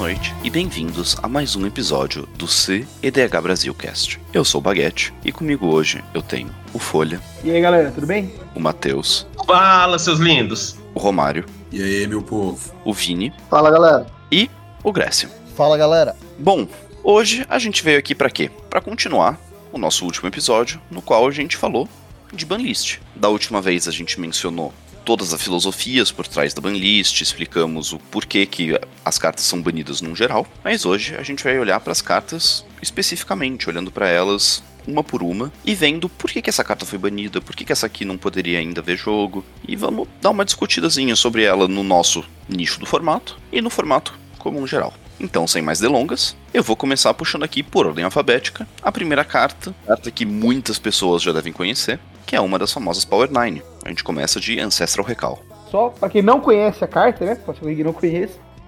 noite e bem-vindos a mais um episódio do CEDH Brasil Cast. Eu sou o Baguete e comigo hoje eu tenho o Folha. E aí galera, tudo bem? O Matheus. Fala, seus lindos. O Romário. E aí, meu povo? O Vini. Fala galera. E o Grécio. Fala galera. Bom, hoje a gente veio aqui para quê? Para continuar o nosso último episódio, no qual a gente falou de banlist. Da última vez a gente mencionou todas as filosofias por trás da banlist, explicamos o porquê que as cartas são banidas num geral, mas hoje a gente vai olhar para as cartas especificamente, olhando para elas uma por uma e vendo por que, que essa carta foi banida, por que, que essa aqui não poderia ainda ver jogo, e vamos dar uma discutidazinha sobre ela no nosso nicho do formato e no formato como um geral. Então, sem mais delongas, eu vou começar puxando aqui por ordem alfabética a primeira carta, carta que muitas pessoas já devem conhecer, que é uma das famosas Power Nine. A gente começa de Ancestral Recall. Só pra quem não conhece a carta, né? Pode ser alguém que não.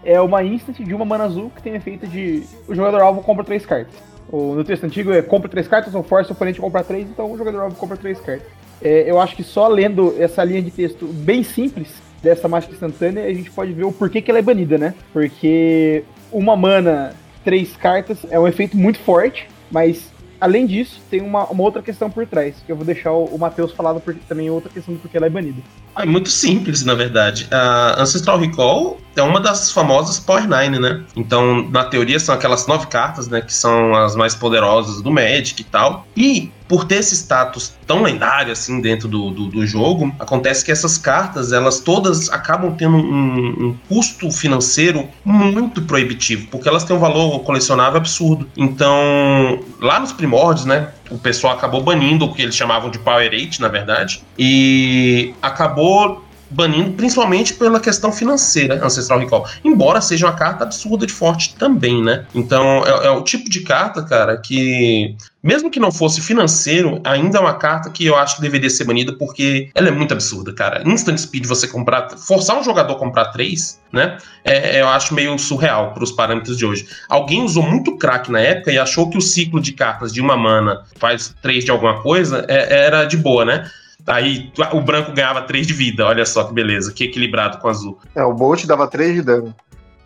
É uma instant de uma mana azul que tem efeito de o jogador alvo compra três cartas. O, no texto antigo é compra três cartas ou força o oponente a comprar três, então o jogador alvo compra três cartas. É, eu acho que só lendo essa linha de texto bem simples dessa mágica instantânea, a gente pode ver o porquê que ela é banida, né? Porque uma mana, três cartas, é um efeito muito forte, mas além disso, tem uma, uma outra questão por trás, que eu vou deixar o, o Matheus falado porque também outra questão do porquê ela é banida. É muito simples, na verdade. A Ancestral Recall é uma das famosas Power Nine, né? Então, na teoria, são aquelas nove cartas, né? Que são as mais poderosas do Magic e tal. E, por ter esse status tão lendário, assim, dentro do, do, do jogo, acontece que essas cartas, elas todas acabam tendo um, um, custo financeiro muito proibitivo, porque elas têm um valor colecionável absurdo. Então, lá nos primórdios, né? o pessoal acabou banindo o que eles chamavam de Power 8, na verdade, e acabou banindo principalmente pela questão financeira Ancestral Recall. Embora seja uma carta absurda de forte também, né? Então é, é, o tipo de carta, cara, que mesmo que não fosse financeiro, ainda é uma carta que eu acho que deveria ser banida porque ela é muito absurda, cara. Instant Speed você comprar, forçar um jogador a comprar três, né? É, eu acho meio surreal para os parâmetros de hoje. Alguém usou muito crack na época e achou que o ciclo de cartas de uma mana faz três de alguma coisa é, era de boa, né? Aí o branco ganhava 3 de vida, olha só que beleza, que equilibrado com o azul. É, o Bolt dava 3 de dano.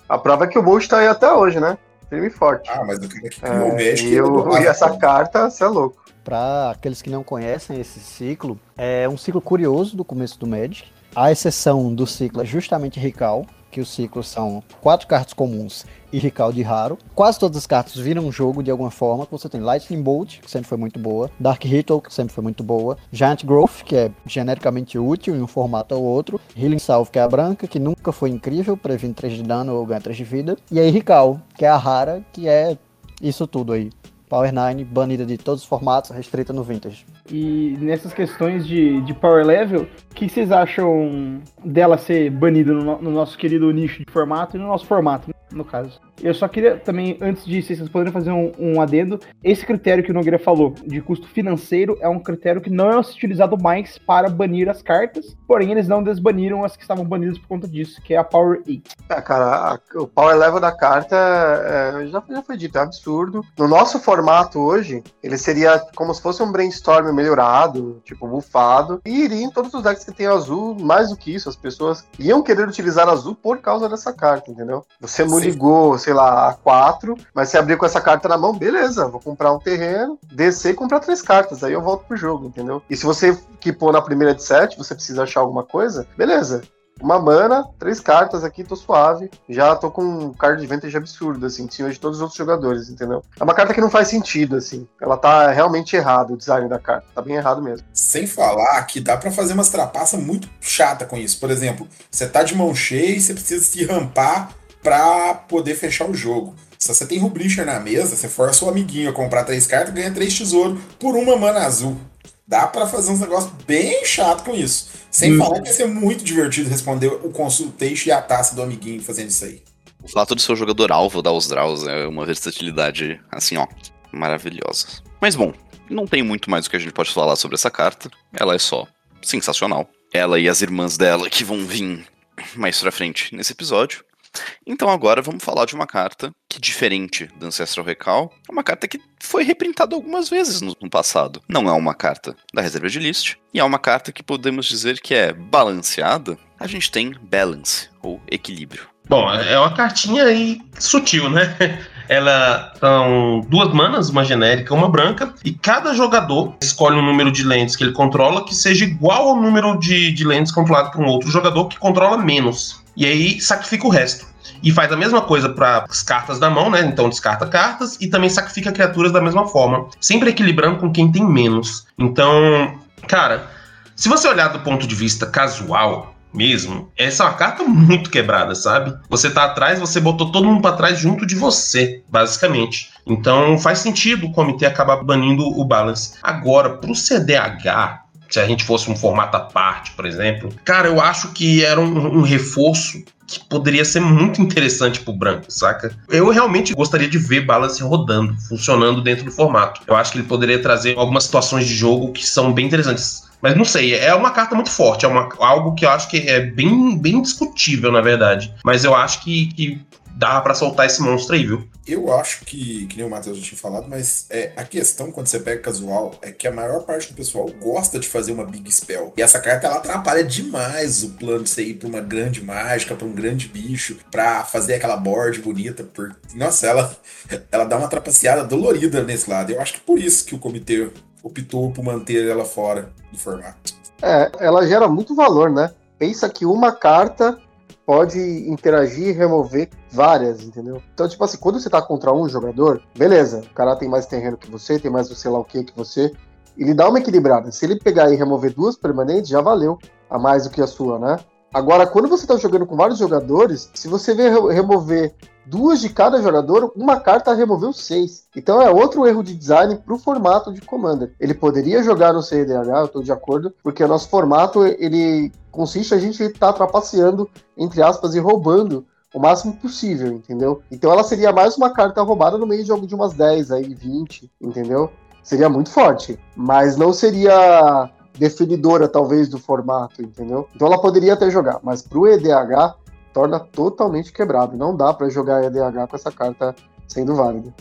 A prova é que o Bolt tá aí até hoje, né? Firme e forte. Ah, mas o que é, o Magic. E, eu, e essa carta, você é louco. Para aqueles que não conhecem esse ciclo, é um ciclo curioso do começo do Magic. A exceção do ciclo é justamente Rical, que os ciclos são quatro cartas comuns e Ricalde raro. Quase todas as cartas viram jogo de alguma forma. Você tem Lightning Bolt, que sempre foi muito boa, Dark Ritual, que sempre foi muito boa, Giant Growth, que é genericamente útil em um formato ou outro, Healing Salve, que é a branca, que nunca foi incrível, previne 3 de dano ou ganha 3 de vida, e aí Rical, que é a rara, que é isso tudo aí. Power 9 banida de todos os formatos, restrita no Vintage. E nessas questões de, de power level, o que vocês acham dela ser banida no, no, nosso querido nicho de formato e no nosso formato, no caso? Eu só queria também, antes de vocês poderem fazer um, um, adendo, esse critério que o Nogueira falou, de custo financeiro, é um critério que não é utilizado mais para banir as cartas, porém eles não desbaniram as que estavam banidas por conta disso, que é a Power 8. É, cara, a, o power level da carta é, já, já foi dito, é absurdo. No nosso formato hoje, ele seria como se fosse um brainstorm melhorado, tipo, bufado, e iria em todos os decks que tem azul, mais do que isso, as pessoas iam querer utilizar azul por causa dessa carta, entendeu? Você muligou, sei lá, a 4, mas se abrir com essa carta na mão, beleza, vou comprar um terreno, descer e comprar três cartas, aí eu volto pro jogo, entendeu? E se você que pôr na primeira de 7, você precisa achar alguma coisa, beleza uma mana, três cartas aqui, tô suave. Já tô com um card de vantage absurdo, assim, em cima de todos os outros jogadores, entendeu? É uma carta que não faz sentido, assim. Ela tá realmente errada, o design da carta. Tá bem errado mesmo. Sem falar que dá para fazer umas trapaças muito chata com isso. Por exemplo, você tá de mão cheia e você precisa se rampar pra poder fechar o jogo. Se você tem Rubrisher na mesa, você força o amiguinho a comprar três cartas ganha três tesouros por uma mana azul. Dá para fazer uns negócios bem chato com isso. Sem hum. falar que ia ser muito divertido responder o consultation e a taça do amiguinho fazendo isso aí. O fato do seu jogador alvo dar os draws é uma versatilidade, assim, ó, maravilhosa. Mas bom, não tem muito mais o que a gente pode falar sobre essa carta. Ela é só sensacional. Ela e as irmãs dela que vão vir mais pra frente nesse episódio. Então agora vamos falar de uma carta que, diferente do Ancestral Recall, é uma carta que foi reprintada algumas vezes no, no passado. Não é uma carta da reserva de list, e é uma carta que podemos dizer que é balanceada. A gente tem balance, ou equilíbrio. Bom, é uma cartinha aí sutil, né? Ela são duas manas, uma genérica uma branca, e cada jogador escolhe um número de lentes que ele controla que seja igual ao número de, de lentes controlado por um outro jogador que controla menos. E aí sacrifica o resto. E faz a mesma coisa para as cartas da mão, né? Então descarta cartas e também sacrifica criaturas da mesma forma, sempre equilibrando com quem tem menos. Então, cara, se você olhar do ponto de vista casual, mesmo, essa é uma carta muito quebrada, sabe? Você tá atrás, você botou todo mundo para trás junto de você, basicamente. Então faz sentido o comitê acabar banindo o balance. Agora, pro CDH, se a gente fosse um formato à parte, por exemplo, cara, eu acho que era um, um reforço que poderia ser muito interessante pro branco, saca? Eu realmente gostaria de ver Balance rodando, funcionando dentro do formato. Eu acho que ele poderia trazer algumas situações de jogo que são bem interessantes. Mas não sei, é uma carta muito forte, é uma, algo que eu acho que é bem, bem discutível, na verdade. Mas eu acho que, que dá para soltar esse monstro aí, viu? Eu acho que, que nem o Matheus já tinha falado, mas é, a questão quando você pega casual é que a maior parte do pessoal gosta de fazer uma big spell. E essa carta ela atrapalha demais o plano de você ir pra uma grande mágica, pra um grande bicho, pra fazer aquela board bonita. Por... Nossa, ela, ela dá uma trapaceada dolorida nesse lado. Eu acho que por isso que o comitê optou por manter ela fora do formato. É, ela gera muito valor, né? Pensa que uma carta pode interagir e remover várias, entendeu? Então, tipo assim, quando você tá contra um jogador, beleza, o cara tem mais terreno que você, tem mais sei lá o que que você, ele dá uma equilibrada. Se ele pegar e remover duas permanentes, já valeu a mais do que a sua, né? Agora, quando você tá jogando com vários jogadores, se você ver remover duas de cada jogador, uma carta removeu seis. Então é outro erro de design para o formato de Commander. Ele poderia jogar no CDH, eu estou de acordo, porque o nosso formato ele consiste a gente estar tá trapaceando, entre aspas, e roubando o máximo possível, entendeu? Então ela seria mais uma carta roubada no meio de jogo de umas 10 aí, 20, entendeu? Seria muito forte, mas não seria definidora talvez do formato, entendeu? Então ela poderia até jogar, mas pro EDH torna totalmente quebrado. Não dá para jogar EDH com essa carta sendo válida.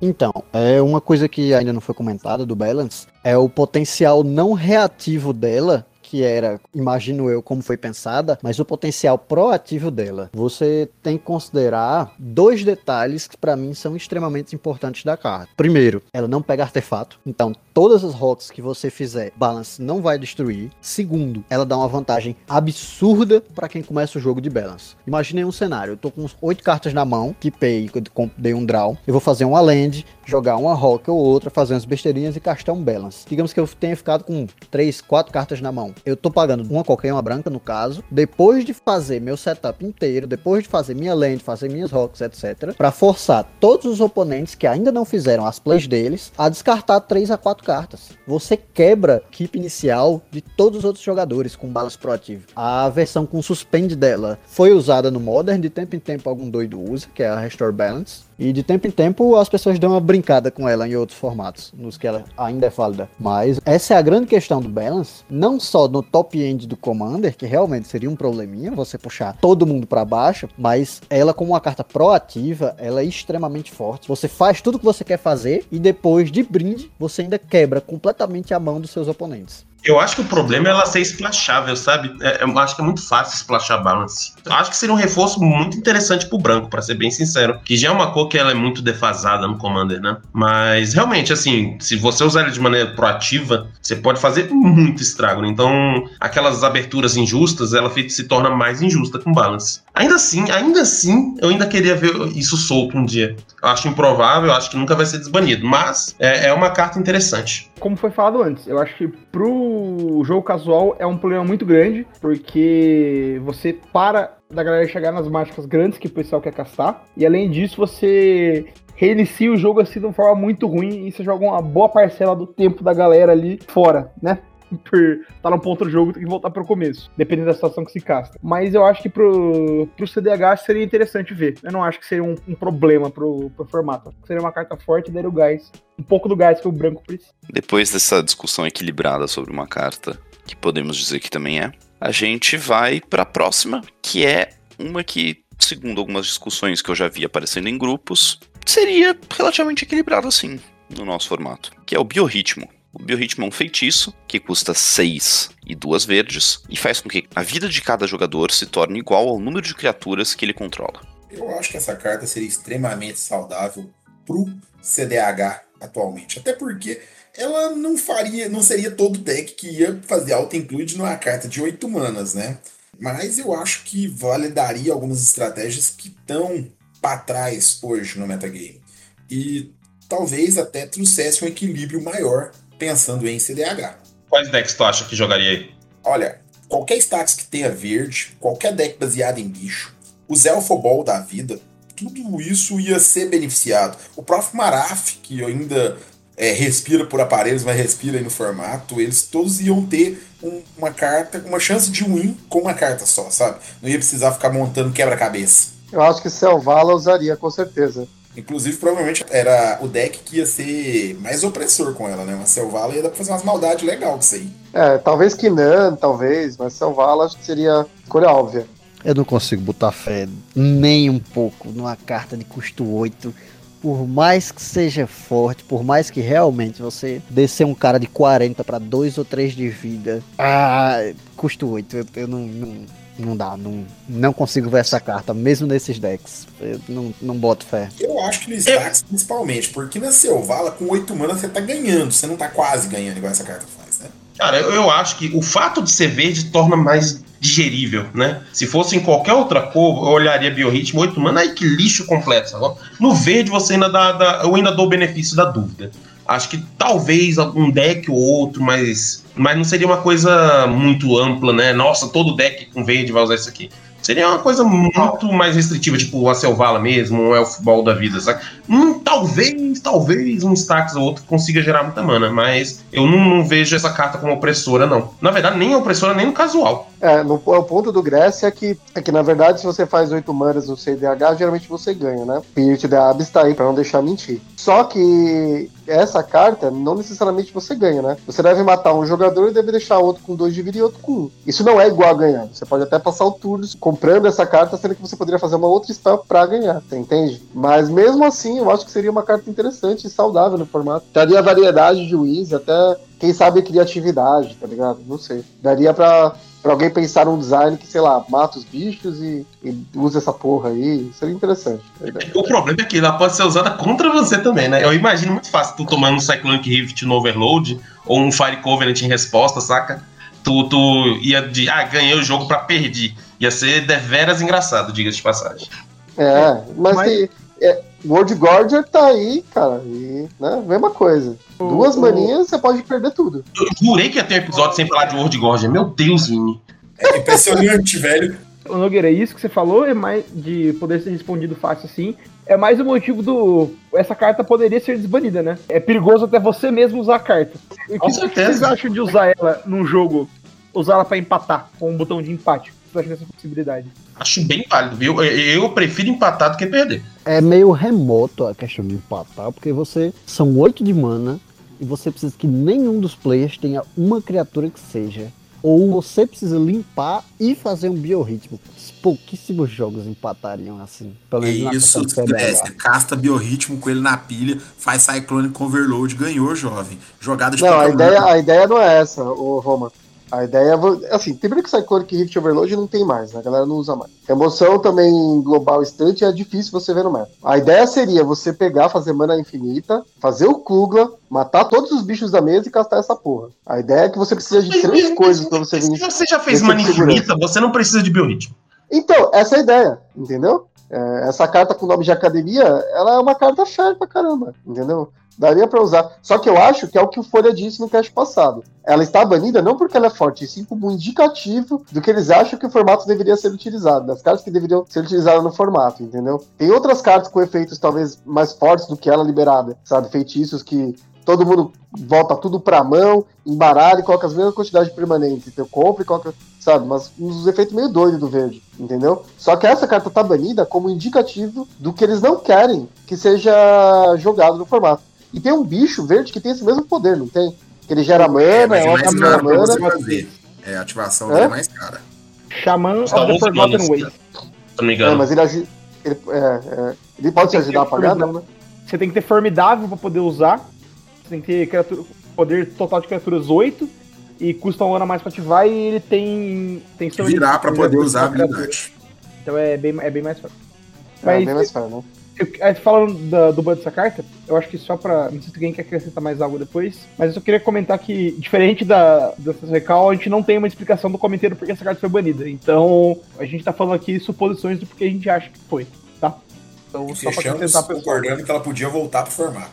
Então, é uma coisa que ainda não foi comentada do Balance é o potencial não reativo dela que era, imagino eu, como foi pensada, mas o potencial proativo dela. Você tem que considerar dois detalhes que para mim são extremamente importantes da carta. Primeiro, ela não pega artefato, então todas as rocks que você fizer, balance não vai destruir. Segundo, ela dá uma vantagem absurda para quem começa o jogo de balance. Imagine um cenário, eu tô com oito cartas na mão, que pay, dei um draw, eu vou fazer uma land, jogar uma rock ou outra, fazer umas besteirinhas e castar um balance. Digamos que eu tenha ficado com três, quatro cartas na mão eu tô pagando uma qualquer, uma branca no caso, depois de fazer meu setup inteiro, depois de fazer minha land, fazer minhas rocks, etc, para forçar todos os oponentes que ainda não fizeram as plays deles a descartar 3 a 4 cartas. Você quebra a equipe inicial de todos os outros jogadores com balas proativo. A versão com suspend dela foi usada no Modern, de tempo em tempo algum doido usa, que é a Restore Balance. E de tempo em tempo as pessoas dão uma brincada com ela em outros formatos, nos que ela ainda é válida. Mas essa é a grande questão do balance, não só no top end do Commander, que realmente seria um probleminha você puxar todo mundo para baixo, mas ela como uma carta proativa, ela é extremamente forte. Você faz tudo o que você quer fazer e depois de brinde, você ainda quebra completamente a mão dos seus oponentes. Eu acho que o problema é ela ser splashável, sabe? É, eu acho que é muito fácil splashar balance. Eu acho que seria um reforço muito interessante pro branco, para ser bem sincero. Que já é uma cor que ela é muito defasada no Commander, né? Mas realmente, assim, se você usar ele de maneira proativa, você pode fazer muito estrago. Né? Então, aquelas aberturas injustas, ela se torna mais injusta com balance. Ainda assim, ainda assim, eu ainda queria ver isso solto um dia. Eu acho improvável, eu acho que nunca vai ser desbanido. Mas é, é uma carta interessante. Como foi falado antes, eu acho que pro jogo casual é um problema muito grande, porque você para da galera chegar nas mágicas grandes que o pessoal quer castar, e além disso você reinicia o jogo assim de uma forma muito ruim e você joga uma boa parcela do tempo da galera ali fora, né? por estar tá no ponto do jogo, que voltar para o começo, dependendo da situação que se casta. Mas eu acho que pro, pro CDH seria interessante ver. Eu não acho que seria um, um problema pro, pro formato. Seria uma carta forte e daria o gás, um pouco do gás que o branco precisa. Depois dessa discussão equilibrada sobre uma carta, que podemos dizer que também é, a gente vai para a próxima, que é uma que, segundo algumas discussões que eu já vi aparecendo em grupos, seria relativamente equilibrada assim no nosso formato, que é o biorritmo. O biorritmo é um feitiço que custa 6 e 2 verdes e faz com que a vida de cada jogador se torne igual ao número de criaturas que ele controla. Eu acho que essa carta seria extremamente saudável pro CDH atualmente. Até porque ela não faria, não seria todo deck que ia fazer auto-include numa carta de 8 manas, né? Mas eu acho que validaria algumas estratégias que estão para trás hoje no metagame. E talvez até trouxesse um equilíbrio maior pensando em CDH. Quais decks tu acha que jogaria aí? Olha, qualquer status que tenha verde, qualquer deck baseado em bicho, os Elfobol da vida, tudo isso ia ser beneficiado. O próprio Maraf, que ainda é, respira por aparelhos, mas respira aí no formato, eles todos iam ter um, uma carta, uma chance de win com uma carta só, sabe? Não ia precisar ficar montando quebra-cabeça. Eu acho que Selvala usaria, com certeza. Inclusive, provavelmente era o deck que ia ser mais opressor com ela, né? Uma Selvala ia dar pra fazer umas maldades legais com isso aí. É, talvez Kinan, talvez, mas Selvala acho que seria escolha óbvia. Eu não consigo botar fé nem um pouco numa carta de custo 8. Por mais que seja forte, por mais que realmente você descer um cara de 40 para 2 ou 3 de vida. Ah, custo 8. Eu, eu não, não, não dá. Não, não consigo ver essa carta, mesmo nesses decks. Eu não, não boto fé. Eu acho que no Stacks, principalmente, porque na Selvala, com 8 mana, você tá ganhando. Você não tá quase ganhando igual essa carta faz, né? Cara, eu, eu acho que o fato de ser verde torna mais digerível, né? Se fosse em qualquer outra cor, eu olharia biorritmo 8 mana, aí que lixo completo. Sabe? No verde você ainda dá, dá, eu ainda dou o benefício da dúvida. Acho que talvez algum deck ou outro, mas, mas não seria uma coisa muito ampla, né? Nossa, todo deck com verde vai usar isso aqui. Seria uma coisa muito mais restritiva, tipo a Selvala mesmo, um Elf Ball da vida? Hum, talvez, talvez um Stax ou outro consiga gerar muita mana, mas eu não, não, vejo essa carta como opressora, não. Na verdade, nem opressora, nem no casual. É, no, o ponto do Grécia é que, é que, na verdade, se você faz 8 manas no CDH, geralmente você ganha, né? Spirit da Abyss tá aí pra não deixar mentir. Só que essa carta, não necessariamente você ganha, né? Você deve matar um jogador e deve deixar outro com 2 de vida e outro com 1. Um. Isso não é igual a ganhar. Você pode até passar o turno comprando essa carta, sendo que você poderia fazer uma outra spell pra ganhar, você entende? Mas mesmo assim, eu acho que seria uma carta interessante e saudável no formato. Daria variedade de wins, até, quem sabe, criatividade, tá ligado? Não sei. Daria pra pra alguém pensar num design que, sei lá, mata os bichos e, e usa essa porra aí. Seria interessante. O problema é que ela pode ser usada contra você também, né? Eu imagino muito fácil tu tomando um Cyclonic Rift no Overload ou um Fire Covenant em resposta, saca? Tu, tu ia de, ah, ganhei o jogo pra perder. Ia ser deveras engraçado, diga-se de passagem. É, mas, mas... Tem, é, World Gorger tá aí, cara, e, né, mesma coisa. Duas o, maninhas, você pode perder tudo. Eu jurei que ia ter um episódio sem falar de World Gorger. Meu Deus, Vini. É impressionante, velho. Ô Nogueira, isso que você falou é mais de poder ser respondido fácil assim. É mais o motivo do. Essa carta poderia ser desbanida, né? É perigoso até você mesmo usar a carta. O que, que vocês acham de usar ela num jogo? Usar ela pra empatar com um botão de empate? Você acha dessa possibilidade? Acho bem válido, viu? Eu prefiro empatar do que perder. É meio remoto a questão de empatar, porque você. São oito de mana e você precisa que nenhum dos players tenha uma criatura que seja. Ou você precisa limpar e fazer um biorritmo. Pouquíssimos jogos empatariam assim. Pelo menos Isso, é, casta biorritmo com ele na pilha, faz Cyclone com Overload, ganhou, jovem. Jogada de Não, a ideia, a ideia não é essa, o Roma. A ideia é. Assim, primeiro que Cyclonic Rift Overload não tem mais, né? A galera não usa mais. Emoção também global estante é difícil você ver no mapa. A ideia seria você pegar, fazer mana infinita, fazer o Kugla, matar todos os bichos da mesa e castar essa porra. A ideia é que você precisa de três coisas pra você vir. Se você já fez mana infinita, você não precisa de biorritmo. Então, essa é a ideia, entendeu? É, essa carta com o nome de academia, ela é uma carta fértil pra caramba, entendeu? Daria para usar. Só que eu acho que é o que o Folha disse no cast passado. Ela está banida não porque ela é forte, sim como um indicativo do que eles acham que o formato deveria ser utilizado, das cartas que deveriam ser utilizadas no formato, entendeu? Tem outras cartas com efeitos talvez mais fortes do que ela liberada, sabe? Feitiços que todo mundo volta tudo pra mão, embaralha e coloca as mesmas quantidades de permanentes. Então compra e coloca, sabe? Mas uns efeitos meio doidos do verde, entendeu? Só que essa carta tá banida como indicativo do que eles não querem que seja jogado no formato. E tem um bicho verde que tem esse mesmo poder, não tem? Que ele gera mana, é, é mais caro mana. Você fazer. É, a ativação é? é mais cara. Xamã of the Forgotten Way. Se não me engano. É, mas ele, ele, é, é, ele pode te ajudar a pagar, não, né? Você tem que ter formidável pra poder usar. Você tem que ter criatura. poder total de criaturas 8 e custa um ano a mais pra ativar e ele tem. tem seu Virar pra poder é usar a habilidade. Então é bem, é bem mais fácil. É, Mas bem mais fácil, né? Aí, falando da- do ban dessa carta, eu acho que só pra. Não sei se alguém quer acrescentar mais algo depois, mas eu só queria comentar que, diferente da dessa recall, a gente não tem uma explicação do comitê do porquê essa carta foi banida. Então, a gente tá falando aqui suposições do porquê a gente acha que foi, tá? Então, E só pra fechamos pessoal. concordando que ela podia voltar pro formato.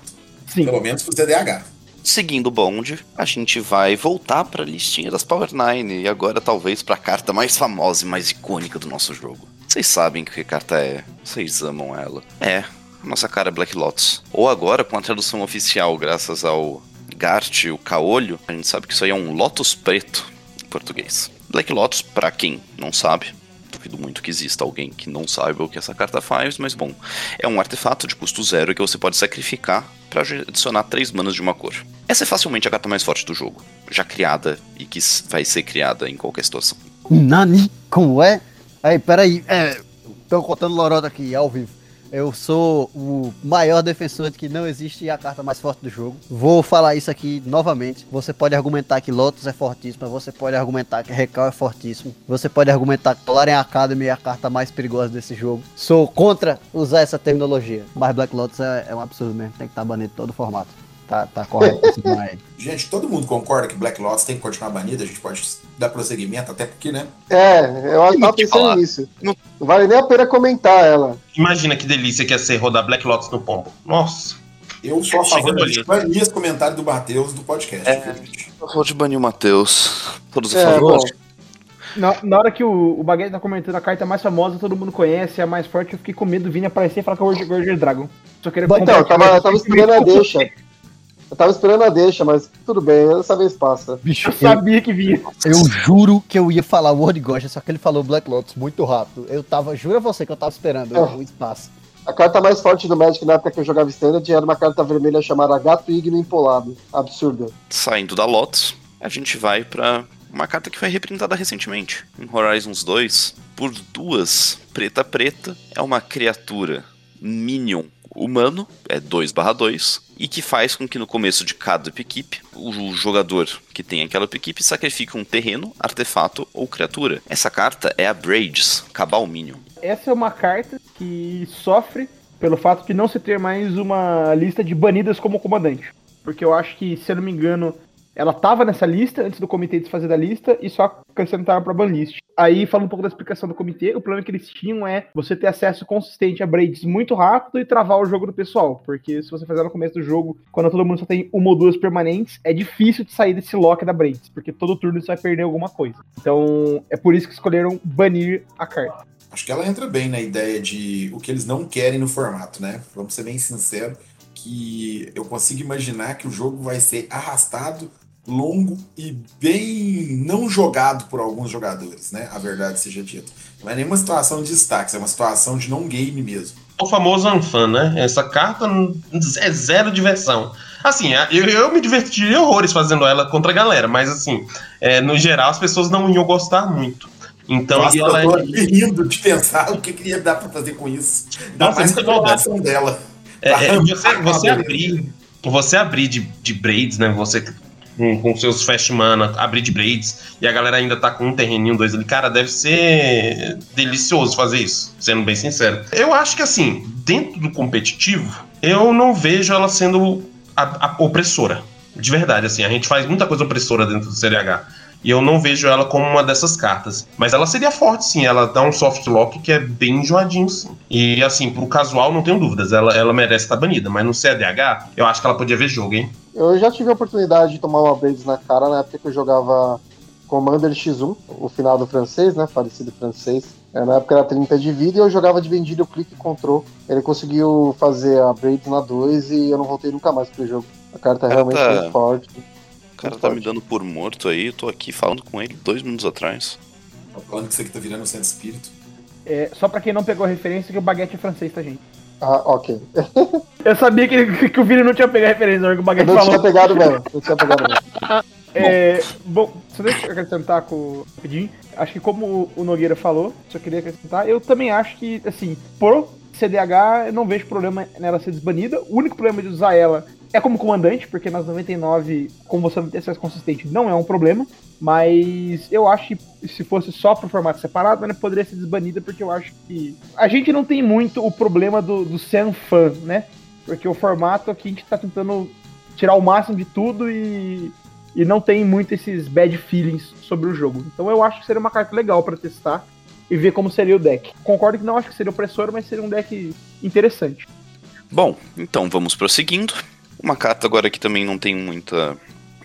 Sim. Pelo menos pro TDAH. Seguindo o bonde, a gente vai voltar pra listinha das Power Nine e agora talvez pra carta mais famosa e mais icônica do nosso jogo. Vocês sabem que carta é, vocês amam ela. É, a nossa cara é Black Lotus. Ou agora, com a tradução oficial, graças ao Gart, o Caolho, a gente sabe que isso aí é um Lotus preto em português. Black Lotus, pra quem não sabe, duvido muito que exista alguém que não saiba o que essa carta faz, mas bom, é um artefato de custo zero que você pode sacrificar para adicionar três manas de uma cor. Essa é facilmente a carta mais forte do jogo, já criada e que vai ser criada em qualquer situação. Nani? Como é? Aí, peraí. É, tô contando lorota aqui, ao vivo. Eu sou o maior defensor de que não existe a carta mais forte do jogo. Vou falar isso aqui novamente. Você pode argumentar que Lotus é fortíssima, você pode argumentar que Recal é fortíssimo, você pode argumentar que Polarian Academy é a carta mais perigosa desse jogo. Sou contra usar essa terminologia, mas Black Lotus é, é um absurdo mesmo, tem que estar banido todo formato. Tá, tá correto aí. Gente, todo mundo concorda que Black Lotus tem que continuar banida, a gente pode dar prosseguimento, até porque, né? É, eu tava que pensando falar. nisso. Não- Não vale nem a pena comentar ela. Imagina que delícia que ia ser rodar Black Lotus no pombo. Nossa. Eu sou a favor de banir esse comentário do Matheus do podcast. É. gente? Eu vou de banir o Matheus. Todos a É, favor? bom. Na, na hora que o, o Baguete tá comentando a carta mais famosa, todo mundo conhece, é a mais forte, eu fiquei com medo do Vini aparecer e falar que é o Gorger- Dragon. Só queria Então, eu tava, compartilhar eu tava esse esperando a deixa. Eu tava esperando a deixa, mas tudo bem, dessa vez passa. Bicho, Eu sabia que vinha. Eu juro que eu ia falar World Ghost, só que ele falou Black Lotus muito rápido. Eu tava, juro a você que eu tava esperando É. o espaço. A carta mais forte do Magic na época que eu jogava Standard era uma carta vermelha chamada Gato Igno Empolado. Absurdo. Saindo da Lotus, a gente vai pra uma carta que foi reprintada recentemente. Em Horizons 2, por duas preta preta, é uma criatura minion humano, é 2/2, e que faz com que no começo de cada equipe, o jogador que tem aquela equipe sacrifique um terreno, artefato ou criatura. Essa carta é a Braids, Cabal Minion. Essa é uma carta que sofre pelo fato de não se ter mais uma lista de banidas como comandante. Porque eu acho que, se eu não me engano, ela tava nessa lista antes do comitê desfazer da lista e só acrescentaram pra banlist. Aí, falando um pouco da explicação do comitê, o problema que eles tinham é você ter acesso consistente a braids muito rápido e travar o jogo do pessoal. Porque se você fazer no começo do jogo, quando todo mundo só tem uma ou duas permanentes, é difícil de sair desse lock da braids. Porque todo turno você vai perder alguma coisa. Então, é por isso que escolheram banir a carta. Acho que ela entra bem na ideia de o que eles não querem no formato, né? Vamos ser bem sinceros, que eu consigo imaginar que o jogo vai ser arrastado, longo e bem não jogado por alguns jogadores, né? A verdade seja dita. Não é nenhuma situação de destaque, é uma situação de não game mesmo. O famoso Anfan, né? Essa carta é zero diversão. Assim, eu, eu me divertiria horrores fazendo ela contra a galera, mas assim, é, no geral as pessoas não iam gostar muito. Então, Nossa, e ela eu tô é- rindo de pensar o que, que ia dar pra fazer com isso. Ainda Nossa, mais muita com a relação dela. É, é, Tá. você, você abrir, você abrir de, de braids, né? Você com, com seus fast mana, abrir de braids, e a galera ainda tá com um terreninho, dois ali. Cara, deve ser delicioso fazer isso, sendo bem sincero. Eu acho que assim, dentro do competitivo, eu não vejo ela sendo a, a opressora. De verdade, assim, a gente faz muita coisa opressora dentro do CDH. E eu não vejo ela como uma dessas cartas. Mas ela seria forte, sim. Ela dá um soft lock que é bem enjoadinho, sim. E assim, pro casual, não tenho dúvidas. Ela, ela merece estar banida. Mas no CDH, eu acho que ela podia ver jogo, hein? Eu já tive a oportunidade de tomar uma Blades na cara na época que eu jogava Commander X1, o final do francês, né? Falecido francês. É, na época era 30 de vida e eu jogava de vendido, clique e control. Ele conseguiu fazer a Blades na 2 e eu não voltei nunca mais pro jogo. A carta é realmente muito forte. O cara tá me dando por morto aí, eu tô aqui falando com ele dois minutos atrás. Falando que isso aqui tá virando um centro espírito. É, só pra quem não pegou a referência, que o baguete é francês, tá, gente? Ah, ok. Eu sabia que, que o Vini não tinha pegado a referência que o Eu baguete não tinha falou. pegado mesmo. Eu tinha pegado mesmo. É, bom, só deixa eu acrescentar com rapidinho. Acho que como o Nogueira falou, só queria acrescentar, eu também acho que, assim, pro CDH, eu não vejo problema nela ser desbanida. O único problema de usar ela é como comandante, porque nas 99, como você não tem acesso consistente, não é um problema. Mas eu acho que se fosse só pro formato separado, ela poderia ser desbanida, porque eu acho que. A gente não tem muito o problema do, do ser fã, né? Porque o formato aqui a gente tá tentando tirar o máximo de tudo e, e não tem muito esses bad feelings sobre o jogo. Então eu acho que seria uma carta legal para testar e ver como seria o deck. Concordo que não acho que seria opressor, mas seria um deck interessante. Bom, então vamos prosseguindo. Uma carta agora que também não tem muita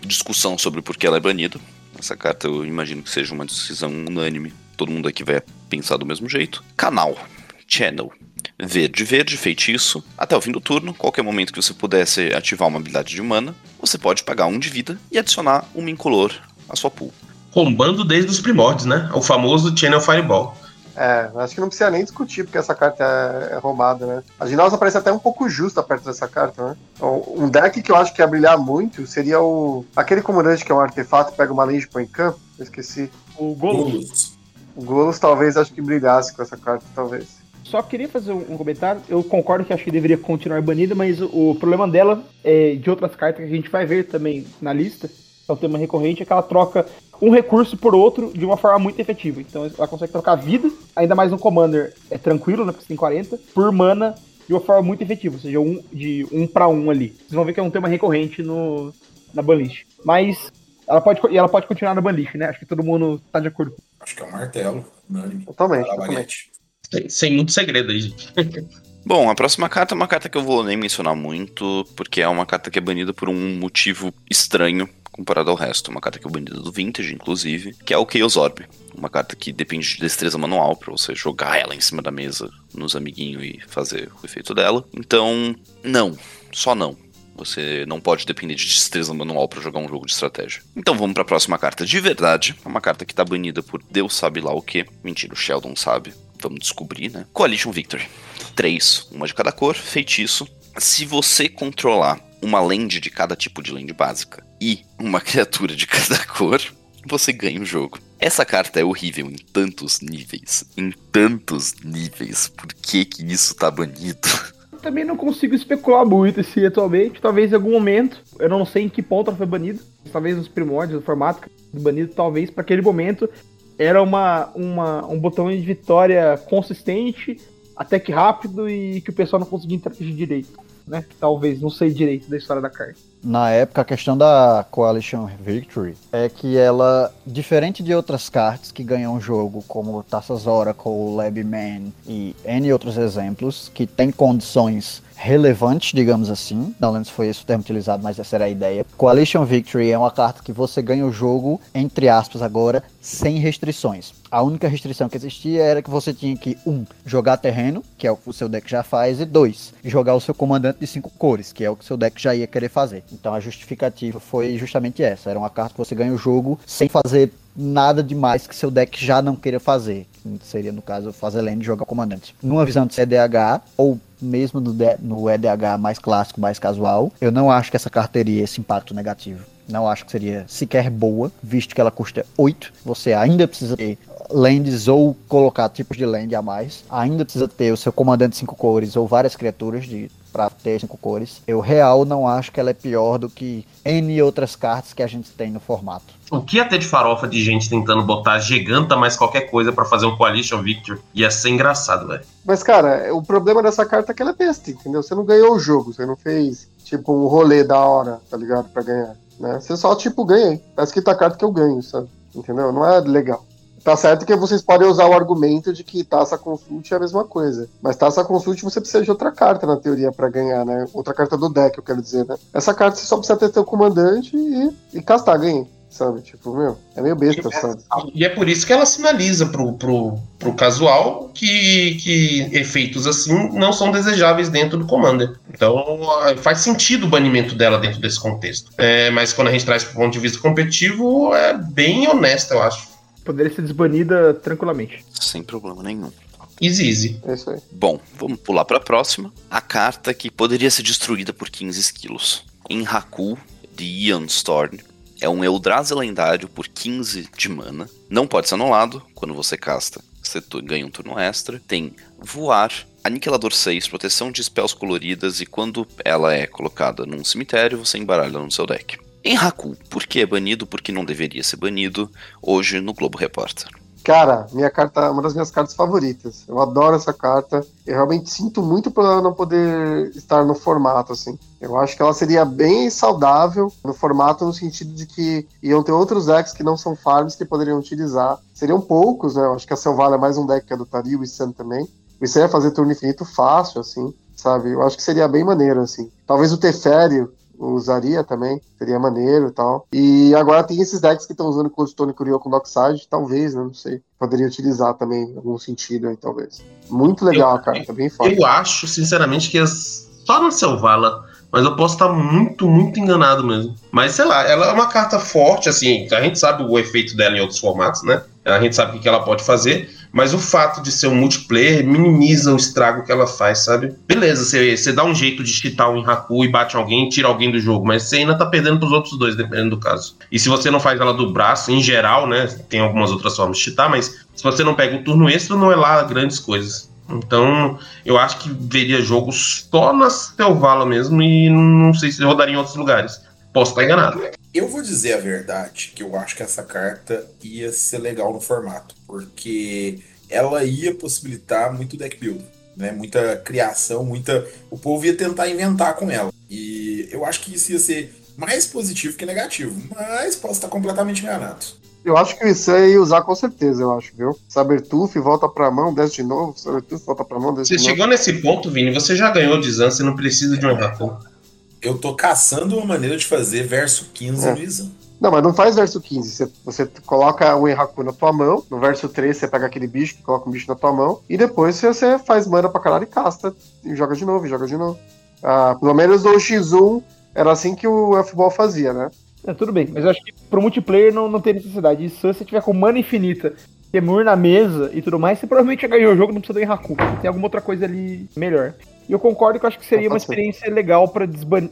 discussão sobre por que ela é banida. Essa carta eu imagino que seja uma decisão unânime. Todo mundo aqui vai pensar do mesmo jeito. Canal. Channel. Verde, verde, feitiço. Até o fim do turno, qualquer momento que você pudesse ativar uma habilidade de mana, você pode pagar um de vida e adicionar uma incolor à sua pool. Rombando desde os primórdios, né? O famoso Channel Fireball. É, acho que não precisa nem discutir porque essa carta é, é roubada, né? A Ginausa parece até um pouco justa perto dessa carta, né? Então, um deck que eu acho que ia brilhar muito seria o. aquele comandante que é um artefato, pega uma lente e põe em campo. Eu esqueci. O Golos. O Golos talvez acho que brilhasse com essa carta, talvez. Só queria fazer um comentário. Eu concordo que acho que deveria continuar banida, mas o problema dela é de outras cartas que a gente vai ver também na lista. É um tema recorrente, é que ela troca um recurso por outro de uma forma muito efetiva. Então ela consegue trocar vida, ainda mais no Commander é tranquilo, né? Porque você tem 40, por mana de uma forma muito efetiva, ou seja, um, de um para um ali. Vocês vão ver que é um tema recorrente no, na banlist. Mas ela pode, e ela pode continuar na banlist, né? Acho que todo mundo tá de acordo. Acho que é um martelo, unânime. Totalmente, Fala, totalmente. Baguete. Sem, sem muito segredo aí, gente. Bom, a próxima carta é uma carta que eu vou nem mencionar muito, porque é uma carta que é banida por um motivo estranho comparado ao resto. Uma carta que é banida do Vintage, inclusive, que é o Chaos Orb. Uma carta que depende de destreza manual pra você jogar ela em cima da mesa nos amiguinhos e fazer o efeito dela. Então, não. Só não. Você não pode depender de destreza manual pra jogar um jogo de estratégia. Então vamos pra próxima carta de verdade. É uma carta que tá banida por Deus sabe lá o que. Mentira, o Sheldon sabe. Vamos descobrir, né? Coalition Victory. Três, uma de cada cor, feitiço. Se você controlar uma land de cada tipo de land básica e uma criatura de cada cor, você ganha o jogo. Essa carta é horrível em tantos níveis. Em tantos níveis. Por que que isso tá banido? Também não consigo especular muito se atualmente, talvez em algum momento, eu não sei em que ponto ela foi banida, talvez nos primórdios do formato banido, talvez para aquele momento era uma, uma, um botão de vitória consistente, até que rápido e que o pessoal não conseguia interagir direito, né? Talvez, não sei direito da história da carta. Na época, a questão da Coalition Victory é que ela, diferente de outras cartas que ganham o jogo, como Taças Oracle, Labman e N outros exemplos, que tem condições relevantes, digamos assim. Não lembro se foi esse o termo utilizado, mas essa era a ideia. Coalition Victory é uma carta que você ganha o jogo, entre aspas, agora, sem restrições. A única restrição que existia era que você tinha que, um, jogar terreno, que é o que o seu deck já faz, e dois, jogar o seu comandante de cinco cores, que é o que o seu deck já ia querer fazer. Então a justificativa foi justamente essa. Era uma carta que você ganha o jogo sem fazer nada demais que seu deck já não queira fazer. Que seria, no caso, fazer lane e jogar comandante. Numa visão de CDH, ou mesmo no, no EDH mais clássico, mais casual, eu não acho que essa carta teria esse impacto negativo. Não acho que seria sequer boa, visto que ela custa 8. Você ainda precisa ter lands ou colocar tipos de land a mais. Ainda precisa ter o seu comandante de 5 cores ou várias criaturas de para ter cinco cores. Eu real não acho que ela é pior do que N outras cartas que a gente tem no formato. O que ia ter de farofa de gente tentando botar giganta mais qualquer coisa pra fazer um Coalition Victor ia ser engraçado, velho. Mas, cara, o problema dessa carta é que ela é besta, entendeu? Você não ganhou o jogo, você não fez, tipo, um rolê da hora, tá ligado? Pra ganhar, né? Você só, tipo, ganhei. Tá escrito a carta que eu ganho, sabe? Entendeu? Não é legal. Tá certo que vocês podem usar o argumento de que taça consult é a mesma coisa. Mas taça consult você precisa de outra carta, na teoria, pra ganhar, né? Outra carta do deck, eu quero dizer, né? Essa carta você só precisa ter teu comandante e, e castar, ganhei. Sabe? Tipo, meu, é meio besta, sabe? E é por isso que ela sinaliza pro, pro, pro casual que, que efeitos assim não são desejáveis dentro do Commander. Então ah, faz sentido o banimento dela dentro desse contexto. É, mas quando a gente traz pro ponto de vista competitivo, é bem honesta, eu acho. Poderia ser desbanida tranquilamente. Sem problema nenhum. Easy, easy. É isso aí. Bom, vamos pular para a próxima. A carta que poderia ser destruída por 15 esquilos. Em Haku, de Ion Storm. É um Eldrazi lendário por 15 de mana. Não pode ser anulado quando você casta. Você ganha um turno extra. Tem voar Aniquilador 6, proteção de spells coloridas, e quando ela é colocada num cemitério, você embaralha no seu deck. Em Haku, por que é banido, por que não deveria ser banido, hoje no Globo Repórter. Cara, minha carta, uma das minhas cartas favoritas. Eu adoro essa carta. Eu realmente sinto muito por ela não poder estar no formato, assim. Eu acho que ela seria bem saudável no formato, no sentido de que iam ter outros decks que não são farms que poderiam utilizar. Seriam poucos, né? Eu acho que a Selvala é mais um deck que adotaria, o Issan também. O Issan ia fazer turno infinito fácil, assim, sabe? Eu acho que seria bem maneiro, assim. Talvez o Tefério usaria também, seria maneiro e tal. E agora tem esses decks que estão usando Coldstone Curio com Dockside, talvez, né, não sei. Poderia utilizar também em algum sentido aí, talvez. Muito legal Eu- a carta, bem forte. Eu acho, sinceramente, que as... só na Selvala, mas eu posso estar muito, muito enganado mesmo. Mas sei lá, ela é uma carta forte, assim, a gente sabe o efeito dela em outros formatos, né? A gente sabe o que ela pode fazer, mas o fato de ser um multiplayer minimiza o estrago que ela faz, sabe? Beleza, você, dá um jeito de cheatar o Enhaku e bate alguém, tira alguém do jogo, mas você ainda tá perdendo pros outros dois, dependendo do caso. E se você não faz ela do braço, em geral, né? Tem algumas outras formas de cheatar, mas se você não pega o turno extra, não é lá grandes coisas. Então, eu acho que veria jogo só na Selvala mesmo e não sei se rodaria em outros lugares. Posso estar enganado. Eu vou dizer a verdade, que eu acho que essa carta ia ser legal no formato, porque ela ia possibilitar muito deck build, né? Muita criação, muita. O povo ia tentar inventar com ela. E eu acho que isso ia ser mais positivo que negativo, mas posso estar completamente enganado. Eu acho que o Issan ia usar com certeza, eu acho, viu? Sabertooth volta pra mão, desce de novo. Sabertooth volta pra mão, desce Você de novo. chegou nesse ponto, Vini, você já ganhou de Zan, você não precisa de um Enhaku. Eu tô caçando uma maneira de fazer verso 15 É. no Izan. Não, mas não faz verso 15. Você, você coloca o Enhaku na tua mão. No verso 3, você pega aquele bicho, coloca um bicho na tua mão. E depois você faz mana pra caralho e casta. E joga de novo, e joga de novo. Ah, pelo menos no X1 era assim que o F-Ball fazia, né? É, tudo bem, mas eu acho que pro multiplayer não, não tem necessidade. E se você tiver com mana infinita, Temur na mesa e tudo mais, você provavelmente já ganhou o jogo, não precisa do Enhaku. Tem alguma outra coisa ali melhor. E eu concordo que eu acho que seria uma experiência legal pra desbanir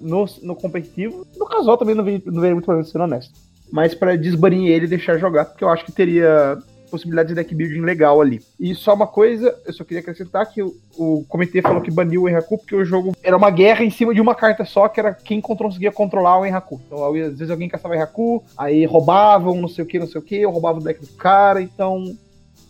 no, no competitivo. No casual também não vejo, não vejo muito problema, sendo honesto. Mas pra desbanir ele e deixar jogar, porque eu acho que teria possibilidade de deck building legal ali. E só uma coisa, eu só queria acrescentar que o, o comitê falou que baniu o Enhaku porque o jogo era uma guerra em cima de uma carta só, que era quem conseguia controlar o Enhaku. Então, às vezes alguém caçava o Enhaku, aí roubavam, não sei o que, não sei o que, ou roubava o deck do cara, então...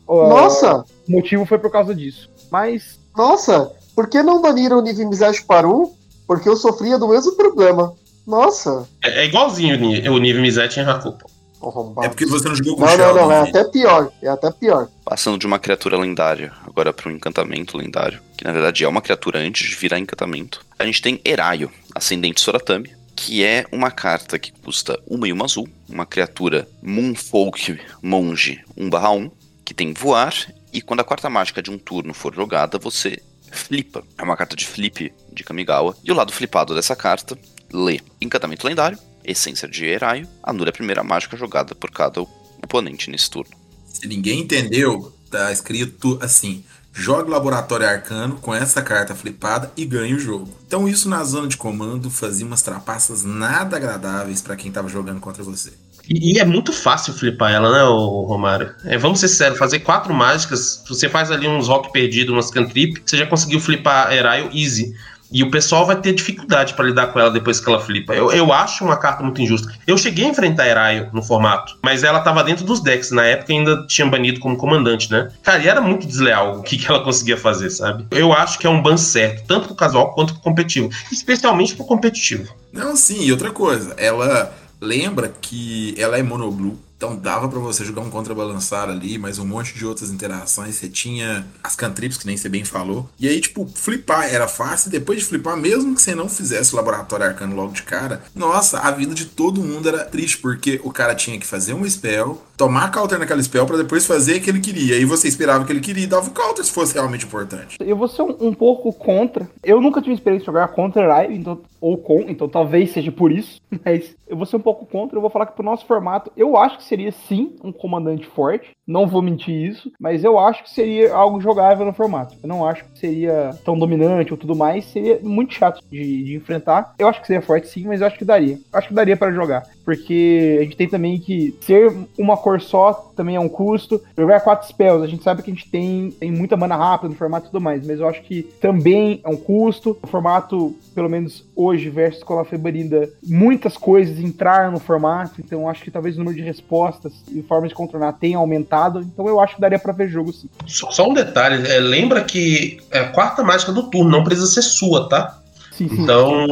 Nossa! O motivo foi por causa disso. Mas, Nossa! Por que não baniram o nível Mizash Paru? Porque eu sofria do mesmo problema. Nossa! É, é igualzinho o nível Mizete em. Arrombado. É porque você não jogou com Não, o não, Sheldon, não, é né? até pior. É até pior. Passando de uma criatura lendária agora para um encantamento lendário, que na verdade é uma criatura antes de virar encantamento. A gente tem Eraio, Ascendente Soratami, que é uma carta que custa uma e uma azul, uma criatura Moonfolk Monge 1/1, que tem voar, e quando a quarta mágica de um turno for jogada, você flipa. É uma carta de flip de Kamigawa, e o lado flipado dessa carta lê Encantamento Lendário, Essência de Eraio, anula a primeira mágica jogada por cada oponente nesse turno. Se ninguém entendeu, tá escrito assim: jogue Laboratório Arcano com essa carta flipada e ganhe o jogo. Então, isso na zona de comando fazia umas trapaças nada agradáveis pra quem tava jogando contra você. E, e é muito fácil flipar ela, né, Romário? É, vamos ser sérios, fazer quatro mágicas, você faz ali uns rock perdido, umas cantrip, você já conseguiu flipar Eraio easy. E o pessoal vai ter dificuldade pra lidar com ela depois que ela flipa. Eu, eu acho uma carta muito injusta. Eu cheguei a enfrentar Eraio no formato, mas ela tava dentro dos decks. Na época ainda tinha banido como comandante, né? Cara, e era muito desleal o que, que ela conseguia fazer, sabe? Eu acho que é um ban certo, tanto pro casual quanto pro competitivo. Especialmente pro competitivo. Não, sim, e outra coisa, ela lembra que ela é monoblue, então dava pra você jogar um contrabalançar ali, mais um monte de outras interações. Você tinha as cantrips, que nem você bem falou. E aí, tipo, flipar era fácil. Depois de flipar, mesmo que você não fizesse o laboratório arcano logo de cara, nossa, a vida de todo mundo era triste, porque o cara tinha que fazer um spell, tomar counter naquela spell pra depois fazer o que ele queria. E você esperava que ele queria e dava o counter se fosse realmente importante. eu vou ser um, um pouco contra. Eu nunca tive experiência de jogar contra Eraio, então ou com, então talvez seja por isso, mas eu vou ser um pouco contra, eu vou falar que pro nosso formato, eu acho que seria sim um comandante forte, não vou mentir isso, mas eu acho que seria algo jogável no formato. Eu não acho que seria tão dominante ou tudo mais, seria muito chato de, de enfrentar. Eu acho que seria forte sim, mas eu acho que daria. Acho que daria para jogar, porque a gente tem também que ser uma cor só também é um custo. Jogar quatro spells, a gente sabe que a gente tem, tem muita mana rápida no formato e tudo mais, mas eu acho que também é um custo. O formato, pelo menos hoje, versus Escola Febrida, muitas coisas entraram no formato, então acho que talvez o número de respostas e formas de contornar tenha aumentado, então eu acho que daria para ver jogo sim. Só, só um detalhe, é, lembra que é a quarta mágica do turno, não precisa ser sua, tá? Sim, sim. Então,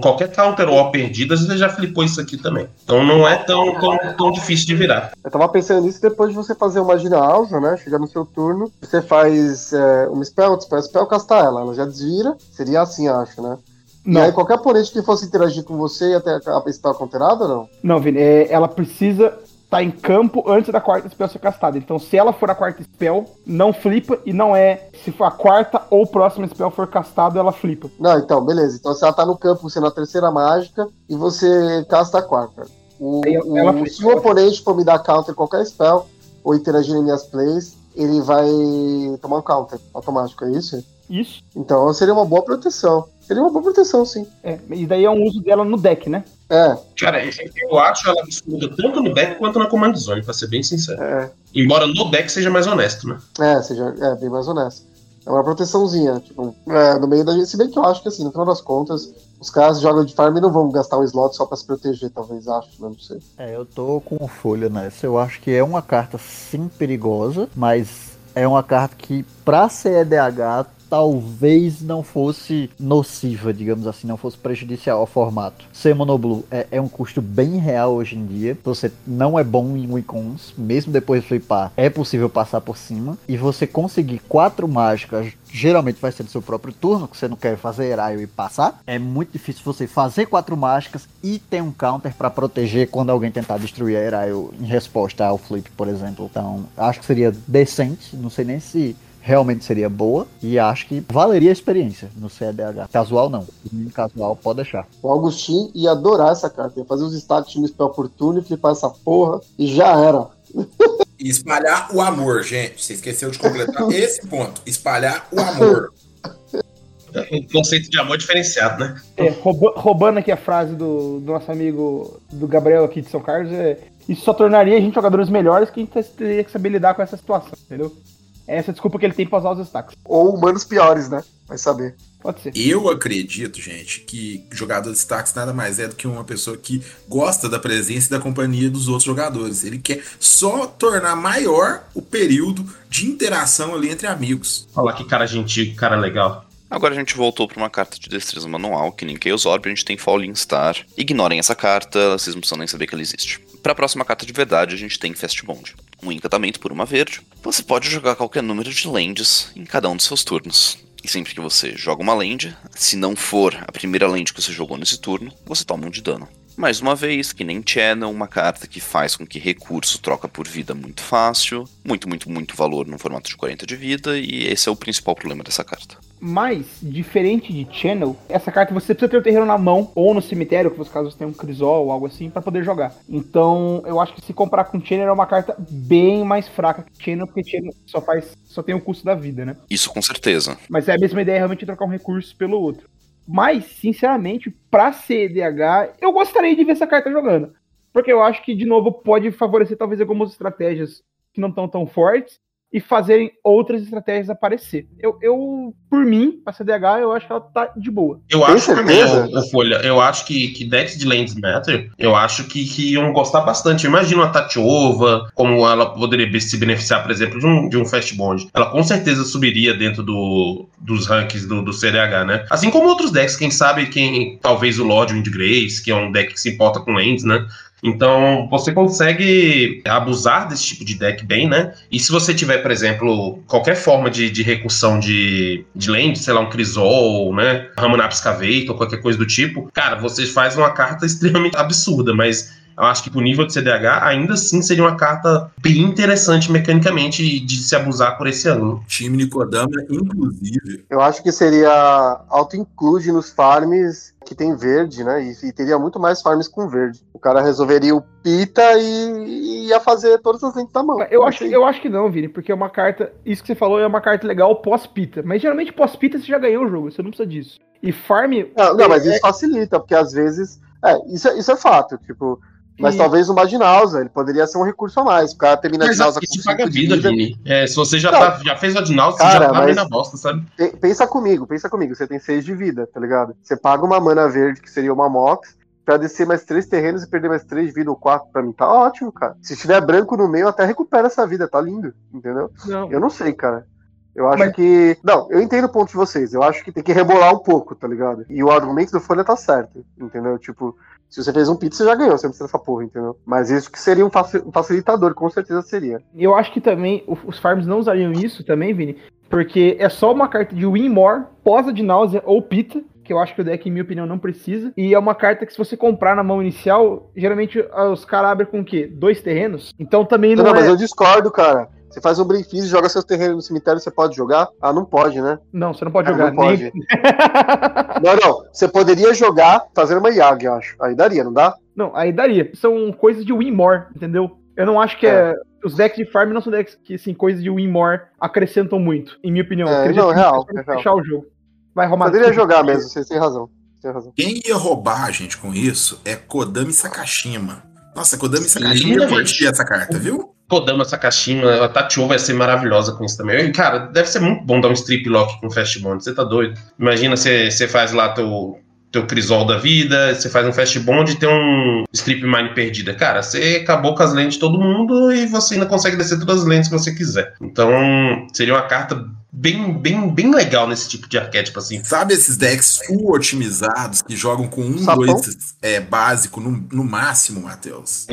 qualquer counter ou perdida, você já flipou isso aqui também. Então não é tão, tão, tão difícil de virar. Eu tava pensando nisso depois de você fazer uma gira alza, né? Chegar no seu turno, você faz é, uma spell, spell, spell, castar ela. Ela já desvira. Seria assim, acho, né? Não. E aí qualquer oponente que fosse interagir com você ia ter a spell counterada ou não? Não, Vini, é, ela precisa estar em campo antes da quarta spell ser castada. Então, se ela for a quarta spell, não flipa e não é. Se for a quarta ou próxima spell for castado, ela flipa. Não, então, beleza. Então se ela tá no campo, você na terceira mágica e você casta a quarta. O, o- ela flipa. se o oponente for me dar counter qualquer spell ou interagir em minhas plays, ele vai tomar um counter automático, é isso? Isso. Então seria uma boa proteção. Seria uma boa proteção, sim. É, e daí é um uso dela no deck, né? É, Cara, eu acho ela absurda tanto no deck quanto na Command Zone, pra ser bem sincero. é, Embora no deck seja mais honesto, né? é, seja, é bem mais honesto. É uma proteçãozinha, tipo, é, no meio da gente. Se bem que eu acho que assim, no final das contas, os caras jogam de farm não vão gastar um slot só pra se proteger, talvez, acho, né, não sei. É, eu tô com folha nessa. Eu acho que é uma carta sim perigosa, mas é uma carta que, pra ser EDH, talvez não fosse nociva, digamos assim, não fosse prejudicial ao formato. Ser monoblue é, é um custo bem real hoje em dia. Você não é bom em Wicons, mesmo depois de flipar, é possível passar por cima. E você conseguir quatro mágicas, geralmente vai ser do seu próprio turno, que você não quer fazer Eraio e passar. É muito difícil você fazer quatro mágicas e ter um counter pra proteger quando alguém tentar destruir a em resposta ao flip, por exemplo. Então, acho que seria decente, não sei nem se realmente seria boa e acho que valeria a experiência no CDH. Casual não, casual pode deixar. O Augustin ia adorar essa carta, ia fazer os stats no spell por turno e flipar essa porra e já era. Espalhar o amor, gente. Você esqueceu de completar esse ponto. Espalhar o amor. Um conceito de amor diferenciado, né? É, rouba- roubando aqui a frase do, do nosso amigo do Gabriel aqui de São Carlos, é, isso só tornaria a gente jogadores melhores que a gente teria que saber lidar com essa situação, entendeu? É essa desculpa que ele tem pra usar os stacks. Ou humanos piores, né? Vai saber. Pode ser. Eu acredito, gente, que jogador de destaques nada mais é do que uma pessoa que gosta da presença e da companhia dos outros jogadores. Ele quer só tornar maior o período de interação ali entre amigos. Olha lá que cara gentil, que cara legal. Agora a gente voltou para uma carta de destreza manual, que nem Chaos Orb, a gente tem Falling Star. Ignorem essa carta, vocês não precisam nem saber que ela existe. Para a próxima carta de verdade, a gente tem Fast Bond. Um encantamento por uma verde. Você pode jogar qualquer número de lands em cada um dos seus turnos. E sempre que você joga uma land, se não for a primeira land que você jogou nesse turno, você toma um de dano. Mais uma vez, que nem Channel, uma carta que faz com que recurso troca por vida muito fácil, muito, muito, muito valor no formato de 40 de vida, e esse é o principal problema dessa carta. Mas, diferente de Channel, essa carta você precisa ter o terreno na mão ou no cemitério, que caso você tenha um Crisol ou algo assim, pra poder jogar. Então, eu acho que se comparar com Channel é uma carta bem mais fraca que Channel, porque Channel só faz, só tem o custo da vida, né? Isso com certeza. Mas é a mesma ideia realmente de trocar um recurso pelo outro. Mas, sinceramente, pra CDH, eu gostaria de ver essa carta jogando. Porque eu acho que, de novo, pode favorecer talvez algumas estratégias que não estão tão fortes e fazerem outras estratégias aparecer. Eu, eu por mim, pra CDH, eu acho que ela tá de boa. Eu Tem acho também, certeza? ô, Folha, eu acho que, que decks de Lands Matter, eu acho que, que iam gostar bastante. Imagina uma Tatiova, como ela poderia se beneficiar, por exemplo, de um, de um Fast Bond. Ela com certeza subiria dentro do, dos rankings do, do CDH, né? Assim como outros decks, quem sabe, quem talvez o Lord Windgrace, que é um deck que se importa com Lands, né? Então, você consegue abusar desse tipo de deck bem, né? E se você tiver, por exemplo, qualquer forma de, de recursão de, de land, sei lá, um Crisol, né? Ramanap Excavator, qualquer coisa do tipo, cara, você faz uma carta extremamente absurda, mas eu acho que pro nível de CDH, ainda assim seria uma carta bem interessante mecanicamente de se abusar por esse ano. Time Nikodama, inclusive. Eu acho que seria auto-include nos farms que tem verde, né? E, e, teria muito mais farms com verde. O cara resolveria o Pita e, e ia fazer todas as lentes da mão. Eu acho, eu acho que não, Vini, porque é uma carta. Isso que você falou é uma carta legal pós-Pita. Mas geralmente pós-Pita você já ganhou o jogo, você não precisa disso. E farm. Não, não mas isso facilita, porque às vezes. É, isso, é, isso é fato. Tipo, mas e... talvez o Madinausa, ele poderia ser um recurso a mais. O cara termina mas, a Dinausa com paga vida, vida. Vini. É, se você já, tá, já fez a Dinausa, você já tá bem na bosta, sabe? Pensa comigo, pensa comigo. Você tem 6 de vida, tá ligado? Você paga uma mana verde, que seria uma Mox, pra descer mais 3 terrenos e perder mais 3 de vida ou 4 pra mim. Tá ótimo, cara. Se tiver branco no meio, até recupera essa vida, tá lindo, entendeu? Não. Eu não sei, cara. Eu acho Mas... que. Não, eu entendo o ponto de vocês. Eu acho que tem que rebolar um pouco, tá ligado? E o argumento do Folha tá certo, entendeu? Tipo, se você fez um pizza, você já ganhou, você não precisa dessa porra, entendeu? Mas isso que seria um facilitador, com certeza seria. Eu acho que também os farms não usariam isso também, Vini, porque é só uma carta de win more, posa de náusea ou pita, que eu acho que o deck, em minha opinião, não precisa. E é uma carta que, se você comprar na mão inicial, geralmente os caras abrem com o quê? Dois terrenos? Então também não. Não, é... mas eu discordo, cara. Você faz um benefício, joga seus terrenos no cemitério, você pode jogar? Ah, não pode, né? Não, você não pode ah, jogar. Não pode. Nem... não, não. Você poderia jogar fazendo uma Yag, eu acho. Aí daria, não dá? Não, aí daria. São coisas de win more, entendeu? Eu não acho que é. é... Os decks de farm não são decks que, assim, coisas de win more acrescentam muito, em minha opinião. É, não, é real, é real. fechar o jogo. Vai arrumar. Poderia jogar mesmo, vocês têm razão. Tem razão. Quem ia roubar a gente com isso é Kodami Sakashima. Nossa, Kodami Sakashima ia curtir essa carta, viu? Kodama Sakashima, a Tachio vai ser maravilhosa com isso também. Cara, deve ser muito bom dar um strip lock com Fast Bond. Você tá doido? Imagina você faz lá teu, teu Crisol da vida, você faz um Fast Bond e tem um Strip Mine perdida. Cara, você acabou com as lentes de todo mundo e você ainda consegue descer todas as lentes que você quiser. Então, seria uma carta bem, bem, bem legal nesse tipo de arquétipo, assim. Sabe esses decks full otimizados que jogam com um, Sapão? dois é, básico no, no máximo, Matheus?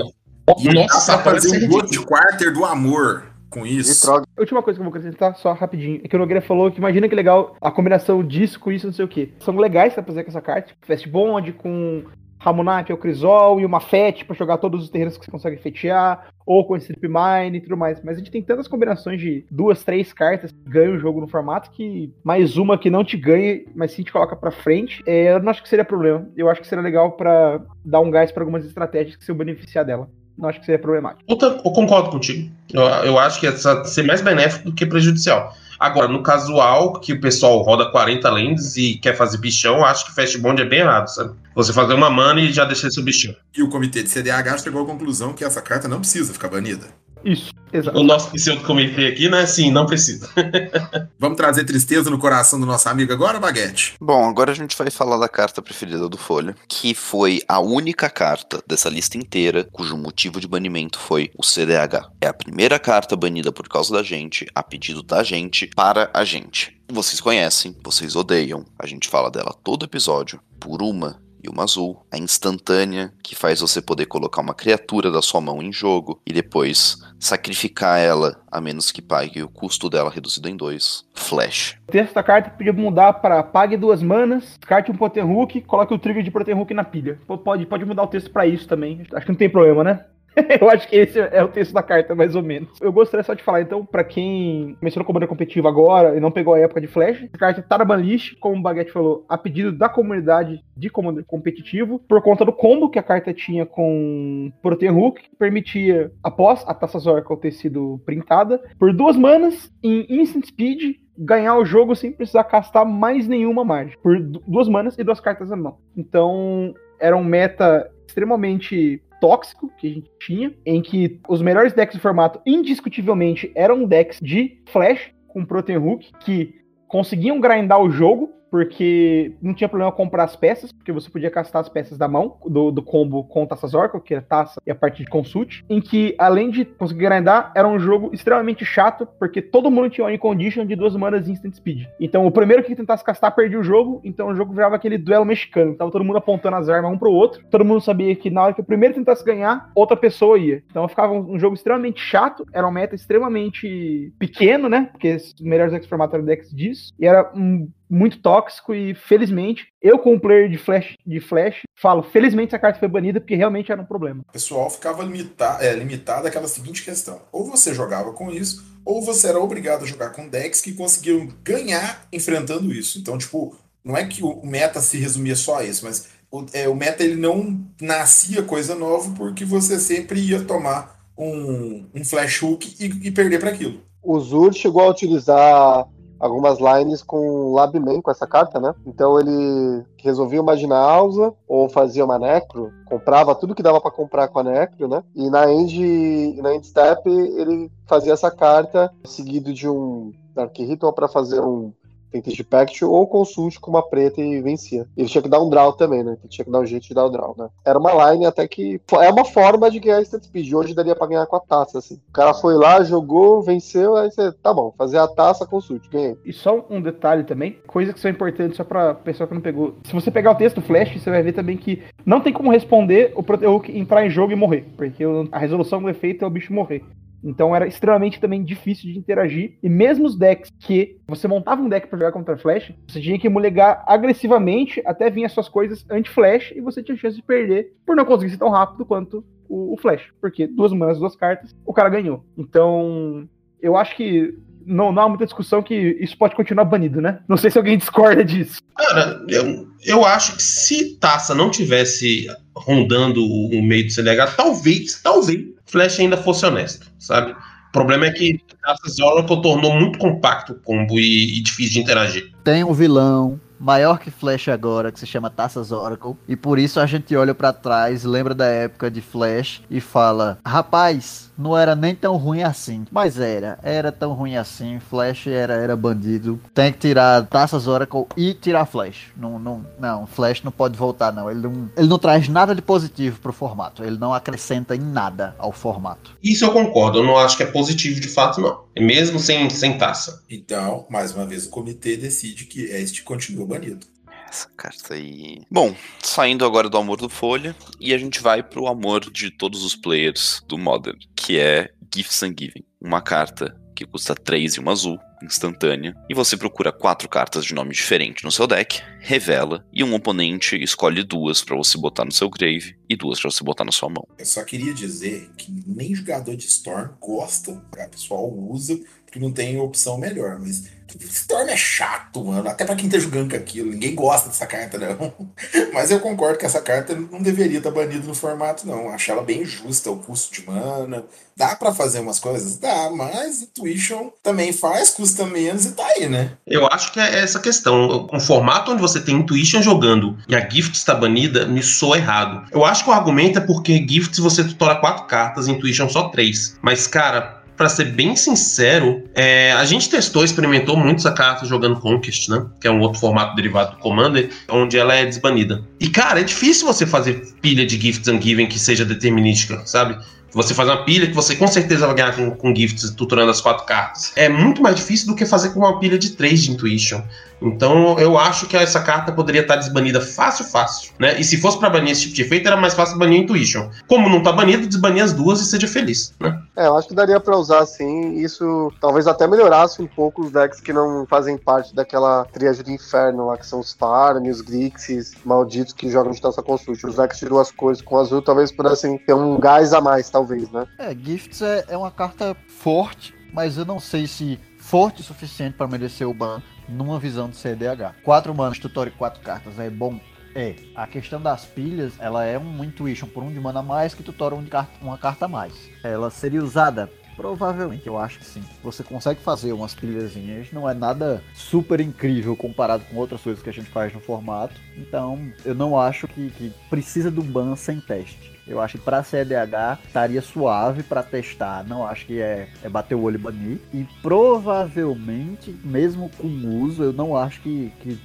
Nossa, dá fazer um Ghost Quarter do amor com isso. A última coisa que eu vou acrescentar, só rapidinho, é que o Nogueira falou que imagina que legal a combinação disso com isso, não sei o que. São legais pra fazer com essa carta, tipo Fast Bond, com Ramonap, o Crisol e uma FET pra jogar todos os terrenos que você consegue fetear, ou com Strip Mine e tudo mais. Mas a gente tem tantas combinações de duas, três cartas que ganham o jogo no formato que mais uma que não te ganha, mas sim te coloca pra frente. É, eu não acho que seria problema. Eu acho que seria legal para dar um gás para algumas estratégias que se beneficiar dela não acho que seria problemático. Eu, eu concordo contigo. Eu, eu acho que é ser mais benéfico do que prejudicial. Agora, no casual, que o pessoal roda 40 lentes e quer fazer bichão, acho que Fast Bond é bem errado, sabe? Você fazer uma mana e já deixar seu bichão. E o comitê de CDH chegou à conclusão que essa carta não precisa ficar banida. Isso, exato. O nosso pseudo comitê aqui, né? Sim, não precisa. Vamos trazer tristeza no coração do nosso amigo agora, Baguete? Bom, agora a gente vai falar da carta preferida do Folha, que foi a única carta dessa lista inteira cujo motivo de banimento foi o CDH. É a primeira carta banida por causa da gente, a pedido da gente, para a gente. Vocês conhecem, vocês odeiam, a gente fala dela todo episódio, por uma e uma azul, a instantânea, que faz você poder colocar uma criatura da sua mão em jogo e depois sacrificar ela, a menos que pague o custo dela reduzido em dois. Flash. O texto da carta podia mudar para pague duas manas, carte um Poten Hook, coloque o trigger de Poten Hook na pilha. Pode, pode mudar o texto para isso também. Acho que não tem problema, né? eu acho que esse é o texto da carta, mais ou menos. Eu gostaria só de falar, então, para quem começou no comando competitivo agora e não pegou a época de Flash, a carta tá na banlist, como o Baguette falou, a pedido da comunidade de comando competitivo, por conta do combo que a carta tinha com Protein Hook, que permitia, após a Taça Zorca ter sido printada, por duas manas, em Instant Speed, ganhar o jogo sem precisar castar mais nenhuma margem, por duas manas e duas cartas na mão. Então, era um meta extremamente tóxico que a gente tinha, em que os melhores decks do formato, indiscutivelmente, eram decks de Flash com Protein Hook, que conseguiam grindar o jogo porque não tinha problema comprar as peças, porque você podia castar as peças da mão, do, do combo com Taças Oracle, que é taça e a parte de consult, em que, além de conseguir grindar, era um jogo extremamente chato, porque todo mundo tinha uma condition de duas manas instant speed. Então, o primeiro que tentasse castar perdia o jogo, então o jogo virava aquele duelo mexicano, tava todo mundo apontando as armas um pro outro, todo mundo sabia que na hora que o primeiro tentasse ganhar, outra pessoa ia. Então ficava um, um jogo extremamente chato, era um meta extremamente pequeno, né, porque os melhores decks formato eram decks disso, e era um muito tóxico e felizmente eu como player de flash de flash falo felizmente essa carta foi banida porque realmente era um problema. O pessoal ficava limitado é, limitado àquela seguinte questão. Ou você jogava com isso ou você era obrigado a jogar com decks que conseguiram ganhar enfrentando isso. Então tipo não é que o meta se resumia só a isso mas o, é, o meta ele não nascia coisa nova porque você sempre ia tomar um, um flash hook e, e perder para aquilo. O Zur chegou a utilizar algumas lines com Labman com essa carta, né? Então ele resolvia uma Ginausa ou fazia uma Necro, comprava tudo que dava para comprar com a Necro, né? E na End, na end Step ele fazia essa carta seguido de um Dark Ritual para fazer um de Pact ou consulte com uma preta e vencia. Ele tinha que dar um draw também, né? Ele tinha que dar um jeito de dar o draw, né? Era uma line até que. É uma forma de ganhar instant speed. Hoje daria pra ganhar com a taça, assim. O cara foi lá, jogou, venceu, aí você. Tá bom, fazer a taça, consulte, ganhei. E só um detalhe também, coisas que são importantes só pra pessoa que não pegou. Se você pegar o texto Flash, você vai ver também que não tem como responder o Protehulk entrar em jogo e morrer. Porque a resolução do efeito é o bicho morrer. Então era extremamente também difícil de interagir. E mesmo os decks que você montava um deck para jogar contra Flash, você tinha que molegar agressivamente até vir as suas coisas anti-Flash e você tinha chance de perder por não conseguir ser tão rápido quanto o, o Flash. Porque duas manas, duas cartas, o cara ganhou. Então, eu acho que não, não há muita discussão que isso pode continuar banido, né? Não sei se alguém discorda disso. Cara, eu, eu acho que se Taça não tivesse rondando o meio do CDH, talvez, talvez Flash ainda fosse honesto, sabe? O problema é que Taças Oracle tornou muito compacto o combo e, e difícil de interagir. Tem um vilão, maior que Flash agora, que se chama Taças Oracle. E por isso a gente olha para trás, lembra da época de Flash e fala: rapaz, não era nem tão ruim assim. Mas era, era tão ruim assim. Flash era, era bandido. Tem que tirar Taças Oracle e tirar Flash. Não, não, não, Flash não pode voltar, não. Ele não, ele não traz nada de positivo pro formato. Ele não acrescenta em nada ao formato. Isso eu concordo. Eu não acho que é positivo de fato, não. Mesmo sem, sem taça. Então, mais uma vez, o comitê decide que este continua banido. Essa carta aí. Bom, saindo agora do amor do Folha, e a gente vai pro amor de todos os players do Modern, que é Gifts and Giving. Uma carta que custa 3 e uma azul, instantânea, e você procura quatro cartas de nome diferente no seu deck, revela, e um oponente escolhe duas para você botar no seu grave e duas para você botar na sua mão. Eu só queria dizer que nem jogador de Storm gosta, o pessoal usa, porque não tem opção melhor, mas Storm é chato, mano. Até pra quem tá jogando com aquilo. Ninguém gosta dessa carta, não. Mas eu concordo que essa carta não deveria estar tá banida no formato, não. Acho ela bem justa, o custo de mana. Dá para fazer umas coisas? Dá, mas Intuition também faz, custa menos e tá aí, né? Eu acho que é essa questão. Um formato onde você tem Intuition jogando e a Gift está banida, me soa errado. Eu acho que o argumento é porque Gifts você tutora quatro cartas, Intuition só três. Mas, cara, para ser bem sincero, é, a gente testou, experimentou muito essa carta jogando Conquest, né? Que é um outro formato derivado do Commander, onde ela é desbanida. E, cara, é difícil você fazer pilha de Gifts and Given que seja determinística, sabe? Você faz uma pilha que você com certeza vai ganhar com, com gifts tutorando as quatro cartas. É muito mais difícil do que fazer com uma pilha de três de Intuition. Então eu acho que essa carta poderia estar desbanida fácil, fácil. Né? E se fosse para banir esse tipo de efeito, era mais fácil banir Intuition. Como não tá banido, desbanir as duas e seja feliz. Né? É, eu acho que daria para usar assim. Isso talvez até melhorasse um pouco os decks que não fazem parte daquela triagem de inferno lá, que são os Farm, os Grixis, malditos que jogam de taça consult. Os decks de duas cores com azul talvez pudessem ter um gás a mais, talvez, né? É, Gifts é, é uma carta forte, mas eu não sei se forte o suficiente para merecer o ban numa visão de CDH. Quatro manas, tutorial quatro cartas é bom? É. A questão das pilhas, ela é um intuition por um de mana a mais que tutora um carta, uma carta a mais. Ela seria usada Provavelmente, eu acho que sim. Você consegue fazer umas pilhazinhas, não é nada super incrível comparado com outras coisas que a gente faz no formato. Então, eu não acho que, que precisa de um ban sem teste. Eu acho que para CDH estaria suave para testar. Não acho que é, é bater o olho e banir. E provavelmente, mesmo com uso, eu não acho que, que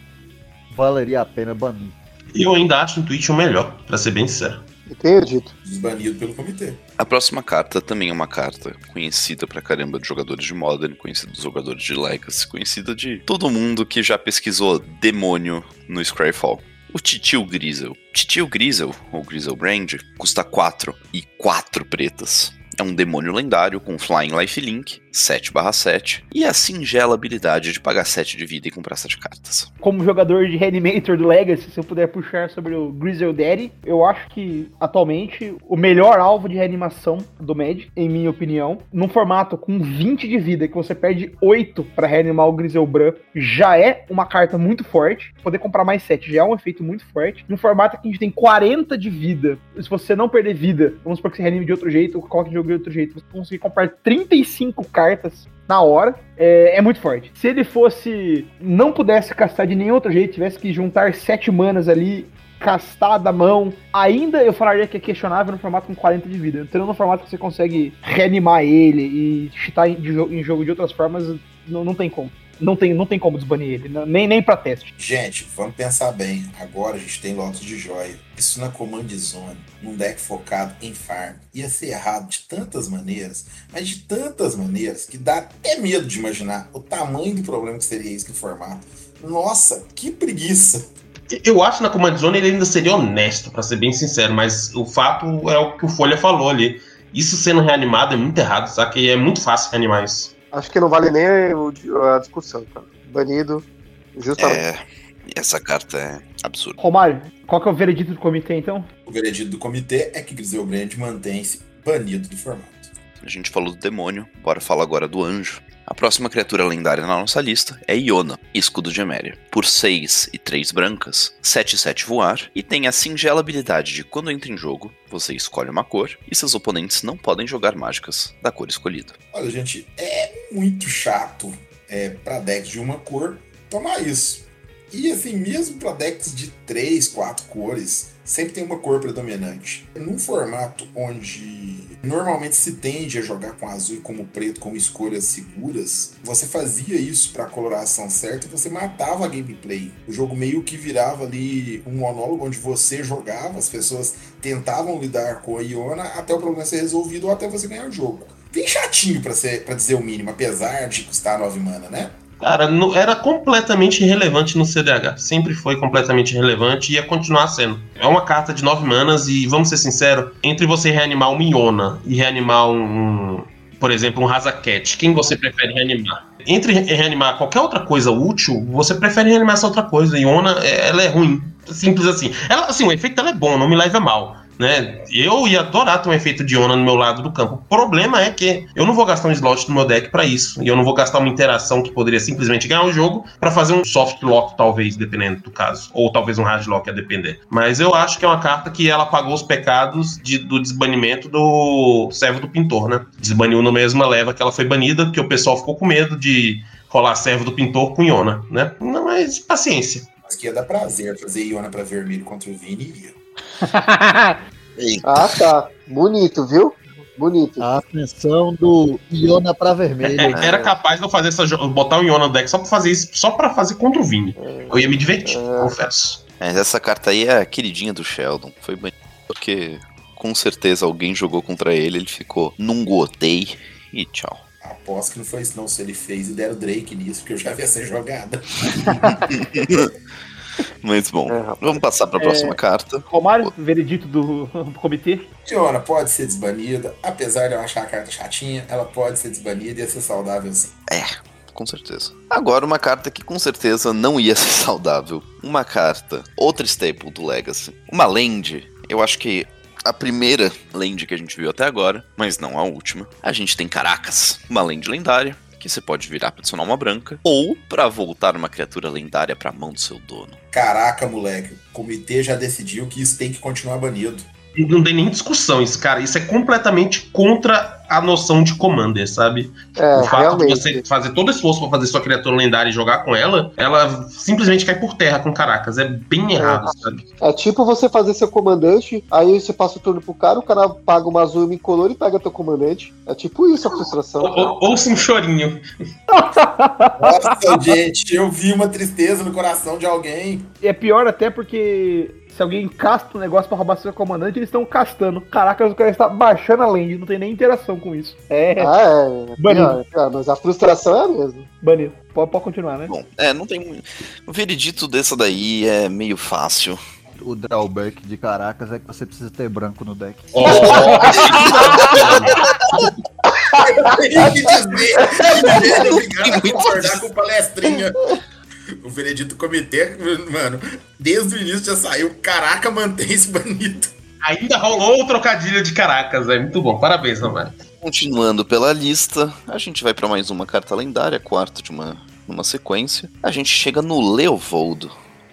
valeria a pena banir. Eu ainda acho o Intuition melhor, para ser bem sincero. E tenho dito. Desbanido pelo comitê. A próxima carta também é uma carta conhecida pra caramba de jogadores de Modern, conhecida dos jogadores de Legacy, conhecida de todo mundo que já pesquisou demônio no Scryfall o Titio Grizzle. Titio Grizzle, ou Grizzle Brand, custa 4 e 4 pretas. É um demônio lendário com Flying Lifelink 7/7 e a singela habilidade de pagar 7 de vida e comprar 7 cartas. Como jogador de Reanimator do Legacy, se eu puder puxar sobre o Grizzle Daddy, eu acho que atualmente o melhor alvo de reanimação do Magic, em minha opinião, num formato com 20 de vida, que você perde 8 para reanimar o Grizzle Bran, já é uma carta muito forte. Poder comprar mais 7 já é um efeito muito forte. Num formato que a gente tem 40 de vida, se você não perder vida, vamos supor que você reanime de outro jeito, ou coloque de jogo de outro jeito, você conseguir comprar 35 cartas na hora, é, é, muito forte. Se ele fosse. não pudesse castar de nenhum outro jeito, tivesse que juntar sete manas ali, castar da mão, ainda eu falaria que é questionável no formato com 40 de vida. Entrando no formato que você consegue reanimar ele e cheatar em, em jogo de outras formas, não, não tem como. Não tem, não tem como desbanir ele, nem, nem pra teste. Gente, vamos pensar bem. Agora a gente tem Lotus de Joia. Isso na Command Zone, num deck focado em farm, ia ser errado de tantas maneiras, mas de tantas maneiras que dá até medo de imaginar o tamanho do problema que seria isso no formato. Nossa, que preguiça! Eu acho que na Command Zone ele ainda seria honesto, para ser bem sincero, mas o fato é o que o Folha falou ali. Isso sendo reanimado é muito errado, sabe? É muito fácil reanimar isso. Acho que não vale nem a discussão, cara. Banido, justamente. É, essa carta é absurda. Romário, qual que é o veredito do comitê, então? O veredito do comitê é que Griselbrand mantém-se banido do formato. A gente falou do demônio, bora falar agora do anjo. A próxima criatura lendária na nossa lista é Iona, escudo de Eméria. Por 6 e 3 brancas, 7 e 7 voar, e tem a singela habilidade de quando entra em jogo, você escolhe uma cor e seus oponentes não podem jogar mágicas da cor escolhida. Olha, gente, é muito chato é, para decks de uma cor tomar isso. E assim, mesmo para decks de 3, 4 cores, sempre tem uma cor predominante. Num formato onde normalmente se tende a jogar com azul e como preto como escolhas seguras, você fazia isso para a coloração certa e você matava a gameplay. O jogo meio que virava ali um monólogo onde você jogava, as pessoas tentavam lidar com a Iona até o problema ser resolvido ou até você ganhar o jogo. Bem chatinho para dizer o mínimo, apesar de custar 9 mana, né? Cara, era completamente irrelevante no CDH. Sempre foi completamente irrelevante e ia continuar sendo. É uma carta de nove manas e, vamos ser sinceros, entre você reanimar um Miona e reanimar um, por exemplo, um Razaket, quem você prefere reanimar? Entre reanimar qualquer outra coisa útil, você prefere reanimar essa outra coisa. Iona, ela é ruim. Simples assim. Ela, assim, o efeito dela é bom, não me leva mal. Né? Eu ia adorar ter um efeito de Ona no meu lado do campo. O problema é que eu não vou gastar um slot no meu deck para isso. E eu não vou gastar uma interação que poderia simplesmente ganhar o jogo para fazer um soft lock, talvez, dependendo do caso. Ou talvez um hard lock, a depender. Mas eu acho que é uma carta que ela pagou os pecados de, do desbanimento do servo do pintor, né? Desbaniu na mesma leva que ela foi banida, porque o pessoal ficou com medo de rolar servo do pintor com Iona, né? Não, mas paciência. Mas que ia dar prazer fazer Iona para vermelho contra o Vini ia. ah, tá. Bonito, viu? Bonito. A atenção do Iona pra vermelho. É, era capaz de eu fazer essa, botar o Iona no deck só pra fazer isso, só pra fazer contra o Vini. Eu ia me divertir, é... confesso. É, essa carta aí é a queridinha do Sheldon. Foi bem. Porque com certeza alguém jogou contra ele, ele ficou num gotei e tchau. Aposto que não foi isso, não. Se ele fez e deram Drake nisso, porque eu já vi essa jogada. Mas bom, é, vamos passar para a próxima é, carta. Romário, veredito do, do comitê. Tiona pode ser desbanida, apesar de eu achar a carta chatinha, ela pode ser desbanida e ia ser saudável sim. É, com certeza. Agora, uma carta que com certeza não ia ser saudável. Uma carta, outra staple do Legacy. Uma land, eu acho que a primeira land que a gente viu até agora, mas não a última. A gente tem Caracas, uma land lendária que você pode virar para adicionar uma branca, ou para voltar uma criatura lendária para a mão do seu dono. Caraca, moleque, o comitê já decidiu que isso tem que continuar banido. Não tem nem discussão isso, cara. Isso é completamente contra a noção de Commander, sabe? É, o fato realmente. de você fazer todo esforço para fazer sua criatura lendária e jogar com ela, ela simplesmente cai por terra com caracas. É bem é. errado, é. sabe? É tipo você fazer seu comandante, aí você passa o turno pro cara, o cara paga uma azul e incolor e pega teu comandante. É tipo isso a frustração. Ou, ouça um chorinho. Nossa, gente, eu vi uma tristeza no coração de alguém. E é pior até porque se alguém casta um negócio pra roubar seu comandante, eles estão castando. Caraca, o cara está baixando a land, não tem nem interação com isso. É. Ah, é. Banido. É, mas a frustração é a mesma. Banido. Pode, pode continuar, né? Bom, é, não tem. O veredito dessa daí é meio fácil. O drawback de Caracas é que você precisa ter branco no deck. Oh. tenho que dizer. Obrigado a concordar com palestrinha. O veredito comitê, mano, desde o início já saiu. Caraca, mantém esse banido. Ainda rolou o trocadilho de Caracas, é muito bom. Parabéns, Romário. Continuando pela lista, a gente vai pra mais uma carta lendária, quarta de uma, uma sequência. A gente chega no Leovoldo.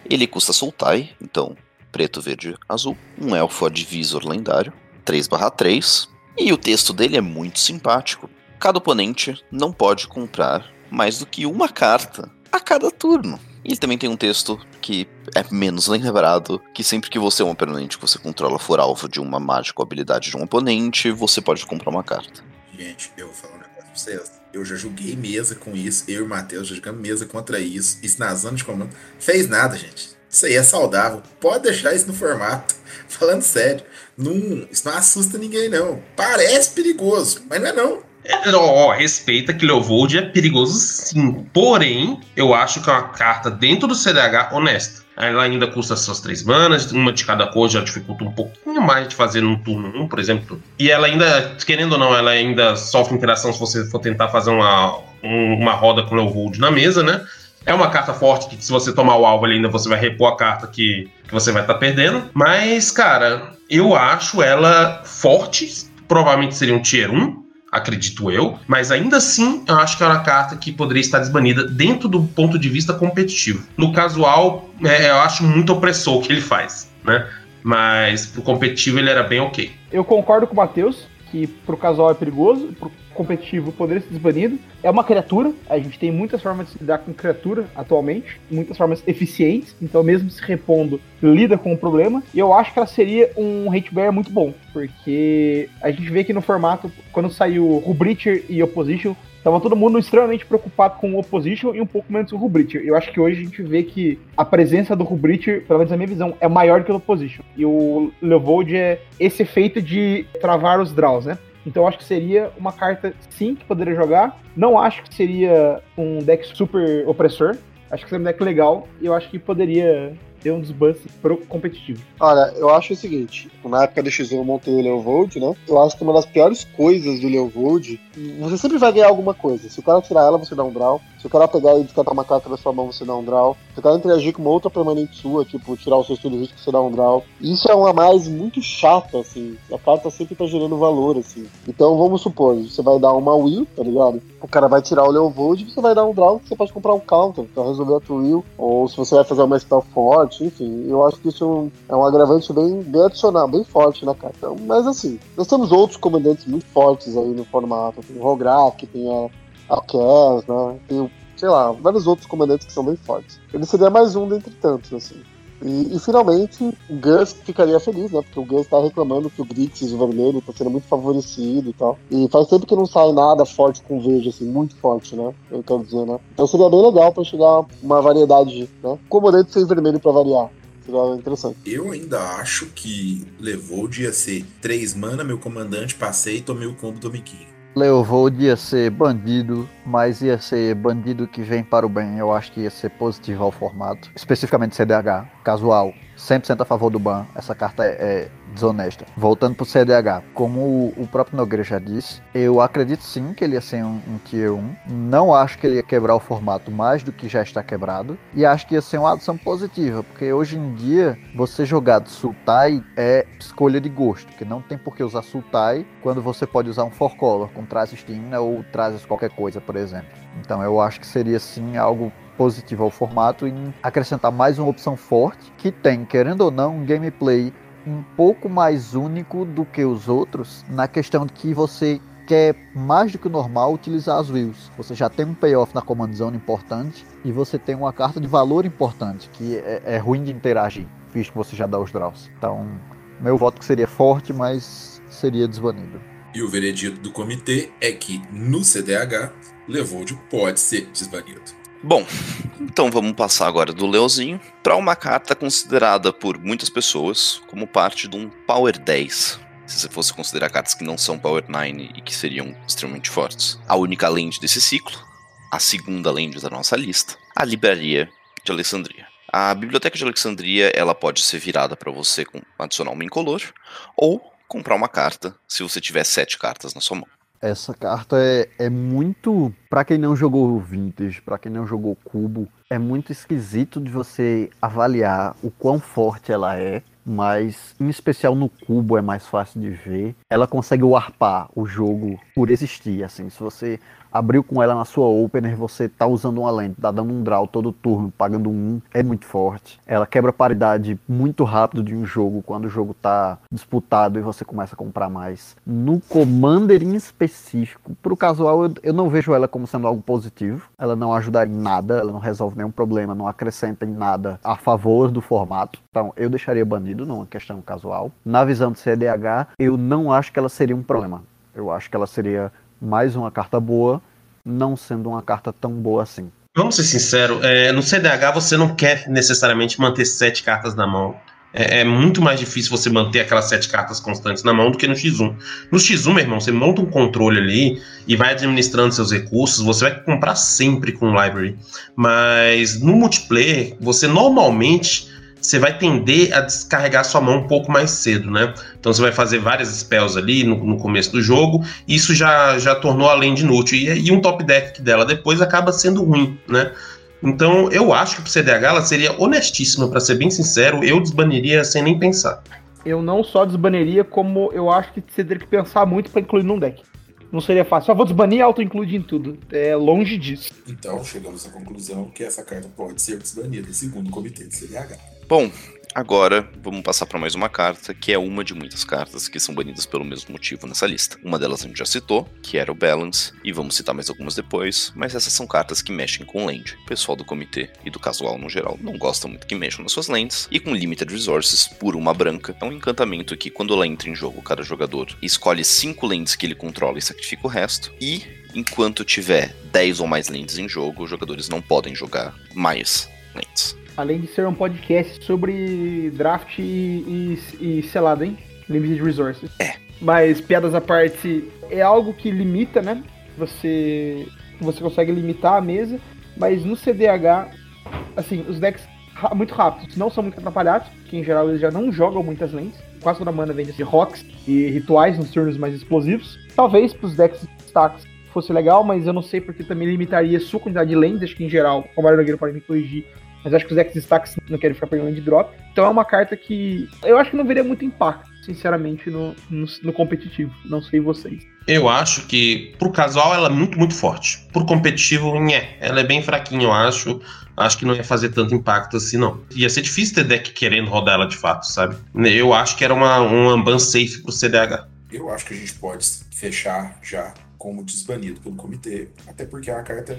Ele custa Sultai, então preto, verde, azul. Um elfo advisor lendário, 3/3. E o texto dele é muito simpático. Cada oponente não pode comprar mais do que uma carta a cada turno. E ele também tem um texto que é menos lembrado, que sempre que você é um oponente que você controla for alvo de uma mágica ou habilidade de um oponente, você pode comprar uma carta. Gente, eu vou falar um negócio pra vocês. Eu já joguei mesa com isso, eu e o Matheus já jogamos mesa contra isso, isso na zona de comando. Fez nada, gente. Isso aí é saudável. Pode deixar isso no formato. Falando sério. Não, isso não assusta ninguém, não. Parece perigoso, mas não é não. É, respeita que Leovold é perigoso sim. Porém, eu acho que é uma carta dentro do CDH honesta. Ela ainda custa suas três manas, uma de cada cor já dificulta um pouquinho mais de fazer no turno 1, por exemplo. E ela ainda, querendo ou não, ela ainda sofre interação se você for tentar fazer uma, um- uma roda com Leovold na mesa, né? É uma carta forte que se você tomar o alvo ali ainda você vai repor a carta que, que você vai estar perdendo. Mas, cara, eu acho ela forte. Provavelmente seria um tier 1, acredito eu. Mas ainda assim, eu acho que é uma carta que poderia estar desbanida dentro do ponto de vista competitivo. No casual, é, eu acho muito opressor o que ele faz, né? Mas pro competitivo ele era bem ok. Eu concordo com o Matheus, que pro casual é perigoso, pro competitivo poderia ser desbanido. É uma criatura, a gente tem muitas formas de lidar com criatura atualmente, muitas formas eficientes, então mesmo se repondo, lida com o problema. E eu acho que ela seria um hate bear muito bom, porque a gente vê que no formato, quando saiu Rubreacher e Opposition, Tava todo mundo extremamente preocupado com o Opposition e um pouco menos com o Rubreacher. Eu acho que hoje a gente vê que a presença do Rubreacher, pelo menos na minha visão, é maior que o Opposition. E o Leovold é esse efeito de travar os draws, né? Então acho que seria uma carta, sim, que poderia jogar. Não acho que seria um deck super opressor. Acho que seria um deck legal. E eu acho que poderia ter um desbuff pro competitivo. Olha, eu acho o seguinte, na época do X1 eu montei o Leovold, né? Eu acho que uma das piores coisas do Leovold, você sempre vai ganhar alguma coisa. Se o cara tirar ela, você dá um draw. Se o cara pegar e descartar uma carta da sua mão, você dá um draw. Se o cara interagir com uma outra permanente sua, tipo, tirar o seu estilo de risco, você dá um draw. Isso é uma mais muito chata, assim. A carta sempre tá gerando valor, assim. Então, vamos supor, você vai dar uma will, tá ligado? O cara vai tirar o Leovold e você vai dar um draw, você pode comprar um counter pra resolver a tua will. Ou se você vai fazer uma spell forte, enfim. Eu acho que isso é um, é agravante bem, bem adicional, bem forte na carta. Então, mas assim, nós temos outros comandantes muito fortes aí no formato. Tem o Rograk, tem a, a Cass, né? Tem o sei lá, vários outros comandantes que são bem fortes. Ele seria mais um dentre tantos, assim. E, e, finalmente o Gus ficaria feliz, né? Porque o Gus tá reclamando que o Grixis, o vermelho, tá sendo muito favorecido e tal. E faz tempo que não sai nada forte com verde, assim, muito forte, né? Eu quero dizer, né? Então seria bem legal pra chegar uma variedade, né? Comandante sem vermelho pra variar. Seria interessante. Eu ainda acho que levou dia ser 3 mana, meu comandante, passei e tomei o combo do Miquinho. Leovold ia ser bandido, mas ia ser bandido que vem para o bem. Eu acho que ia ser positivo ao formato. Especificamente CDH, casual. 100% a favor do ban. Essa carta é, é desonesta. Voltando pro CDH, como o, próprio Nogueira já disse, eu acredito sim que ele ia ser um, um Tier 1. Não acho que ele ia quebrar o formato mais do que já está quebrado. E acho que ia ser uma adição positiva, porque hoje em dia você jogar de Sultai é escolha de gosto, que não tem por que usar Sultai quando você pode usar um Four Color com Trazes Stimina ou Trazes qualquer coisa, por exemplo. Então eu acho que seria sim algo positivo ao formato em acrescentar mais uma opção forte que tem, querendo ou não, um gameplay um pouco mais único do que os outros na questão de que você quer mais do que o normal utilizar as wills. Você já tem um payoff na command zone importante e você tem uma carta de valor importante que é, é ruim de interagir, visto que você já dá os draws. Então, meu voto que seria forte, mas seria desbanido. E o veredito do comitê é que no CDH, Levold pode ser desbanido. Bom, então vamos passar agora do Leozinho para uma carta considerada por muitas pessoas como parte de um Power 10. Se você fosse considerar cartas que não são Power 9 e que seriam extremamente fortes. A única land desse ciclo, a segunda land da nossa lista, a Libraria de Alexandria. A Biblioteca de Alexandria ela pode ser virada para você com adicionar uma incolor ou comprar uma carta se você tiver sete cartas na sua mão. Essa carta é, é muito. Pra quem não jogou Vintage, pra quem não jogou Cubo, é muito esquisito de você avaliar o quão forte ela é mas em especial no cubo é mais fácil de ver. Ela consegue warpar o jogo por existir, assim, se você abriu com ela na sua opener, você tá usando uma lente, tá dando um draw todo turno, pagando um, é muito forte. Ela quebra paridade muito rápido de um jogo quando o jogo tá disputado e você começa a comprar mais. No Commander em específico, pro casual eu, eu não vejo ela como sendo algo positivo. Ela não ajuda em nada, ela não resolve nenhum problema, não acrescenta em nada a favor do formato. Então eu deixaria banido numa questão casual. Na visão do CDH, eu não acho que ela seria um problema. Eu acho que ela seria mais uma carta boa, não sendo uma carta tão boa assim. Vamos ser sinceros, é, no CDH você não quer necessariamente manter sete cartas na mão. É, é, muito mais difícil você manter aquelas sete cartas constantes na mão do que no X1. No X1, meu irmão, você monta um controle ali e vai administrando seus recursos, você vai comprar sempre com o library. Mas no multiplayer, você normalmente você vai tender a descarregar sua mão um pouco mais cedo, né? Então você vai fazer várias spells ali no, no começo do jogo, e isso já, já tornou a land inútil. E, e um top deck dela depois acaba sendo ruim, né? Então eu acho que pro CDH ela seria honestíssima, para ser bem sincero, eu desbaniria sem nem pensar. Eu não só desbaneria, como eu acho que você teria que pensar muito para incluir num deck. Não seria fácil. Só vou desbanir e auto-include em tudo. É longe disso. Então chegamos à conclusão que essa carta pode ser desbanida, segundo o comitê de CDH. Bom, Agora, vamos passar para mais uma carta, que é uma de muitas cartas que são banidas pelo mesmo motivo nessa lista. Uma delas a gente já citou, que era o Balance, e vamos citar mais algumas depois, mas essas são cartas que mexem com land. O pessoal do comitê e do casual no geral não gosta muito que mexam nas suas lands, e com Limited Resources por uma branca, é um encantamento que quando ela entra em jogo, cada jogador escolhe 5 lands que ele controla e sacrifica o resto, e enquanto tiver 10 ou mais lands em jogo, os jogadores não podem jogar mais lands. Além de ser um podcast sobre draft e, e, e selado, hein? Limited Resources. É. Mas, piadas à parte, é algo que limita, né? Você, você consegue limitar a mesa, mas no CDH, assim, os decks muito rápidos não são muito atrapalhados, que em geral eles já não jogam muitas lentes. Quase toda mana vem de rocks e rituais nos turnos mais explosivos. Talvez para os decks stacks fosse legal, mas eu não sei porque também limitaria a sua quantidade de lentes. Acho que em geral, o Mario Nogueira pode me corrigir, mas acho que os destaques não querem ficar perdendo de drop. Então é uma carta que eu acho que não veria muito impacto, sinceramente, no, no, no competitivo. Não sei vocês. Eu acho que pro casual ela é muito, muito forte. Pro competitivo, nhé, ela é bem fraquinha, eu acho. Acho que não ia fazer tanto impacto assim, não. Ia ser difícil ter deck querendo rodar ela de fato, sabe? Eu acho que era uma, um unban safe pro CDH. Eu acho que a gente pode fechar já como desbanido pelo comitê, até porque é uma carta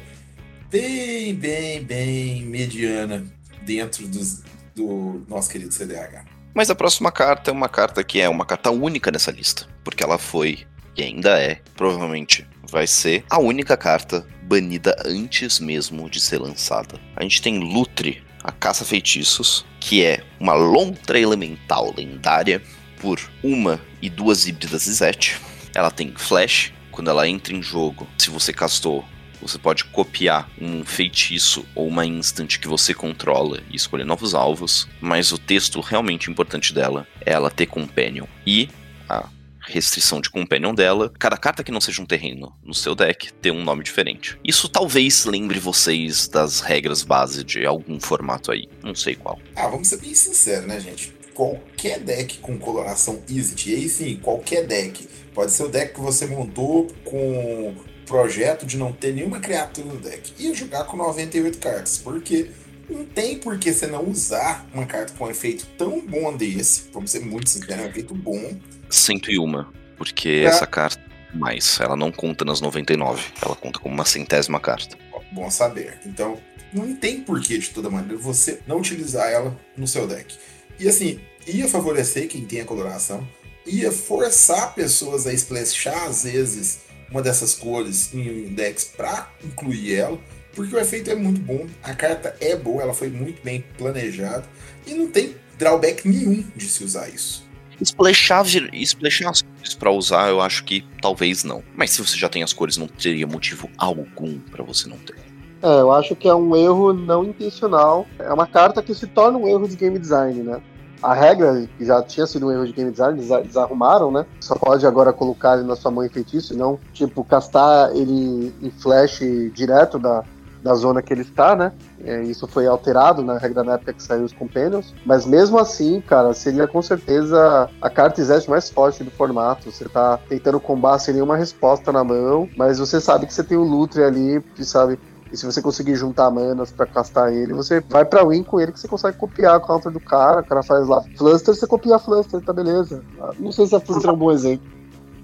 bem, bem, bem mediana dentro dos, do nosso querido CDH. Mas a próxima carta é uma carta que é uma carta única nessa lista, porque ela foi, e ainda é, provavelmente vai ser, a única carta banida antes mesmo de ser lançada. A gente tem Lutre, a Caça Feitiços, que é uma lontra elemental lendária por uma e duas híbridas Zet. Ela tem Flash, quando ela entra em jogo, se você castou você pode copiar um feitiço ou uma instant que você controla e escolher novos alvos, mas o texto realmente importante dela é ela ter companion. E a restrição de companion dela, cada carta que não seja um terreno no seu deck ter um nome diferente. Isso talvez lembre vocês das regras base de algum formato aí, não sei qual. Ah, vamos ser bem sinceros, né, gente? Qualquer deck com coloração Easy, e aí sim, qualquer deck. Pode ser o deck que você montou com projeto de não ter nenhuma criatura no deck. Ia jogar com 98 cartas, porque não tem por que você não usar uma carta com um efeito tão bom desse. Vamos ser muito sinceros, é um efeito bom. 101, porque pra... essa carta mais, ela não conta nas 99, ela conta como uma centésima carta. Bom saber. Então, não tem porquê, de toda maneira, você não utilizar ela no seu deck. E assim, ia favorecer quem tem a coloração, ia forçar pessoas a splashar, às vezes, uma dessas cores em um index para incluir ela, porque o efeito é muito bom, a carta é boa, ela foi muito bem planejada e não tem drawback nenhum de se usar isso. Splashar, splashar as cores pra usar, eu acho que talvez não. Mas se você já tem as cores, não teria motivo algum para você não ter. É, eu acho que é um erro não intencional. É uma carta que se torna um erro de game design, né? A regra, que já tinha sido um erro de game design, eles, eles arrumaram, né? Só pode agora colocar ele na sua mão em feitiço, não, tipo, castar ele em flash direto da, da zona que ele está, né? É, isso foi alterado na regra na época que saiu os Companions. Mas mesmo assim, cara, seria com certeza a carta exército mais forte do formato. Você tá tentando combar sem nenhuma resposta na mão, mas você sabe que você tem o Lutre ali, que sabe. E se você conseguir juntar manas pra castar ele, você vai pra win com ele que você consegue copiar a counter do cara. O cara faz lá Fluster, você copia a Fluster, tá beleza. Não sei se a Fluster é um bom exemplo.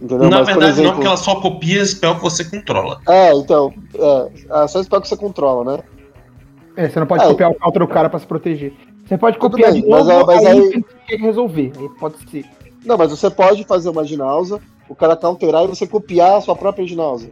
Entendeu? Na Mas, verdade, exemplo- não, porque ela só copia spell que você controla. É, então, é, é só espero que você controla, né? É, você não pode É. copiar o counter do cara pra se proteger. Você pode copiar bem, de mas novo, é- mas aí, aí- tem que resolver. Aí pode ser. Não, mas você pode fazer uma ginausa, o cara counterar e você copiar a sua própria ginausa.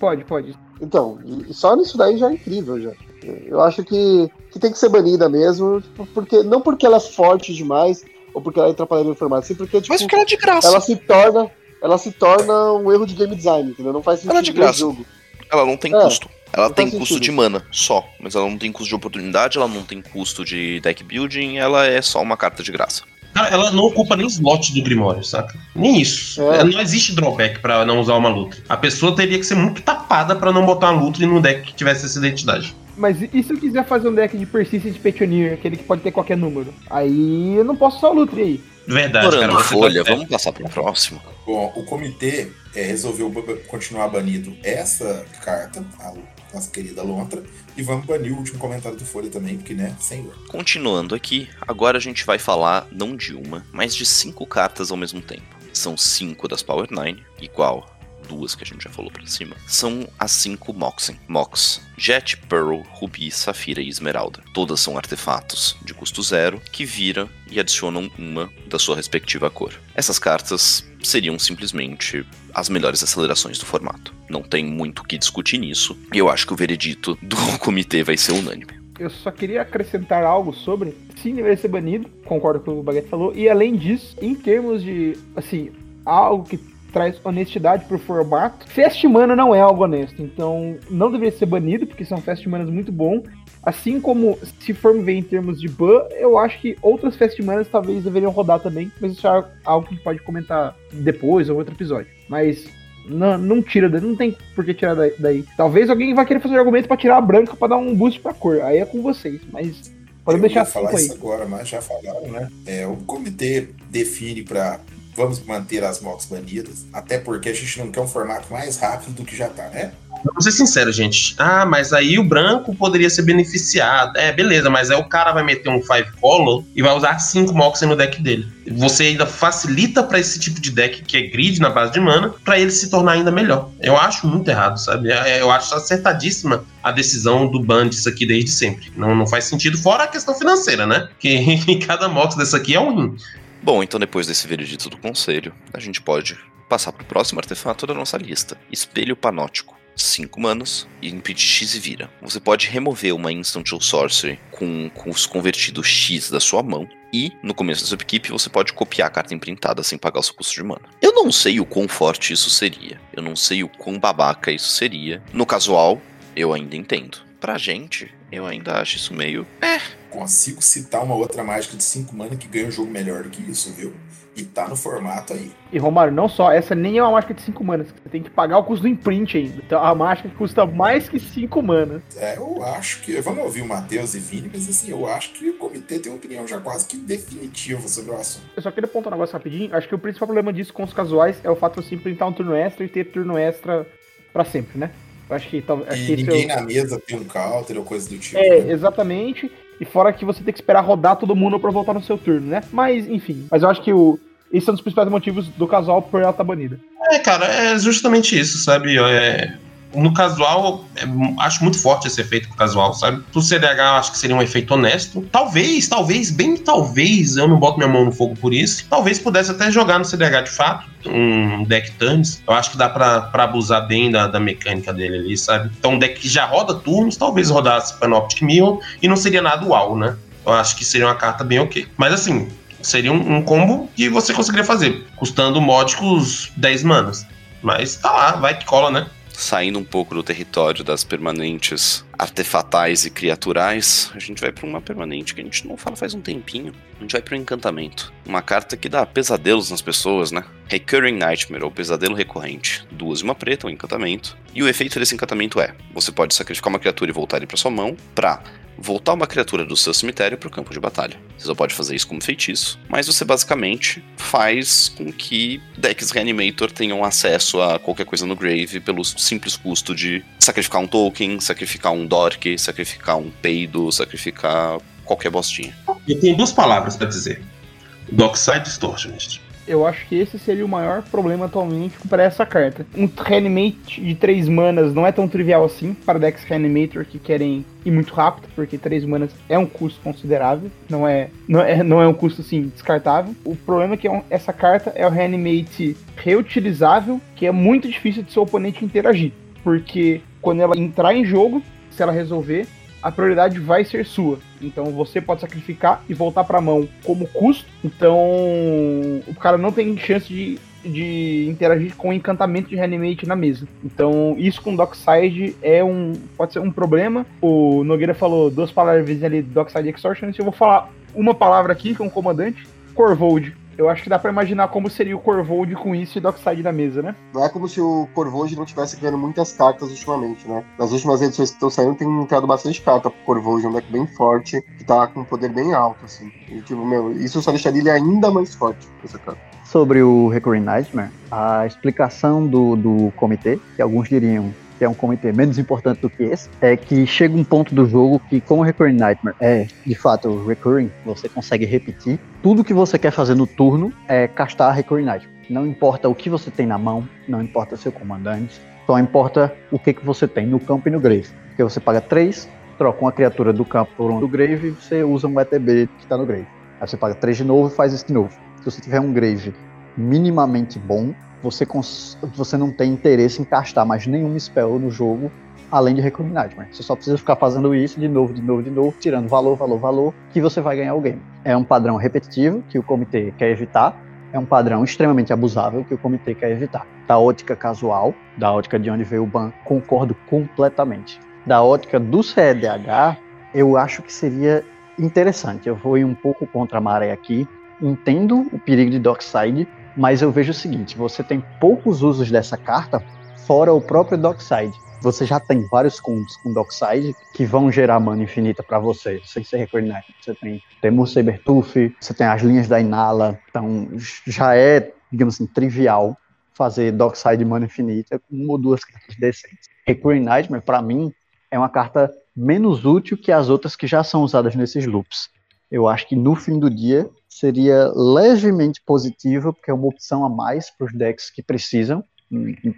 Pode, pode. Então, só nisso daí já é incrível já. Eu acho que, que tem que ser banida mesmo, porque não porque ela é forte demais ou porque ela é atrapalhando o formato, sim porque tipo, Mas porque ela é de graça. ela se torna ela se torna um erro de game design, entendeu? Não faz sentido Ela é de no graça. jogo. Ela não tem É, custo. Ela não tem custo sentido. de mana, só. Mas ela não tem custo de oportunidade, ela não tem custo de deck building, ela é só uma carta de graça. Cara, ela não ocupa nem slot do Grimório, saca? Nem isso. É. Não existe drawback pra não usar uma Lutre. A pessoa teria que ser muito tapada pra não botar uma Lutre no deck que tivesse essa identidade. Mas e se eu quiser fazer um deck de Persistent Petitioneer, aquele que pode ter qualquer número? Aí eu não posso usar o Lutre aí. Verdade, cara. Folha, tá- vamos passar pro próximo. Bom, o comitê é, resolveu continuar banido essa carta, a nossa querida Lontra, e vamos banir o último comentário do Folha também, porque, né, senhor. Continuando aqui, agora a gente vai falar não de uma, mas de cinco cartas ao mesmo tempo. São cinco das Power 9, igual duas que a gente já falou pra cima. São as cinco Moxen. Mox, Jet, Pearl, Rubi, Safira e Esmeralda. Todas são artefatos de custo zero que viram e adicionam uma da sua respectiva cor. Essas cartas seriam simplesmente as melhores acelerações do formato. Não tem muito o que discutir nisso, e eu acho que o veredito do comitê vai ser unânime. Eu só queria acrescentar algo sobre. Sim, deveria ser banido, concordo com o que o Baguette falou. E além disso, em termos de, assim, algo que traz honestidade pro formato, Fast Mana não é algo honesto. Então, não deveria ser banido, porque são Fast Manas muito bom. Assim como, se formos ver em termos de ban, eu acho que outras Fast Manas talvez deveriam rodar também. Mas isso é algo que a gente pode comentar depois ou outro episódio. Mas não, não tira, daí, não tem por que tirar daí. Talvez alguém vai querer fazer argumento pra tirar a branca pra dar um boost pra cor. Aí é com vocês, mas podemos deixar ia falar cinco aí. isso agora, mas já falaram, né? É, o comitê define para vamos manter as motos banidas, até porque a gente não quer um formato mais rápido do que já tá, né? Vamos ser sinceros, gente. Ah, mas aí o branco poderia ser beneficiado. É, beleza, mas aí o cara vai meter um Five Color e vai usar cinco Moxen no deck dele. Você ainda facilita pra esse tipo de deck que é grid na base de mana, pra ele se tornar ainda melhor. Eu acho muito errado, sabe? É, Eu acho acertadíssima a decisão do ban disso aqui desde sempre. Não, não faz sentido, fora a questão financeira, né? Que cada Mox dessa aqui é um rim. Bom, então depois desse veredito do conselho, a gente pode passar pro próximo artefato da nossa lista: Espelho Panótico. 5 manos e impede X e vira. Você pode remover uma Instant ou Sorcery com, com os convertidos X da sua mão. E, no começo da sua equipe, você pode copiar a carta imprintada sem pagar o seu custo de mana. Eu não sei o quão forte isso seria. Eu não sei o quão babaca isso seria. No casual, eu ainda entendo. Pra gente, eu ainda acho isso meio. Consigo citar uma outra mágica de 5 mana que ganha um jogo melhor do que isso, viu? E tá no formato aí. E Romário, não só, essa nem é uma mágica de 5 manas. Você tem que pagar o custo do imprint ainda. Então a mágica custa mais que 5 manas. É, eu acho que. Vamos ouvir o Matheus e Vini, mas assim, eu acho que o comitê tem uma opinião já quase que definitiva sobre o assunto. Eu só queria apontar um negócio rapidinho. Acho que o principal problema disso com os casuais é o fato de você imprintar um turno extra e ter turno extra pra sempre, né? Eu acho que talvez. E é ninguém o- na mesa tem um counter ou coisa do tipo. É, né? exatamente. E fora que você tem que esperar rodar todo mundo pra voltar no seu turno, né? Mas, enfim. Mas eu acho que o. Esse é um dos principais motivos do casual por ela estar banida. É, cara, é justamente isso, sabe? É, no casual, é, acho muito forte esse efeito pro casual, sabe? Pro CDH, acho que seria um efeito honesto. Talvez, talvez, bem talvez, eu não boto minha mão no fogo por isso. Talvez pudesse até jogar no CDH de fato, um deck turns. Eu acho que dá pra, pra abusar bem da, da mecânica dele ali, sabe? Então, um deck que já roda turnos, talvez rodasse Panoptic Mirror e não seria nada uau, né? Eu acho que seria uma carta bem ok. Mas assim, seria um, um combo que você conseguiria fazer, custando módicos 10 manas. Mas tá lá, vai que cola, né? Saindo um pouco do território das permanentes artefatais e criaturais, a gente vai para uma permanente que a gente não fala faz um tempinho. A gente vai para um encantamento. Uma carta que dá pesadelos nas pessoas, né? Recurring Nightmare, ou pesadelo recorrente. Duas e uma preta, um encantamento. E o efeito desse encantamento é: você pode sacrificar uma criatura e voltar ele para sua mão para voltar uma criatura do seu cemitério para o campo de batalha. Você só pode fazer isso como feitiço, mas você basicamente faz com que decks Reanimator tenham acesso a qualquer coisa no grave pelo simples custo de sacrificar um token, sacrificar um dork, sacrificar um peido, sacrificar qualquer bostinha. Eu tenho duas palavras para dizer: Dockside Distortionist. Eu acho que esse seria o maior problema atualmente para essa carta. Um Reanimate de 3 manas não é tão trivial assim para decks Reanimator que querem ir muito rápido, porque 3 manas é um custo considerável, não é, não é, não é um custo assim descartável. O problema é que é essa carta é o Reanimate reutilizável, que é muito difícil de seu oponente interagir, porque quando ela entrar em jogo, se ela resolver, a prioridade vai ser sua. Então você pode sacrificar e voltar para a mão como custo. Então o cara não tem chance de, de interagir com o encantamento de reanimate na mesa. Então isso com Dockside é um pode ser um problema. O Nogueira falou duas palavras ali Dockside Extortion. Eu vou falar uma palavra aqui com o comandante, Corvold. Eu acho que dá pra imaginar como seria o Corvold com isso e Dockside na mesa, né? Não é como se o Corvold não tivesse ganhando muitas cartas ultimamente, né? Nas últimas edições que estão saindo, tem entrado bastante carta pro Corvold, um deck bem forte, que tá com um poder bem alto, assim. E, tipo, meu, isso só deixaria ele ainda mais forte, essa carta. Sobre o Recurring Nightmare, a explicação do, do comitê, que alguns diriam que é um comitê menos importante do que esse, é que chega um ponto do jogo que, como Recurring Nightmare é de fato recurring, você consegue repetir. Tudo que você quer fazer no turno é castar Recurring Nightmare. Não importa o que você tem na mão, não importa seu comandante, só importa o que, que você tem no campo e no grave. Porque você paga 3, troca uma criatura do campo por um do grave e você usa um ETB que está no grave. Aí você paga 3 de novo e faz isso de novo. Se você tiver um grave minimamente bom, você, você não tem interesse em castar mais nenhum spell no jogo além de Recurring Nightmare. Você só precisa ficar fazendo isso de novo, de novo, de novo, tirando valor, valor, valor, que você vai ganhar o game. É um padrão repetitivo que o comitê quer evitar, é um padrão extremamente abusável que o comitê quer evitar. Da ótica casual, da ótica de onde veio o ban, concordo completamente. Da ótica do CEDH, eu acho que seria interessante. Eu vou ir um pouco contra a maré aqui. Entendo o perigo de Dockside, mas eu vejo o seguinte: você tem poucos usos dessa carta, fora o próprio Dockside. Você já tem vários combos com Dockside que vão gerar mana infinita para você, sem ser recordar. Você tem Temur Sabertooth, você tem as linhas da Inala, então já é, digamos assim, trivial fazer Dockside mana infinita com uma ou duas cartas decentes. Recurring Nightmare, para mim, é uma carta menos útil que as outras que já são usadas nesses loops. Eu acho que no fim do dia seria levemente positiva, porque é uma opção a mais para os decks que precisam,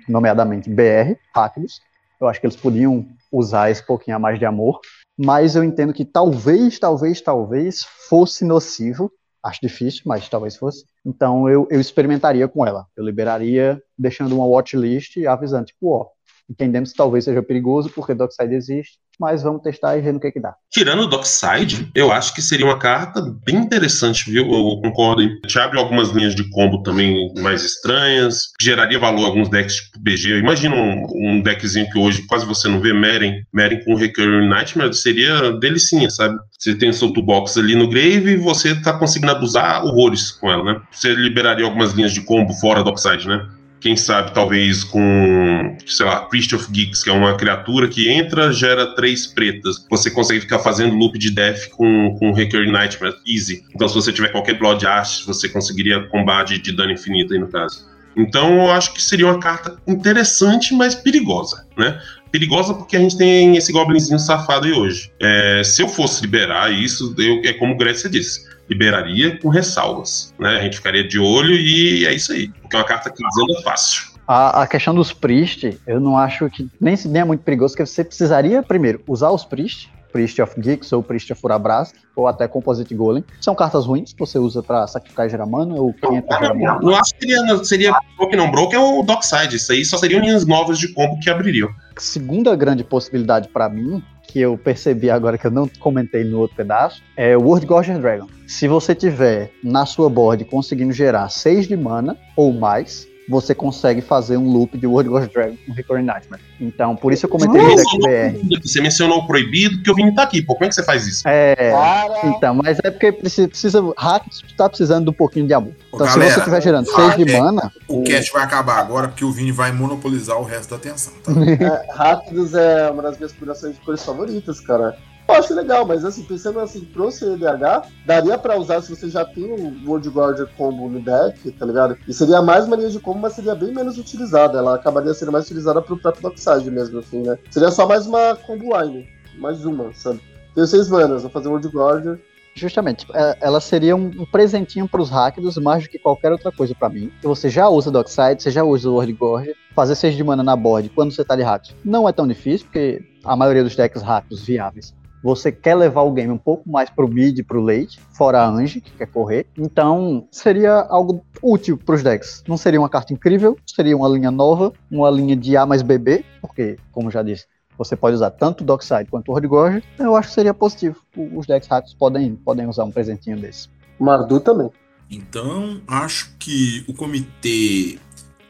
nomeadamente BR, rápidos. Eu acho que eles podiam usar esse pouquinho a mais de amor, mas eu entendo que talvez, talvez, talvez fosse nocivo. Acho difícil, mas talvez fosse. Então eu, eu experimentaria com ela. Eu liberaria, deixando uma watchlist avisando, tipo, ó, entendemos que talvez seja perigoso porque Dockside existe, mas vamos testar e ver no que, que dá. Tirando o Dockside, eu acho que seria uma carta bem interessante, viu? Eu concordo. Te abre algumas linhas de combo também mais estranhas, geraria valor a alguns decks tipo BG. Imagina um, um, deckzinho que hoje quase você não vê Meren, Meren com Recurring Nightmare, seria delicinha, sabe? Você tem seu toolbox ali no Grave e você tá conseguindo abusar horrores com ela, né? Você liberaria algumas linhas de combo fora do Dockside, né? Quem sabe talvez com, sei lá, of Geeks, que é uma criatura que entra, gera três pretas. Você consegue ficar fazendo loop de death com, com Recurring Nightmare easy. Então, se você tiver qualquer Blood Ash, você conseguiria combate de dano infinito aí no caso. Então, eu acho que seria uma carta interessante, mas perigosa, né? Perigosa porque a gente tem esse goblinzinho safado aí hoje. É, se eu fosse liberar isso, eu, é como Grécia disse liberaria com ressalvas, né? A gente ficaria de olho e é isso aí, porque é uma carta que desanda fácil. A, a, questão dos Priest, eu não acho que nem, nem é muito perigoso, porque você precisaria, primeiro, usar os Priest, Priest of Geeks ou Priest of Urabrask, ou até Composite Golem. São cartas ruins que você usa para sacrificar e gerar mana, ou 500 ah, não, acho que seria, seria Broken não Broken é o Dockside. Isso aí só seriam linhas novas de combo que abririam. Segunda grande possibilidade para mim que eu percebi agora que eu não comentei no outro pedaço é o World Gorger Dragon. Se você tiver na sua board conseguindo gerar 6 de mana ou mais, você consegue fazer um loop de World Ghost Dragon com Recurring Nightmare. Então, por isso eu comentei no BR. Você mencionou o proibido, porque o Vini tá aqui, pô. Como é que você faz isso? É, Para! então, mas é porque precisa, precisa hack tá precisando de um pouquinho de amor. Ô, Então, se galera, você estiver gerando 6 de é, mana, O cast vai acabar agora porque o Vini vai monopolizar o resto da atenção, tá? É, Rápidos é uma das minhas combinações de cores favoritas, cara. Eu acho legal, mas assim, pensando assim, pro CDH, daria pra usar se você já tem o World Guardian combo no deck, tá ligado? E seria mais uma linha de combo, mas seria bem menos utilizada. Ela acabaria sendo mais utilizada pro próprio Dockside mesmo, assim, né? Seria só mais uma combo line. Mais uma, sabe? Tenho seis manas, vou fazer World Guardian. justamente, é, ela seria um, presentinho pros hackers mais do que qualquer outra coisa pra mim. Você já usa Dockside, você já usa o World Gorge, fazer 6 de mana na board quando você tá de hacks não é tão difícil, porque a maioria dos decks hackers viáveis você quer levar o game um pouco mais pro mid, pro late, fora a Ange, que quer correr. Então, seria algo útil pros decks. Não seria uma carta incrível, seria uma linha nova, uma linha de A mais BB, porque, como já disse, você pode usar tanto o Dockside quanto o Hordgorge. Eu acho que seria positivo. O- Os decks hackers podem, podem usar um presentinho desse. Mardu também. Então, acho que o comitê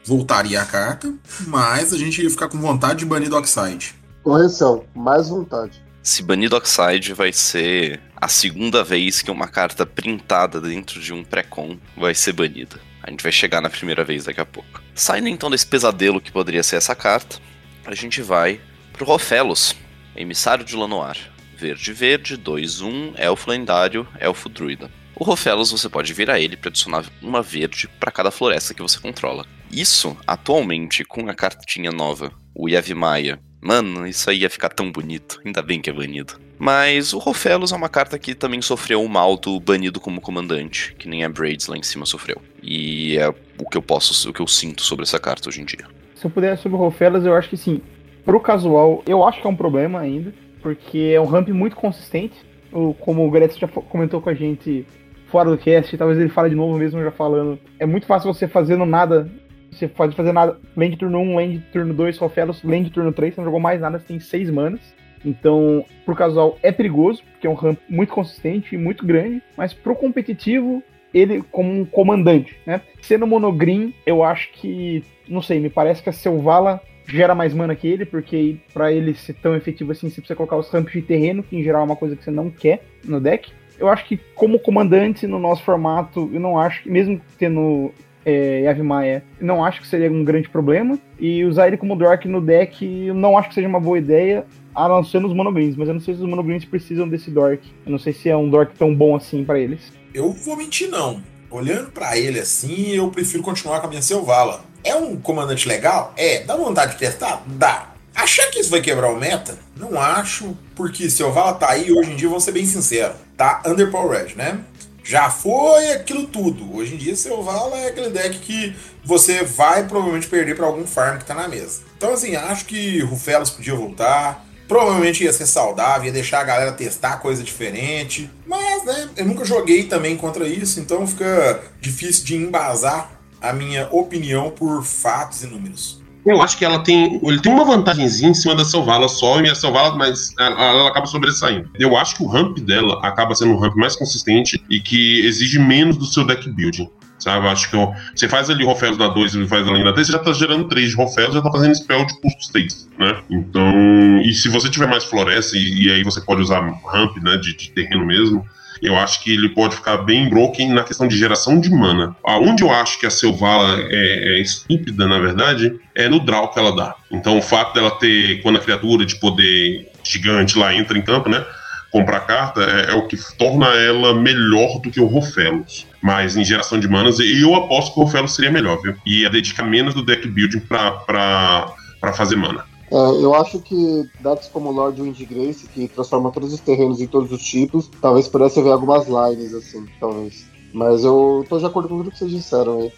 voltaria a carta, mas a gente ia ficar com vontade de banir do Oxide. Correção, mais vontade. Se banir Dockside vai ser a segunda vez que uma carta printada dentro de um pré-con vai ser banida. A gente vai chegar na primeira vez daqui a pouco. Saindo então desse pesadelo que poderia ser essa carta, a gente vai pro Rofelos, emissário de Lanoir. Verde verde, 2-1, elfo lendário, elfo druida. O Rofelos você pode virar ele para adicionar uma verde para cada floresta que você controla. Isso, atualmente, com a cartinha nova, o Yavimaya, Mano, isso aí ia ficar tão bonito. Ainda bem que é banido. Mas o Rofelos é uma carta que também sofreu um mal do banido como comandante, que nem a Braids lá em cima sofreu. E é o que eu posso, o que eu sinto sobre essa carta hoje em dia. Se eu puder sobre o Rofelas, eu acho que sim. Pro casual, eu acho que é um problema ainda, porque é um ramp muito consistente. O- como o Gretz já comentou com a gente fora do cast, talvez ele fale de novo mesmo já falando. É muito fácil você fazendo nada. Você pode fazer nada. Lane de turno 1, lane de turno 2, Rofelos, lane de turno 3, você não jogou mais nada, você tem 6 manas. Então, pro casual é perigoso, porque é um ramp muito consistente e muito grande, mas pro competitivo, ele como um comandante, né? Sendo monogreen, eu acho que, não sei, me parece que a Selvala gera mais mana que ele, porque pra ele ser tão efetivo assim, você precisa colocar os ramps de terreno, que em geral é uma coisa que você não quer no deck. Eu acho que como comandante no nosso formato, eu não acho que, mesmo tendo é, Yavimaya, eu não acho que seria um grande problema. E usar ele como Dork no deck, não acho que seja uma boa ideia, a não ser nos monogreens, mas eu não sei se os monogreens precisam desse Dork. Eu não sei se é um Dork tão bom assim pra eles. Eu vou mentir, não. Olhando pra ele assim, eu prefiro continuar com a minha Selvala. É um comandante legal? É. Dá vontade de testar? Dá. Achar que isso vai quebrar o meta? Não acho, porque Selvala tá aí hoje em dia, vamos ser bem sinceros, tá underpowered, né? Já foi aquilo tudo. Hoje em dia, Selvala é aquele deck que você vai provavelmente perder pra algum farm que tá na mesa. Então, assim, acho que Rufelos podia voltar. Provavelmente ia ser saudável, ia deixar a galera testar coisa diferente. Mas, né, eu nunca joguei também contra isso, então fica difícil de embasar a minha opinião por fatos e números. Eu acho que ela tem. Ele tem uma vantagemzinha em cima da Selvala só, e a Selvala, mas ela, ela acaba sobressaindo. Eu acho que o ramp dela acaba sendo um ramp mais consistente e que exige menos do seu deck building. Sabe? Acho que ó, você faz ali Rofelos na 2 e faz ali na 3, você já tá gerando 3 de Rofelos, já tá fazendo spell de custo 6, né? Então. E se você tiver mais floresta, e, e aí você pode usar ramp, né? De, de terreno mesmo. Eu acho que ele pode ficar bem broken na questão de geração de mana. Aonde eu acho que a Selvala é, é estúpida, na verdade, é no draw que ela dá. Então o fato dela ter, quando a criatura de poder gigante lá entra em campo, né? Comprar carta é, é o que torna ela melhor do que o Rofelos. Mas em geração de manas, eu aposto que o Rofelos seria melhor, viu? E ia dedicar menos do deck building pra, pra, pra fazer mana. É, eu acho que dados como Lord Windgrace, que transforma todos os terrenos em todos os tipos, talvez pudesse haver algumas lines, assim, talvez. Mas eu tô de acordo com tudo que vocês disseram aí.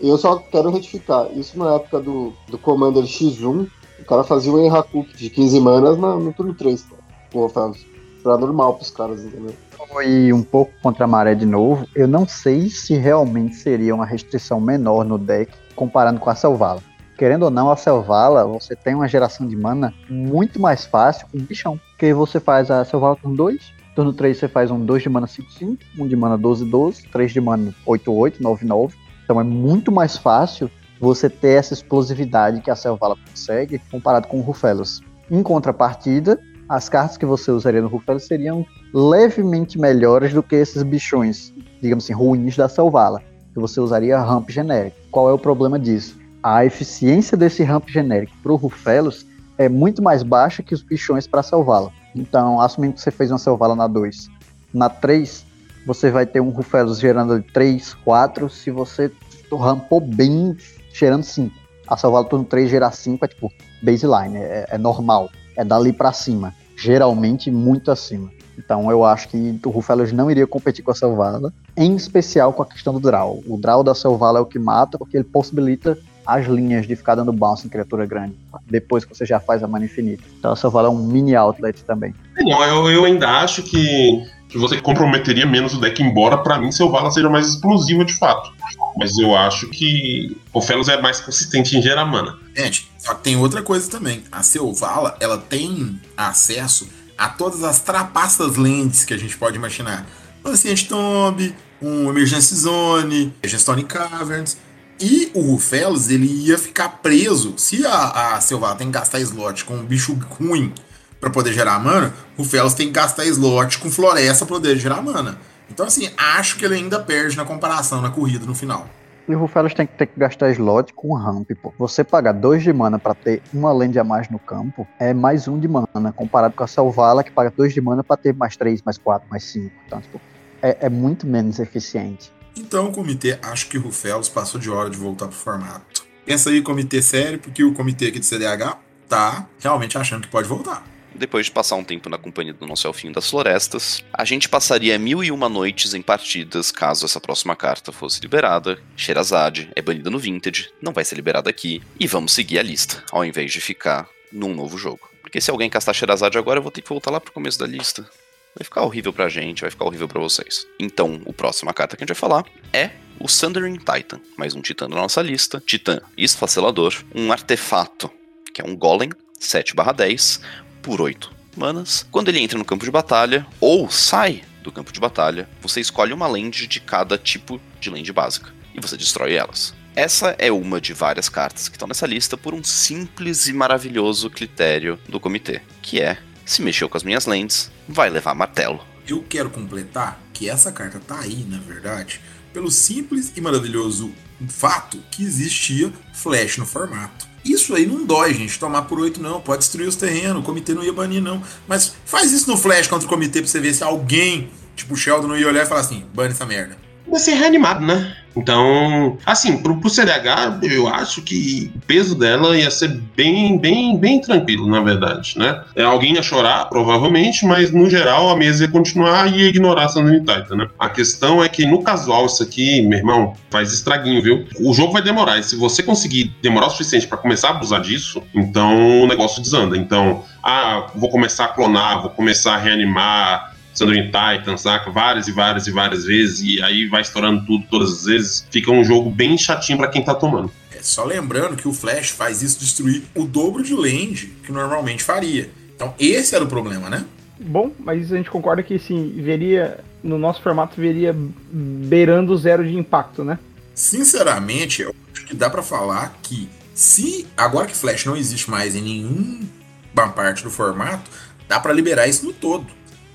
Eu só quero retificar, isso na época do, do Commander X1, o cara fazia o Enhaku de 15 manas na- no turno 3, pô, Fábio. Pra normal pros caras, entendeu? Foi um pouco contra a maré de novo. Eu não sei se realmente seria uma restrição menor no deck comparando com a Selvala. Querendo ou não, a Selvala, você tem uma geração de mana muito mais fácil com o bichão. Porque você faz a Selvala turno 2, turno 3 você faz um 2 de mana 5-5, um de mana 12-12, 3 de mana 8-8, 9-9. Então é muito mais fácil você ter essa explosividade que a Selvala consegue comparado com o Rufelos. Em contrapartida, as cartas que você usaria no Rufelos seriam levemente melhores do que esses bichões, digamos assim, ruins da Selvala, que você usaria ramp genérico. Qual é o problema disso? A eficiência desse ramp genérico para o Rufelos é muito mais baixa que os bichões para a Selvala. Então, assumindo que você fez uma Selvala na 2, na 3, você vai ter um Rufelos gerando 3, 4, se você rampou bem, gerando 5. A Selvala turno 3 gerar 5 é tipo baseline, é, é normal, é dali para cima, geralmente muito acima. Então eu acho que o Rufelos não iria competir com a Selvala, em especial com a questão do Draw. O Draw da Selvala é o que mata, porque ele possibilita as linhas de ficar dando bounce em criatura grande, depois que você já faz a mana infinita. Então a Selvala é um mini outlet também. Não, eu, eu ainda acho que, que você comprometeria menos o deck, embora para mim Selvala seja mais explosiva de fato. Mas eu acho que o Felos é mais consistente em gerar mana. Gente, só que tem outra coisa também. A Selvala, ela tem acesso a todas as trapaças lentes que a gente pode imaginar. Um Ancient Tomb, um Emergency Zone, Gestone Caverns. E o Rufelos, ele ia ficar preso. Se a, a Selvala tem que gastar slot com um bicho ruim para poder gerar mana, o Rufelos tem que gastar slot com floresta pra poder gerar mana. Então, assim, acho que ele ainda perde na comparação, na corrida no final. E o Rufelos tem que ter que gastar slot com ramp, pô. Você pagar 2 de mana para ter uma land a mais no campo é mais um de mana, comparado com a Selvala, que paga 2 de mana para ter mais 3, mais 4, mais 5. Então, tipo, é, é, muito menos eficiente. Então, comitê acho que Rufelos passou de hora de voltar pro formato. Pensa aí, comitê sério, porque o comitê aqui do CDH tá realmente achando que pode voltar. Depois de passar um tempo na companhia do nosso Elfinho das Florestas, a gente passaria mil e uma noites em partidas caso essa próxima carta fosse liberada. Sherazade é banida no Vintage, não vai ser liberada aqui, e vamos seguir a lista, ao invés de ficar num novo jogo. Porque se alguém castar Sherazade agora, eu vou ter que voltar lá pro começo da lista. Vai ficar horrível pra gente, vai ficar horrível pra vocês. Então, a próxima carta que a gente vai falar é o Sundering Titan, mais um titã da nossa lista. Titã esfacelador, um artefato, que é um golem, 7/10, por 8 manas. Quando ele entra no campo de batalha, ou sai do campo de batalha, você escolhe uma land de cada tipo de land básica, e você destrói elas. Essa é uma de várias cartas que estão nessa lista por um simples e maravilhoso critério do comitê, que é se mexeu com as minhas lands, vai levar martelo. Eu quero completar que essa carta tá aí, na verdade, pelo simples e maravilhoso fato que existia flash no formato. Isso aí não dói, gente. Tomar por 8 não. Pode destruir os terrenos. O comitê não ia banir, não. Mas faz isso no flash contra o comitê pra você ver se alguém, tipo o Sheldon, não ia olhar e falar assim: bane essa merda. Vai ser reanimado, né? Então, assim, pro, pro CDH, eu acho que o peso dela ia ser bem, bem, bem tranquilo, na verdade, né? É, alguém ia chorar, provavelmente, mas no geral a mesa ia continuar e ia ignorar a Sandrine Titan, né? A questão é que no casual isso aqui, meu irmão, faz estraguinho, viu? O jogo vai demorar, e se você conseguir demorar o suficiente para começar a abusar disso, então o negócio desanda. Então, ah, vou começar a clonar, vou começar a reanimar, Sandrine Titan, saca? Várias e várias e várias vezes, e aí vai estourando tudo todas as vezes. Fica um jogo bem chatinho para quem tá tomando. É só lembrando que o Flash faz isso destruir o dobro de land que normalmente faria. Então esse era o problema, né? Bom, mas a gente concorda que sim, veria, no nosso formato, veria beirando zero de impacto, né? Sinceramente, eu acho que dá para falar que se agora que Flash não existe mais em nenhuma parte do formato, dá para liberar isso no todo.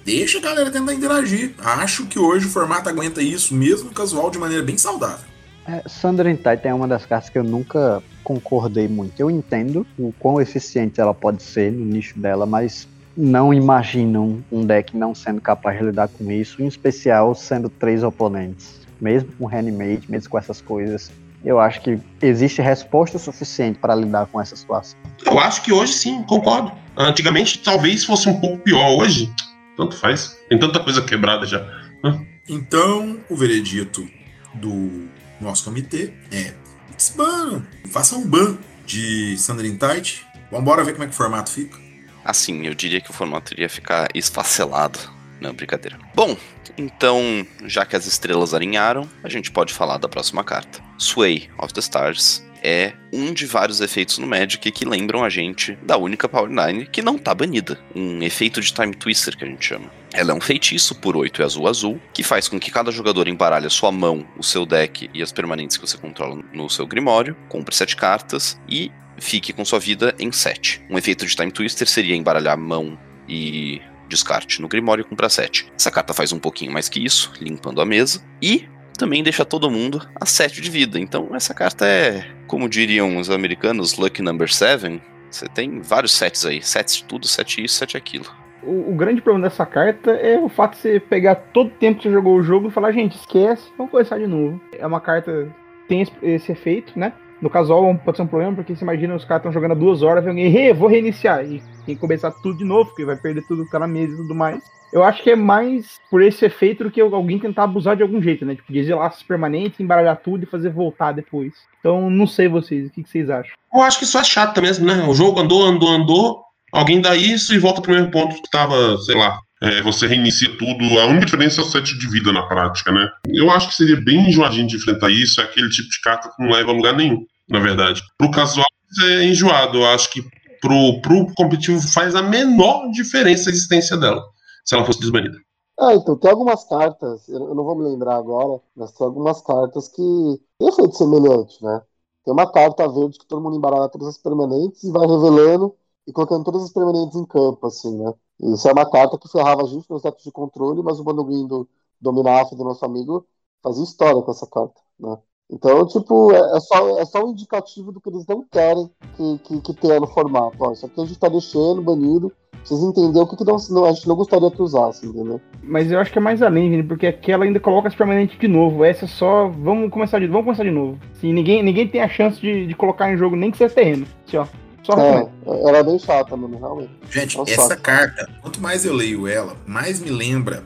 Deixa a galera tentar interagir. Acho que hoje o formato aguenta isso, mesmo casual, de maneira bem saudável. É, Sundering Titan é uma das cartas que eu nunca concordei muito. Eu entendo o quão eficiente ela pode ser no nicho dela, mas não imagino um deck não sendo capaz de lidar com isso, em especial sendo três oponentes. Mesmo com Reanimate, mesmo com essas coisas, eu acho que existe resposta suficiente para lidar com essa situação. Eu acho que hoje sim, concordo. Antigamente talvez fosse um pouco pior hoje. Tanto faz. Tem tanta coisa quebrada já. Então, o veredito do nosso comitê é desbano. Faça um ban de Sandrin Tide. Vambora ver como é que o formato fica. Assim, eu diria que o formato iria ficar esfacelado. Não, brincadeira. Bom, então, já que as estrelas alinharam, a gente pode falar da próxima carta. Sway of the Stars é um de vários efeitos no Magic que lembram a gente da única Power 9 que não tá banida. Um efeito de Time Twister que a gente chama. Ela é um feitiço por 8 e azul azul, que faz com que cada jogador embaralhe a sua mão, o seu deck e as permanentes que você controla no seu Grimório, compre 7 cartas e fique com sua vida em 7. Um efeito de Time Twister seria embaralhar a mão e descarte no Grimório e comprar 7. Essa carta faz um pouquinho mais que isso, limpando a mesa, e também deixa todo mundo a 7 de vida. Então essa carta é, como diriam os americanos, Lucky Number 7. Você tem vários sets aí, sets de tudo, 7 isso, 7 aquilo. O, o, grande problema dessa carta é o fato de você pegar todo o tempo que você jogou o jogo e falar, gente, esquece, vamos começar de novo. É uma carta tem esse, esse efeito, né? No casual pode ser um problema, porque você imagina os caras estão jogando há duas horas, vem alguém, vou reiniciar. E tem que começar tudo de novo, porque vai perder tudo que tá na mesa e tudo mais. Eu acho que é mais por esse efeito do que alguém tentar abusar de algum jeito, né? Tipo, de laços permanentes, embaralhar tudo e fazer voltar depois. Então, não sei vocês, o que, vocês acham? Eu acho que isso é chato mesmo, né? O jogo andou, andou, andou, alguém dá isso e volta pro mesmo ponto que tava, sei lá, é, você reinicia tudo. A única diferença é o set de vida na prática, né? Eu acho que seria bem enjoadinho de enfrentar isso. É aquele tipo de carta que não leva a lugar nenhum, na verdade. Pro casual é enjoado. Eu acho que pro, pro competitivo faz a menor diferença a existência dela, se ela fosse desbanida. Ah, então tem algumas cartas, eu não vou me lembrar agora, mas tem algumas cartas que tem efeito semelhante, né? Tem uma carta verde que todo mundo embaralha todas as permanentes e vai revelando e colocando todas as permanentes em campo, assim, né? Isso é uma carta que ferrava a gente nos decks de controle, mas o Banduguin do Dominaf do nosso amigo fazia história com essa carta, né? Então, tipo, é, é, só, é só um indicativo do que eles não querem que, que, que tenha no formato. Ó, isso aqui a gente tá deixando banido. Vocês entenderam o que, que não, a gente não gostaria que usasse, entendeu? Mas eu acho que é mais além, Vini, porque aquela ainda coloca as permanentes de novo. Essa é só. Vamos começar de, vamos começar de novo. Sim, ninguém, ninguém tem a chance de, de colocar em jogo nem que seja terreno. Assim, ó. Só é, ela é bem chata, mano, realmente. Gente, é essa carta, quanto mais eu leio ela, mais me lembra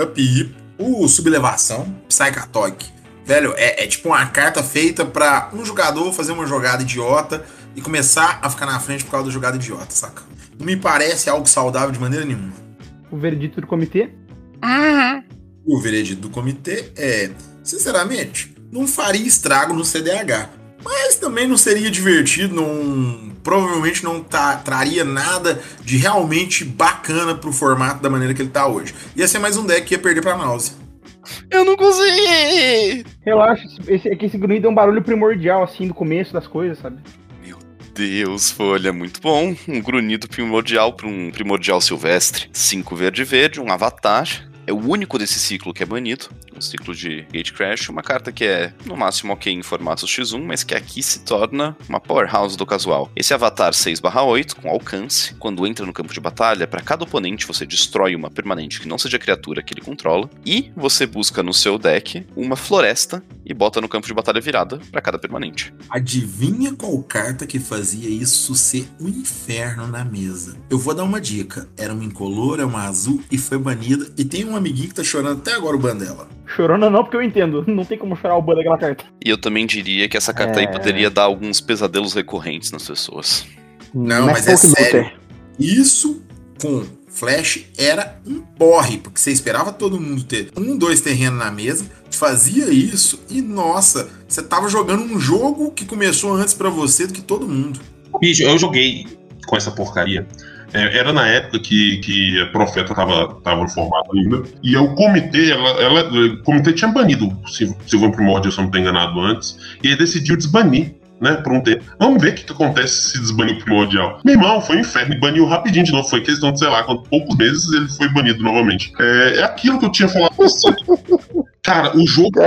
Up o Sublevação, Psychatalk. Velho, é, é, tipo uma carta feita para um jogador fazer uma jogada idiota e começar a ficar na frente por causa da jogada idiota, saca? Não me parece algo saudável de maneira nenhuma. O veredito do comitê? Ah. O veredito do comitê é, sinceramente, não faria estrago no CDH. Mas também não seria divertido, não, provavelmente não tá, traria nada de realmente bacana pro formato da maneira que ele tá hoje. Ia ser mais um deck que ia perder pra náusea. Eu não consegui! Relaxa, esse, é que esse grunhido é um barulho primordial, assim, do começo das coisas, sabe? Meu Deus, folha, muito bom. Um grunhido primordial para um primordial silvestre. Cinco verde-verde, um avatar. É o único desse ciclo que é banido ciclo de Gate Crash, uma carta que é no máximo ok em formatos X1, mas que aqui se torna uma powerhouse do casual. Esse avatar 6/8 com alcance, quando entra no campo de batalha, para cada oponente você destrói uma permanente que não seja criatura que ele controla e você busca no seu deck uma floresta e bota no campo de batalha virada para cada permanente. Adivinha qual carta que fazia isso ser um inferno na mesa? Eu vou dar uma dica. Era uma incolor, é uma azul e foi banida e tem um amiguinho que tá chorando até agora o ban dela. Chorona não, porque eu entendo. Não tem como chorar o ban daquela carta. E eu também diria que essa carta é... aí poderia dar alguns pesadelos recorrentes nas pessoas. Não, mas, mas é sério. Isso com Flash era um porre, porque você esperava todo mundo ter um, dois terrenos na mesa, fazia isso e, nossa, você tava jogando um jogo que começou antes para você do que todo mundo. Bicho, eu joguei com essa porcaria era na época que, que a Profeta tava, tava no formato ainda. E o comitê, ela, ela, o comitê tinha banido o Silvan Primordial, se eu não estou enganado antes. E ele decidiu desbanir né, por um tempo. Vamos ver o que, que acontece se desbanir o primordial. Meu irmão, foi um inferno e baniu rapidinho de novo. Foi questão de, sei lá, com poucos meses ele foi banido novamente. É, é aquilo que eu tinha falado. Cara, o jogo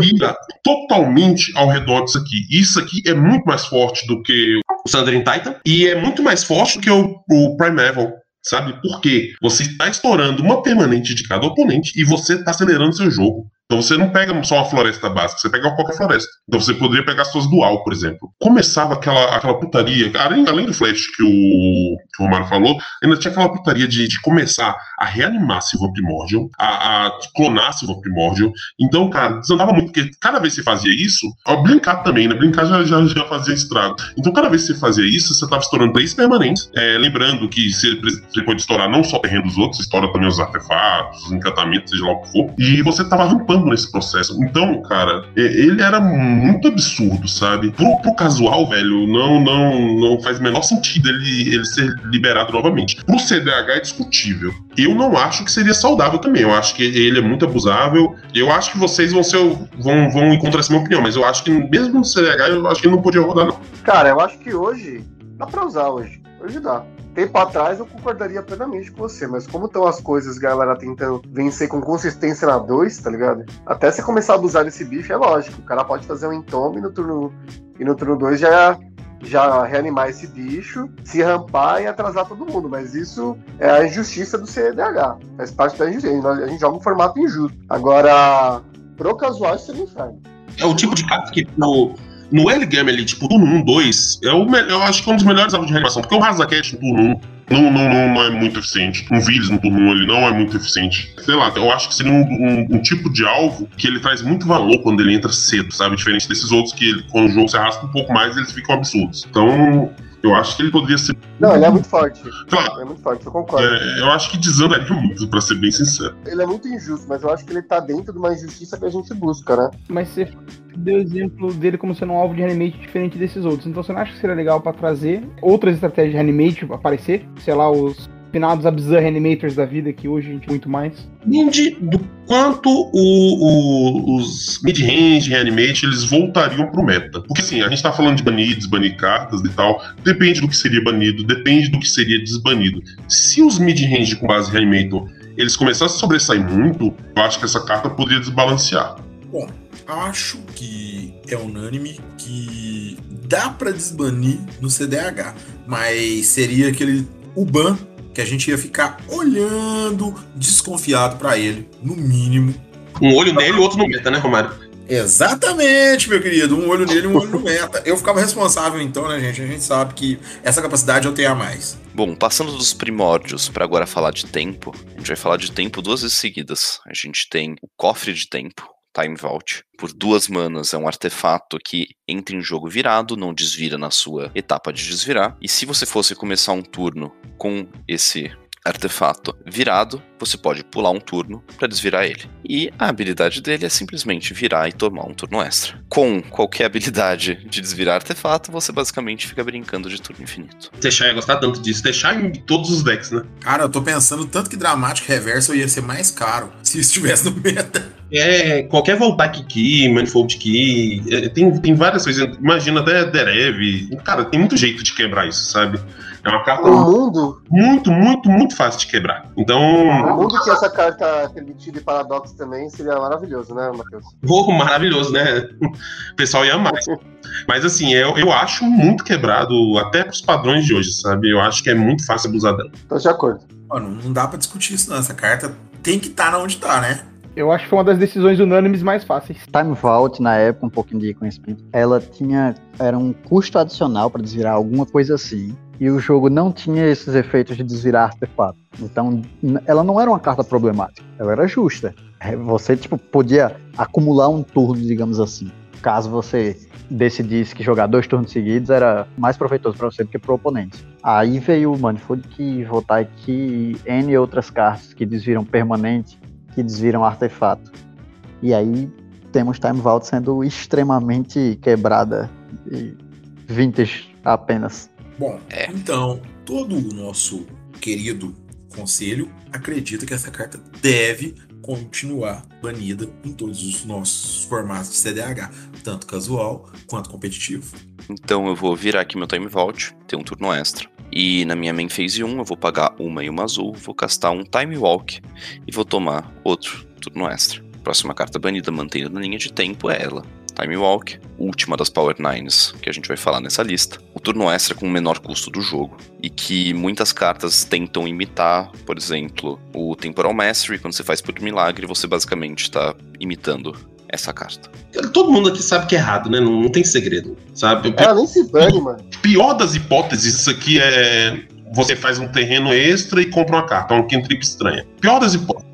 gira totalmente ao redor disso aqui. Isso aqui é muito mais forte do que o Sandrin Titan e é muito mais forte do que o, o Primeval. Sabe? Porque você está estourando uma permanente de cada oponente e você está acelerando seu jogo. Então você não pega só uma floresta básica, você pega qualquer floresta. Então você poderia pegar suas dual, por exemplo. Começava aquela, aquela putaria, além, além do flash que o, que o Romário falou, ainda tinha aquela putaria de, de começar a reanimar Silva Primordial, a, a clonar Silva Primordial. Então, cara, desandava muito, porque cada vez que você fazia isso, ó, brincar também, né? Brincar já, já, já fazia estrago. Então, cada vez que você fazia isso, você estava estourando três permanentes. É, lembrando que você, você pode estourar não só terreno dos outros, estoura também os artefatos, os encantamentos, seja lá o que for. E você estava rampando nesse processo. Então, cara, ele era muito absurdo, sabe? Pro, pro casual, velho, não, não, não faz o menor sentido ele, ele ser liberado novamente. Pro CDH é discutível. Eu não acho que seria saudável também. Eu acho que ele é muito abusável. Eu acho que vocês vão ser vão, vão encontrar essa minha opinião, mas eu acho que mesmo no CDH eu acho que ele não podia rodar, não. Cara, eu acho que hoje dá pra usar hoje. Hoje dá. Tempo atrás eu concordaria plenamente com você, mas como estão as coisas, galera tentando vencer com consistência na 2, tá ligado? Até você começar a abusar desse bicho, é lógico. O cara pode fazer um entome no turno. E no turno 2 já, já reanimar esse bicho, se rampar e atrasar todo mundo. Mas isso é a injustiça do CDH. Faz parte da injustiça. A gente joga um formato injusto. Agora, pro casual, isso seria um inferno. É o tipo de carta que no, no early game ali, tipo, turno 1, 2, é o, eu acho que é um dos melhores alvos de reanimação, porque o Razaket no turno 1 não, não, não, é muito eficiente. Um Vírus no turno 1 ele não é muito eficiente. Sei lá, eu acho que seria um, um, um, tipo de alvo que ele traz muito valor quando ele entra cedo, sabe? Diferente desses outros que ele, quando o jogo se arrasta um pouco mais, eles ficam absurdos. Então, eu acho que ele poderia ser. Não, ele é muito forte. Claro. Ele é muito forte, eu concordo. É, eu acho que desandaria muito, pra ser bem sincero. Ele é muito injusto, mas eu acho que ele tá dentro de uma injustiça que a gente busca, né? Mas você deu exemplo dele como sendo um alvo de animate diferente desses outros. Então você não acha que seria legal para trazer outras estratégias de animate aparecer? Sei lá, os finados Abzan Animators da vida, que hoje a gente muito mais. Depende do quanto o, o, os mid-range reanimate eles voltariam pro meta. Porque assim, a gente tá falando de banir, desbanir cartas e tal. Depende do que seria banido, depende do que seria desbanido. Se os mid-range com base reanimator eles começassem a sobressair muito, eu acho que essa carta poderia desbalancear. Bom, acho que é unânime que dá para desbanir no CDH, mas seria aquele o ban que a gente ia ficar olhando desconfiado para ele, no mínimo. Um olho nele e outro no meta, né, Romário? Exatamente, meu querido. Um olho nele e um olho no meta. Eu ficava responsável então, né, gente? A gente sabe que essa capacidade eu tenho a mais. Bom, passando dos primórdios para agora falar de tempo, a gente vai falar de tempo duas vezes seguidas. A gente tem o cofre de tempo, Time Vault. Por duas manas, é um artefato que entra em jogo virado, não desvira na sua etapa de desvirar. E se você fosse começar um turno com esse artefato virado, você pode pular um turno para desvirar ele. E a habilidade dele é simplesmente virar e tomar um turno extra. Com qualquer habilidade de desvirar artefato, você basicamente fica brincando de turno infinito. Deixar ia gostar tanto disso, deixar em todos os decks, né? Cara, eu tô pensando tanto que dramático reverso ia ser mais caro se estivesse no meta. É, qualquer Voltac Key, Manifold Key, é, tem, tem várias coisas. Imagina até Derev. Cara, tem muito jeito de quebrar isso, sabe? É uma carta o mundo, muito, muito, muito fácil de quebrar. Então. O mundo que essa carta permitida e paradoxo também seria maravilhoso, né, Matheus? Oh, maravilhoso, né? O pessoal ia mais. Mas assim, eu, eu acho muito quebrado, até pros padrões de hoje, sabe? Eu acho que é muito fácil abusar dela. Tô de acordo. Mano, não dá pra discutir isso, não. Essa carta tem que estar tá onde tá, né? Eu acho que foi uma das decisões unânimes mais fáceis. Time Vault, na época, um pouquinho de conhecimento, ela tinha. Era um custo adicional para desvirar alguma coisa assim. E o jogo não tinha esses efeitos de desvirar artefato. Então, ela não era uma carta problemática. Ela era justa. É, você, tipo, podia acumular um turno, digamos assim. Caso você decidisse que jogar dois turnos seguidos era mais proveitoso para você do que para o oponente. Aí veio o Manifold Key, Voltar aqui N outras cartas que desviram permanente que desviram artefato. E aí temos Time Vault sendo extremamente quebrada e vintage apenas. Bom, é. então, todo o nosso querido conselho acredita que essa carta deve continuar banida em todos os nossos formatos de CDH, tanto casual quanto competitivo. Então eu vou virar aqui meu Time Vault, ter um turno extra. E na minha main phase 1 eu vou pagar uma e uma azul, vou castar um Time Walk e vou tomar outro turno extra. Próxima carta banida mantendo na linha de tempo é ela. Time Walk, última das Power Nines que a gente vai falar nessa lista. O turno extra com o menor custo do jogo. E que muitas cartas tentam imitar, por exemplo, o Temporal Mastery, quando você faz por milagre, você basicamente está imitando essa carta. Todo mundo aqui sabe que é errado, né? Não, não tem segredo, sabe? Ela nem se bane, mano. Pior das hipóteses, isso aqui é. Você faz um terreno extra e compra uma carta, uma cantrip estranha. Pior das hipóteses.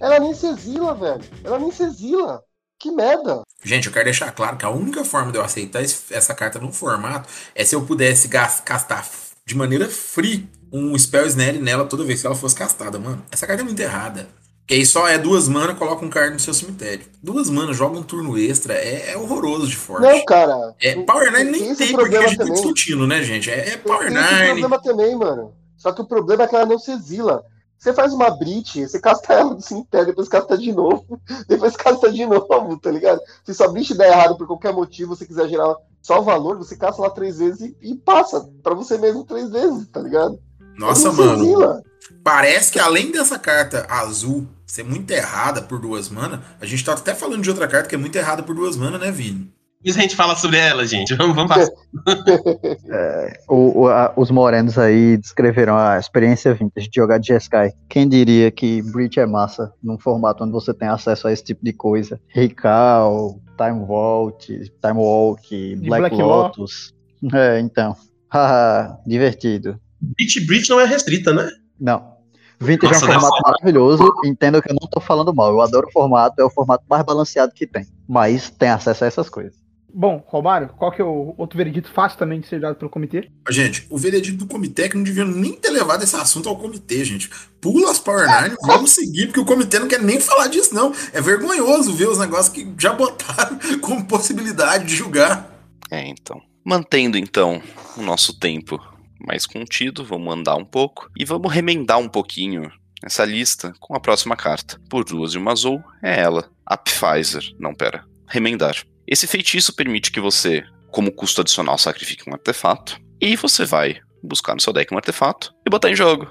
Ela nem se exila, velho. Ela nem se exila. Que merda. Gente, eu quero deixar claro que a única forma de eu aceitar essa carta no formato é se eu pudesse castar de maneira free um Spell Snare nela toda vez que ela fosse castada, mano. Essa carta é muito errada. Que aí só é duas mana, coloca um card no seu cemitério. Duas mana, joga um turno extra, é, é horroroso de forte. Não, cara. é, Power 9 tem nem esse tem porque a gente tá também. discutindo, né, gente? É, é Power Tem esse 9. problema também, mano. Só que o problema é que ela não se exila. Você faz uma Brit, você casta ela do cemitério, depois casta de novo, depois casta de novo, tá ligado? Se sua Brit der errado por qualquer motivo, você quiser gerar só valor, você casta lá três vezes e, e passa pra você mesmo três vezes, tá ligado? Nossa, mano. exila. Parece que além dessa carta azul ser muito errada por duas mana, a gente tá até falando de outra carta que é muito errada por duas mana, né, Vini? Isso a gente fala sobre ela, gente. Vamos, vamos passar. O- o- a- os morenos aí descreveram a experiência vintage de jogar de Jeskai. Quem diria que Breach é massa num formato onde você tem acesso a esse tipo de coisa? Rical, Time Vault, Time Walk, Black, Black. Lotus. É, então. Haha, divertido. Beach Breach não é restrita, né? Não. Vintage Nossa, é um deve formato maravilhoso. Entendo que eu não tô falando mal. Eu adoro o formato, é o formato mais balanceado que tem. Mas tem acesso a essas coisas. Bom, Romário, qual que é o outro veredito fácil também de ser dado pelo comitê? Gente, o veredito do comitê é que não devia nem ter levado esse assunto ao comitê, gente. Pula as Power 9, vamos seguir, porque o comitê não quer nem falar disso, não. É vergonhoso ver os negócios que já botaram como possibilidade de julgar. É, então. Mantendo então o nosso tempo mais contido, vamos andar um pouco e vamos remendar um pouquinho essa lista com a próxima carta. Por duas e uma azul, é ela, a Pfizer. Não, pera. Remendar. Esse feitiço permite que você, como custo adicional, sacrifique um artefato e você vai buscar no seu deck um artefato e botar em jogo.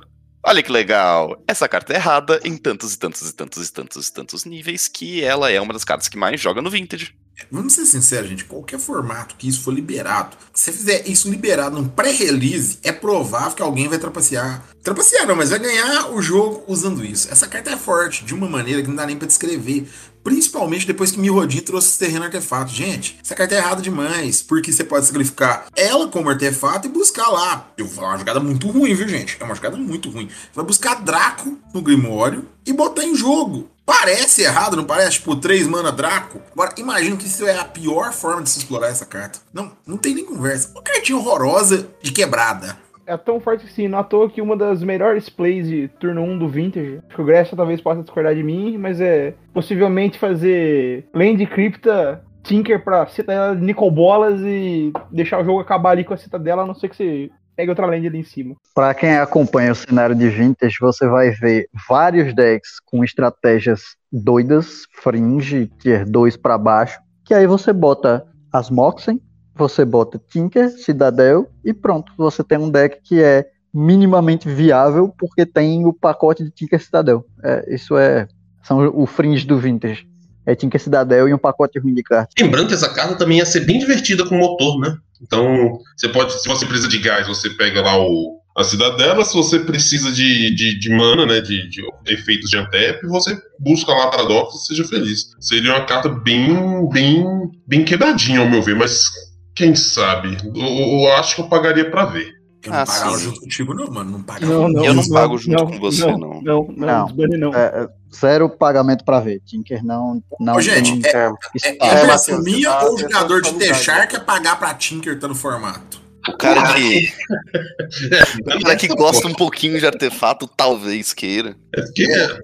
Olha que legal! Essa carta é errada em tantos e tantos e tantos e tantos e tantos níveis que ela é uma das cartas que mais joga no Vintage. Vamos ser sinceros, gente. Qualquer formato que isso for liberado, se você fizer isso liberado num pré-release, é provável que alguém vai trapacear. Trapacear não, mas vai ganhar o jogo usando isso. Essa carta é forte de uma maneira que não dá nem pra descrever. Principalmente depois que Mirodin trouxe esse terreno artefato. Gente, essa carta é errada demais. Porque você pode sacrificar ela como artefato e buscar lá. Eu vou falar uma jogada muito ruim, viu, gente? É uma jogada muito ruim. Você vai buscar Draco no Grimório e botar em jogo. Parece errado, não parece? Tipo, 3 mana Draco. Agora, imagino que isso é a pior forma de se explorar essa carta. Não, não tem nem conversa. Uma cartinha horrorosa de quebrada. É tão forte assim, não à toa que uma das melhores plays de turno 1 do Vintage, acho que o Gressa talvez possa discordar de mim, mas é possivelmente fazer Land Crypta Tinker pra Citadela de Nicol Bolas e deixar o jogo acabar ali com a Citadela, a não ser que você pegue outra land ali em cima. Para quem acompanha o cenário de Vintage, você vai ver vários decks com estratégias doidas, fringe, tier 2 para baixo, que aí você bota as Moxen, você bota Tinker, Cidadel e pronto, você tem um deck que é minimamente viável porque tem o pacote de Tinker Cidadel. É, isso é são o fringe do Vintage. É Tinker Cidadel e um pacote ruim de cartas. Lembrando que essa carta também ia ser bem divertida com motor, né? Então, você pode, se você precisa de gás, você pega lá o, a cidadela. Se você precisa de, de, de mana, né? De, de efeitos de antep, você busca lá Paradox e seja feliz. Seria uma carta bem, bem, bem quebradinha, ao meu ver, mas quem sabe? Eu, eu acho que eu pagaria pra ver. Eu não Ah, pagava sim. junto contigo, não, mano. Não pagava. Não, não, Eu não não, pago junto não, com você, não. não. Não, não, Não. É, é, zero pagamento para ver. Tinker não, não Ô, gente, é, É, é tá- ou o tá jogador de atualizado. Techar quer pagar pra Tinker tá no formato? O cara que, o cara que gosta um pouquinho de artefato talvez queira. É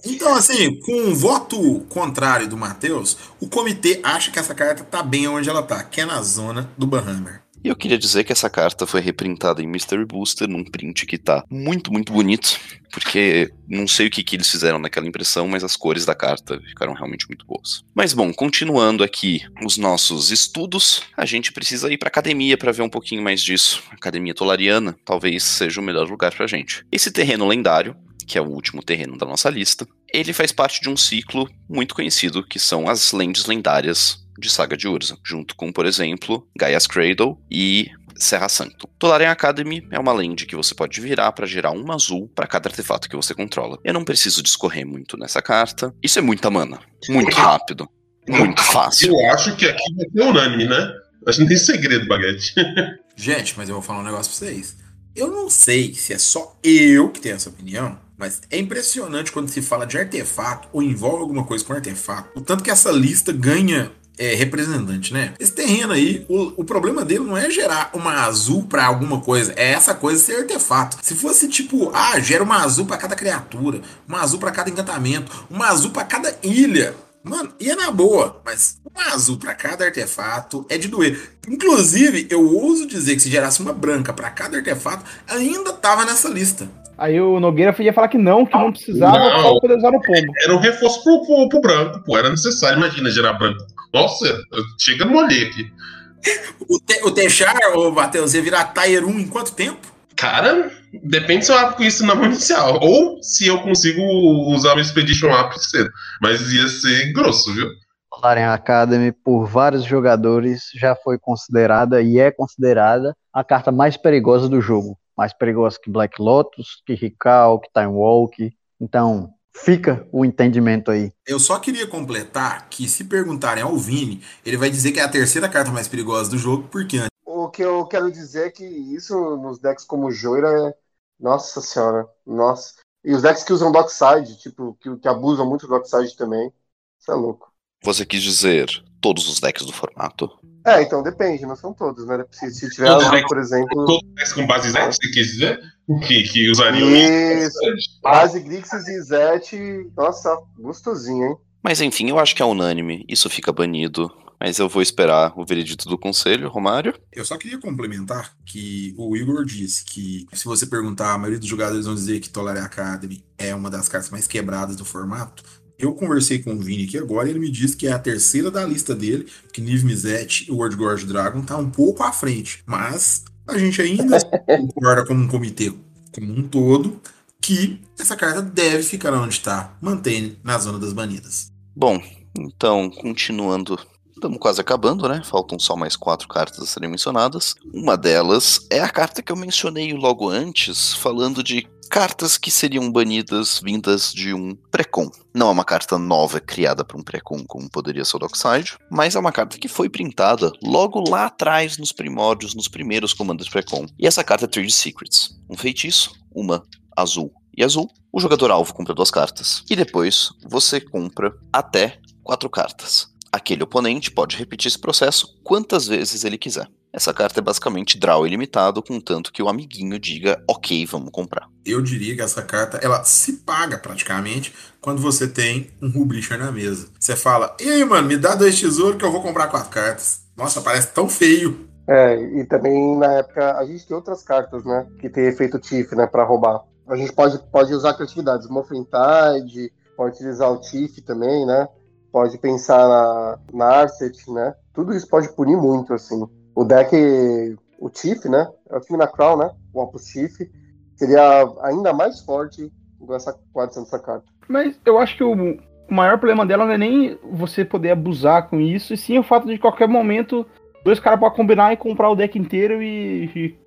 Então, assim, com um voto contrário do Matheus, o comitê acha que essa carta tá bem onde ela tá, que é na zona do Banhammer. E eu queria dizer que essa carta foi reprintada em Mystery Booster num print que tá muito, muito bonito. Porque não sei o que, que eles fizeram naquela impressão, mas as cores da carta ficaram realmente muito boas. Mas bom, continuando aqui os nossos estudos, a gente precisa ir pra academia pra ver um pouquinho mais disso. Academia Tolariana talvez seja o melhor lugar pra gente. Esse terreno lendário, que é o último terreno da nossa lista, ele faz parte de um ciclo muito conhecido, que são as lentes lendárias de Saga de Urza, junto com, por exemplo, Gaia's Cradle e Serra Santo. Tolarian Academy é uma land que você pode virar para gerar um azul para cada artefato que você controla. Eu não preciso discorrer muito nessa carta. Isso é muita mana, muito rápido, muito fácil. eu acho que aqui vai ser unânime, né? Acho que não tem segredo, Baguete. Gente, mas eu vou falar um negócio pra vocês. Eu não sei se é só eu que tenho essa opinião, mas é impressionante quando se fala de artefato ou envolve alguma coisa com artefato. O tanto que essa lista ganha é, representante, né? Esse terreno aí, o, o problema dele não é gerar uma azul para alguma coisa, é essa coisa ser artefato. Se fosse tipo, ah, gera uma azul para cada criatura, uma azul para cada encantamento, uma azul para cada ilha. Mano, ia na boa, mas uma azul para cada artefato é de doer. Inclusive, eu ouso dizer que se gerasse uma branca para cada artefato, ainda tava nessa lista. Aí o Nogueira ia falar que não, que não precisava Não. só poder usar no pombo. Era um reforço pro, pro, pro branco, pô. Era necessário. Imagina gerar branco. Nossa, chega no molhei aqui. O, te, o Techar, ô Matheus, ia virar Tier 1 em quanto tempo? Cara, depende se eu abro com isso na mão inicial. Ou se eu consigo usar o Expedition App cedo. Mas ia ser grosso, viu? Laren Academy, por vários jogadores, já foi considerada e é considerada a carta mais perigosa do jogo. Mais perigosa que Black Lotus, que Rikal, que Time Walk. Então, fica o entendimento aí. Eu só queria completar que se perguntarem ao Vini, ele vai dizer que é a terceira carta mais perigosa do jogo, porque antes O que eu quero dizer é que isso nos decks como Joira é. Nossa senhora, nossa. E os decks que usam Dockside, tipo, que, que abusam muito do Dockside também. Isso é louco. Você quis dizer todos os decks do formato? É, então depende, não são todos, né? Se, se tiver Todos azul, decks- por exemplo. Todos com base Z, você quis dizer? Que, que usariam Isso. Base Grixis e Zet. Nossa, gostosinho, hein? Mas enfim, eu acho que é unânime, isso fica banido. Mas eu vou esperar o veredito do conselho, Romário. Eu só queria complementar que o Igor disse que se você perguntar, a maioria dos jogadores vão dizer que Tolare Academy é uma das cartas mais quebradas do formato. Eu conversei com o Vini aqui agora e ele me disse que é a terceira da lista dele, que Niv Mizzet e World Gorge Dragon tá um pouco à frente. Mas a gente ainda concorda como um comitê como um todo que essa carta deve ficar onde está, mantém na zona das banidas. Bom, então, continuando. Estamos quase acabando, né? Faltam só mais quatro cartas a serem mencionadas. Uma delas é a carta que eu mencionei logo antes, falando de cartas que seriam banidas vindas de um Precon. Não é uma carta nova criada para um Precon, como poderia ser o Dockside, mas é uma carta que foi printada logo lá atrás, nos primórdios, nos primeiros comandos Precon. E essa carta é Trade Secrets. Um feitiço, uma azul e azul. O jogador alvo compra duas cartas. E depois você compra até quatro cartas. Aquele oponente pode repetir esse processo quantas vezes ele quiser. Essa carta é basicamente draw ilimitado, contanto que o amiguinho diga, ok, vamos comprar. Eu diria que essa carta ela se paga praticamente quando você tem um Rublisher na mesa. Você fala, e aí, mano, me dá dois tesouros que eu vou comprar quatro cartas. Nossa, parece tão feio. É, e também na época a gente tem outras cartas, né? Que tem efeito Tiff, né? Pra roubar. A gente pode, pode usar criatividades. Morphing Tide, pode utilizar o Tiff também, né? Pode pensar na, na Arset, né? Tudo isso pode punir muito, assim. O deck, o Tiff, né? É o time na Crown, né? O Opus Tiff. Seria ainda mais forte com essa com a adição dessa carta. Mas eu acho que o, maior problema dela não é nem você poder abusar com isso, e sim o fato de qualquer momento dois caras podem combinar e comprar o deck inteiro e, e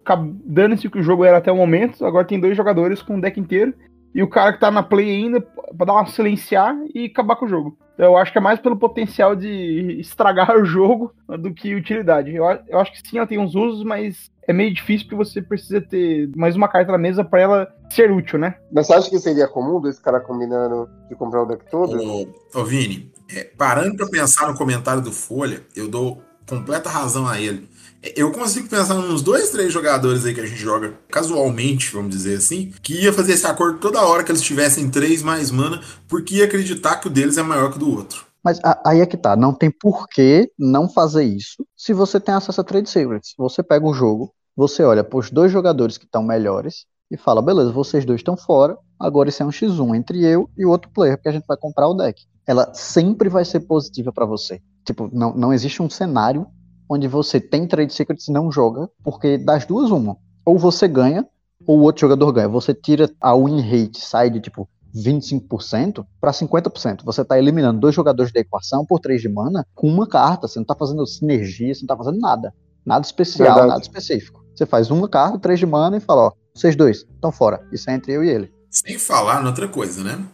dane-se o que o jogo era até o momento. Agora tem dois jogadores com o deck inteiro. E o cara que tá na play ainda pra dar uma silenciar e acabar com o jogo. Então, Eu acho que é mais pelo potencial de estragar o jogo do que utilidade. Eu, eu acho que sim, ela tem uns usos, mas é meio difícil porque você precisa ter mais uma carta na mesa pra ela ser útil, né? Mas você acha que seria comum dois caras combinando de comprar o deck todo? Ô, ô Vini, é, parando pra pensar no comentário do Folha, eu dou completa razão a ele. Eu consigo pensar nos dois, três jogadores aí que a gente joga casualmente, vamos dizer assim, que ia fazer esse acordo toda hora que eles tivessem três mais mana, porque ia acreditar que o deles é maior que o do outro. Mas aí é que tá, não tem por que não fazer isso se você tem acesso a Trade Secrets. Você pega o jogo, você olha pros dois jogadores que estão melhores e fala, beleza, vocês dois estão fora, agora isso é um X1 entre eu e o outro player, porque a gente vai comprar o deck. Ela sempre vai ser positiva pra você. Tipo, não, não existe um cenário onde você tem Trade Secrets e não joga, porque das duas, uma. Ou você ganha, ou o outro jogador ganha. Você tira a win rate, sai de tipo 25% para 50%. Você está eliminando dois jogadores da equação por 3 de mana com uma carta. Você não está fazendo sinergia, você não está fazendo nada. Nada especial, Verdade. nada específico. Você faz uma carta, 3 de mana e fala, ó, vocês dois estão fora. Isso é entre eu e ele. Sem falar em outra coisa, né?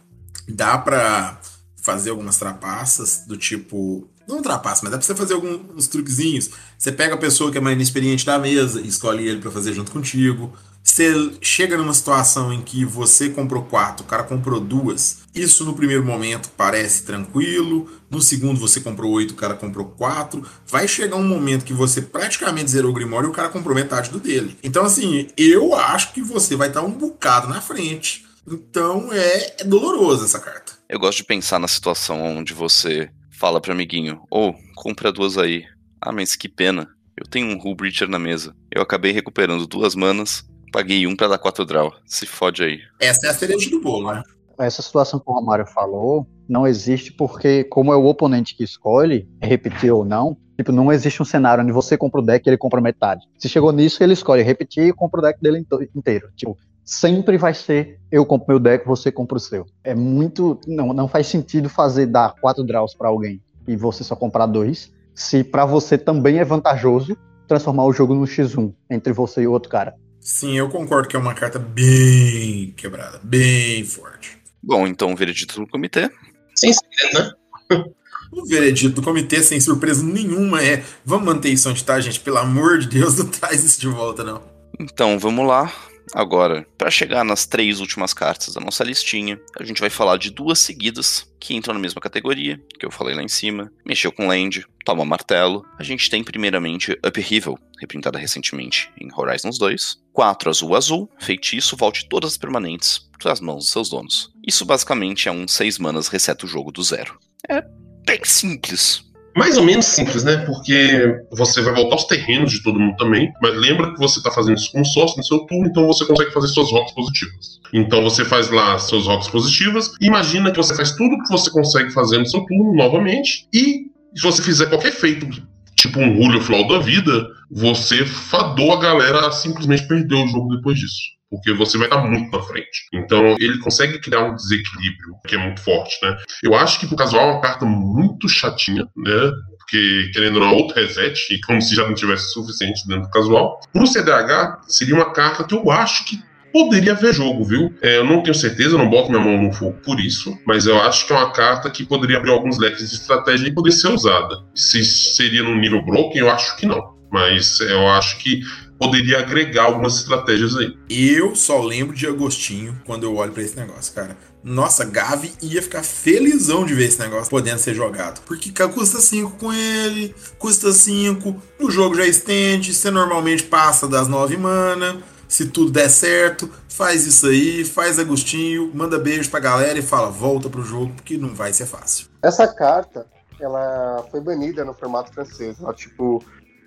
Dá pra fazer algumas trapaças do tipo. Não trapaça, mas dá pra você fazer alguns truquezinhos. Você pega a pessoa que é mais inexperiente da mesa e escolhe ele pra fazer junto contigo. Você chega numa situação em que você comprou quatro, o cara comprou duas. Isso no primeiro momento parece tranquilo. No segundo você comprou oito, o cara comprou quatro. Vai chegar um momento que você praticamente zerou o Grimório e o cara comprou metade do dele. Então, assim, eu acho que você vai estar um bocado na frente. Então é, é doloroso essa carta. Eu gosto de pensar na situação onde você fala pro amiguinho, ou oh, compra duas aí. Ah, mas que pena. Eu tenho um Hull Breacher na mesa. Eu acabei recuperando duas manas, paguei um pra dar quatro draw. Se fode aí. Essa é a cereja do bolo, né? Essa situação que o Romário falou não existe porque, como é o oponente que escolhe, repetir ou não, tipo, não existe um cenário onde você compra o deck e ele compra metade. Se chegou nisso, ele escolhe repetir e compra o deck dele inteiro. Tipo, sempre vai ser eu compro meu deck, você compra o seu. É muito. Não, não faz sentido fazer dar quatro draws para alguém e você só comprar dois, se para você também é vantajoso transformar o jogo no X1 entre você e o outro cara. Sim, eu concordo que é uma carta bem quebrada, bem forte. Bom, então o veredito do comitê. Sem ser, né? O veredito do comitê, sem surpresa nenhuma, é vamos manter isso onde tá, gente? Pelo amor de Deus, não traz isso de volta, não. Então, vamos lá. Agora, para chegar nas três últimas cartas da nossa listinha, a gente vai falar de duas seguidas que entram na mesma categoria, que eu falei lá em cima. Mexeu com Land, toma martelo. A gente tem primeiramente Upheaval, reprintada recentemente em Horizons 2. 4 azul azul, feitiço, volte todas as permanentes para as mãos dos seus donos. Isso basicamente é um 6 manas reseta o jogo do zero. É bem simples, mais ou menos simples, né? Porque você vai voltar aos terrenos de todo mundo também, mas lembra que você está fazendo isso com sócio no seu turno, então você consegue fazer suas rocas positivas. Então você faz lá suas rocas positivas, imagina que você faz tudo que você consegue fazer no seu turno novamente, e se você fizer qualquer feito, tipo um Julio Flow da vida, você fadou a galera a simplesmente perder o jogo depois disso porque você vai estar muito na frente. Então ele consegue criar um desequilíbrio que é muito forte, né? Eu acho que pro casual é uma carta muito chatinha, né? Porque, querendo ou não, outro reset, como se já não tivesse suficiente dentro do casual. Pro CDH, seria uma carta que eu acho que poderia ver jogo, viu? É, eu não tenho certeza, não boto minha mão no fogo por isso, mas eu acho que é uma carta que poderia abrir alguns leques de estratégia e poder ser usada. Se seria no nível broken, eu acho que não. Mas eu acho que poderia agregar algumas estratégias aí. Eu só lembro de Agostinho quando eu olho para esse negócio, cara. Nossa, Gavi ia ficar felizão de ver esse negócio podendo ser jogado. Porque custa 5 com ele, custa 5, o jogo já estende, você normalmente passa das 9 mana. Se tudo der certo, faz isso aí, faz Agostinho, manda beijo pra galera e fala: volta pro jogo, porque não vai ser fácil. Essa carta, ela foi banida no formato francês. Ela, tipo,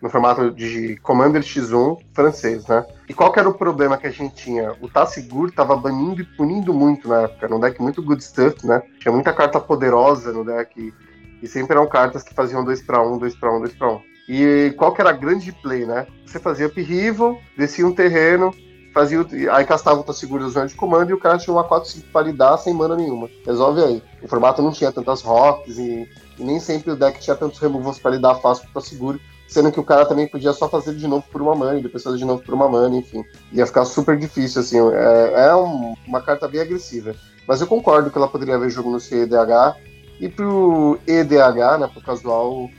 no formato de Commander X1 francês, né? E qual que era o problema que a gente tinha? O Tassigur tava banindo e punindo muito na época, era um deck muito good stuff, né? Tinha muita carta poderosa no deck, e sempre eram cartas que faziam 2 para 1, 2 para 1, 2 para 1. E qual que era a grande play, né? Você fazia upheaval, descia um terreno, fazia aí castava o Tassigur usando de comando e o cara tinha uma 4-5 para lidar sem mana nenhuma. Resolve aí. O formato não tinha tantas rocks e, e nem sempre o deck tinha tantos removals para lidar fácil o Tassigur sendo que o cara também podia só fazer de novo por uma mana, e depois fazer de novo por uma mana, enfim. Ia ficar super difícil, assim, é, é um, uma carta bem agressiva. Mas eu concordo que ela poderia haver jogo no CEDH, e pro EDH, né, pro casual,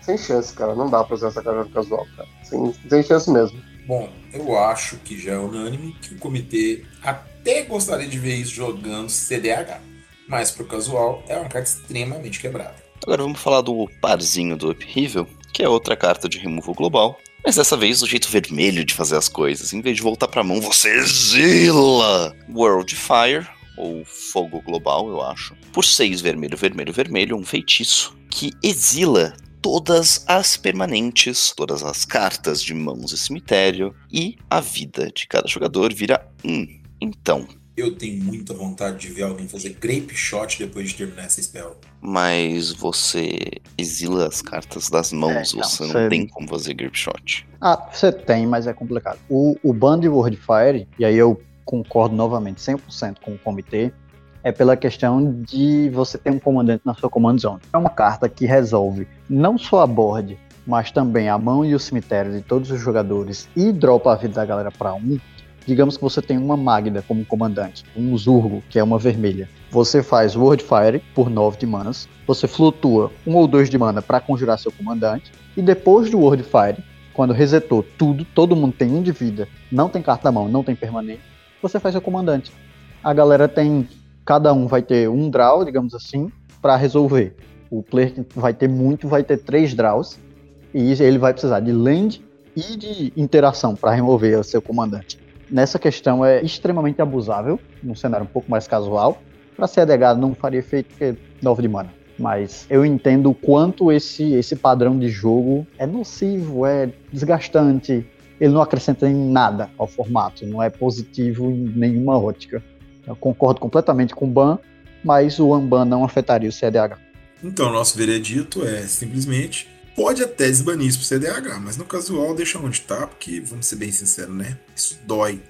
sem chance, cara, não dá pra usar essa carta no casual, cara, sem, sem chance mesmo. Bom, eu acho que já é unânime que o comitê até gostaria de ver isso jogando CDH, mas pro casual é uma carta extremamente quebrada. Agora vamos falar do parzinho do Upheaval, que é outra carta de removal global. Mas dessa vez o jeito vermelho de fazer as coisas. Em vez de voltar pra mão, você exila World Fire, ou Fogo Global, eu acho. Por 6 vermelho, vermelho, vermelho, um feitiço que exila todas as permanentes, todas as cartas de mãos e cemitério, e a vida de cada jogador vira 1. Um. Então, eu tenho muita vontade de ver alguém fazer Grape Shot depois de terminar essa spell. Mas você exila as cartas das mãos, é, não, você não tem como fazer Grape Shot. Ah, você tem, mas é complicado. O, o Band World Fire, e aí eu concordo novamente 100% com o comitê, é pela questão de você ter um comandante na sua command zone. É uma carta que resolve não só a board, mas também a mão e o cemitério de todos os jogadores e dropa a vida da galera para um Digamos que você tem uma Magda como comandante, um Zurgo, que é uma vermelha. Você faz World Fire por 9 de manas, você flutua um ou dois de mana para conjurar seu comandante, e depois do World Fire, quando resetou tudo, todo mundo tem um de vida, não tem carta na mão, não tem permanente, você faz seu comandante. A galera tem, cada um vai ter um draw, digamos assim, para resolver. O player que vai ter muito vai ter três draws e ele vai precisar de land e de interação para remover o seu comandante. Nessa questão é extremamente abusável, num cenário um pouco mais casual. Para CDH não faria efeito porque 9 de mana. Mas eu entendo o quanto esse, esse padrão de jogo é nocivo, é desgastante. Ele não acrescenta em nada ao formato, não é positivo em nenhuma ótica. Eu concordo completamente com o Ban, mas o Unban não afetaria o CDH. Então, nosso veredito é simplesmente pode até desbanir isso pro CDH, mas no casual deixa onde tá, porque, vamos ser bem sinceros, né? Isso dói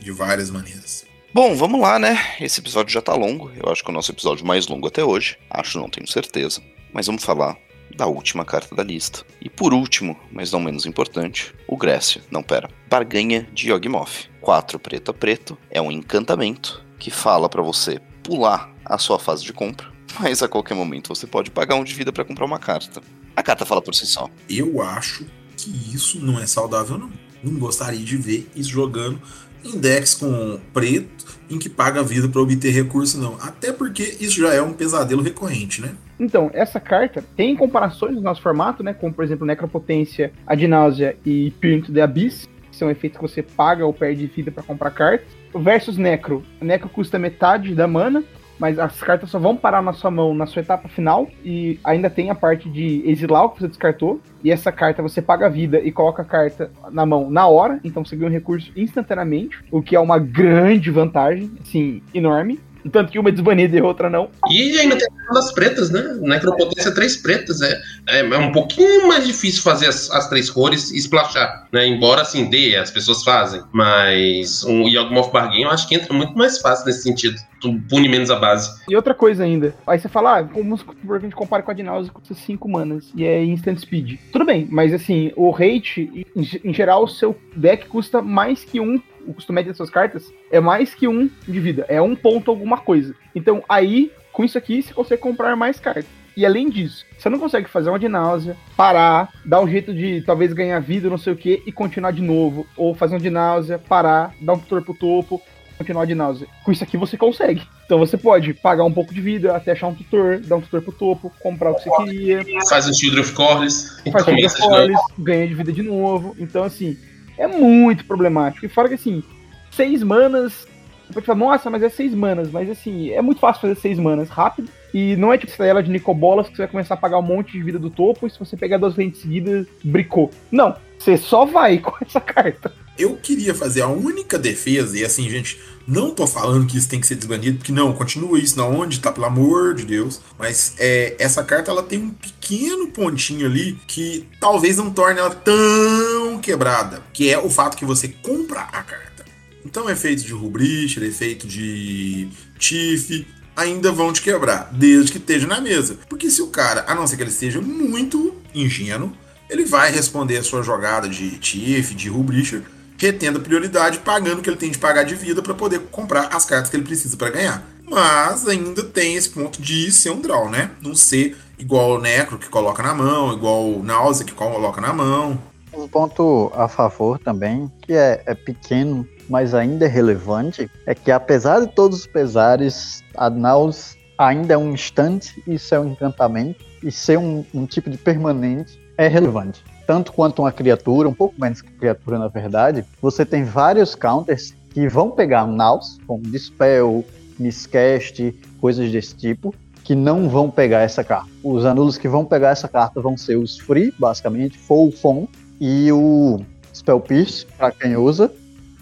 de várias maneiras. Bom, vamos lá, né? Esse episódio já tá longo. Eu acho que é o nosso episódio mais longo até hoje. Acho, não tenho certeza. Mas vamos falar da última carta da lista. E por último, mas não menos importante, o Grécia. Não, pera. Barganha de Yogmoth. 4 preto a preto. É um encantamento que fala para você pular a sua fase de compra. Mas a qualquer momento você pode pagar um de vida para comprar uma carta. A carta fala por si só. Eu acho que isso não é saudável, não. Não gostaria de ver isso jogando em decks com preto, em que paga vida para obter recurso, não. Até porque isso já é um pesadelo recorrente, né? Então, essa carta tem comparações no nosso formato, né? Como, por exemplo, Necropotência, Adnáusea e Peer into the Abyss, que são efeitos que você paga ou perde vida para comprar cartas. Versus Necro. Necro custa metade da mana, mas as cartas só vão parar na sua mão na sua etapa final e ainda tem a parte de exilar o que você descartou. E essa carta você paga a vida e coloca a carta na mão na hora, então você ganha um recurso instantaneamente, o que é uma grande vantagem, assim, enorme. Tanto que uma é desbanida e outra não. E ainda tem as pretas, né? Necropotência três pretas. É, é, é, um pouquinho mais difícil fazer as, as, três cores e splashar, né? Embora assim dê, as pessoas fazem. Mas o um Yawgmoth Bargain eu acho que entra muito mais fácil nesse sentido. Tu pune menos a base. E outra coisa ainda. Aí você fala, ah, vamos a gente compara com a Dinausa custa 5 manas e é instant speed. Tudo bem, mas assim, o rate, em, em geral, o seu deck custa mais que um o custo médio das suas cartas é mais que um de vida, é um ponto alguma coisa. Então aí, com isso aqui, você consegue comprar mais cartas. E além disso, você não consegue fazer uma de náusea, parar, dar um jeito de talvez ganhar vida, não sei o que, e continuar de novo. Ou fazer um de náusea, parar, dar um tutor pro topo, continuar de náusea. Com isso aqui você consegue. Então você pode pagar um pouco de vida até achar um tutor, dar um tutor pro topo, comprar o que você queria. Faz o Children of Corlys. Faz o Children of Corlys, ganha de vida de novo. Então assim, é muito problemático. E fora que assim, seis manas. Pode falar, nossa, mas é seis manas. Mas assim, é muito fácil fazer seis manas rápido. E não é tipo ela de Nicobolas que você vai começar a pagar um monte de vida do topo. E se você pegar duas frentes seguidas, bricou. Não, você só vai com essa carta. Eu queria fazer a única defesa, e assim, gente, não tô falando que isso tem que ser desbanido, porque não, continua isso na onde, tá? Pelo amor de Deus. Mas é, essa carta ela tem um pequeno pontinho ali que talvez não torne ela tão quebrada, que é o fato que você compra a carta. Então, efeito de Rubricher, efeito de Tiff, ainda vão te quebrar, desde que esteja na mesa. Porque se o cara, a não ser que ele seja muito ingênuo, ele vai responder a sua jogada de Tiff, de Rubricher, retendo a prioridade, pagando o que ele tem de pagar de vida para poder comprar as cartas que ele precisa para ganhar. Mas ainda tem esse ponto de ser um draw, né? Não ser igual o Necro que coloca na mão, igual o Náusea que coloca na mão. Um ponto a favor também, que é, é pequeno, mas ainda é relevante, é que apesar de todos os pesares, a Naus ainda é um instante, isso é um encantamento, e ser um, um tipo de permanente é relevante tanto quanto uma criatura, um pouco menos que criatura na verdade, você tem vários counters que vão pegar Naus, como Dispel, Miscast, coisas desse tipo, que não vão pegar essa carta. Os anulos que vão pegar essa carta vão ser os Free, basicamente, Full Fon e o Spell Pierce, para quem usa,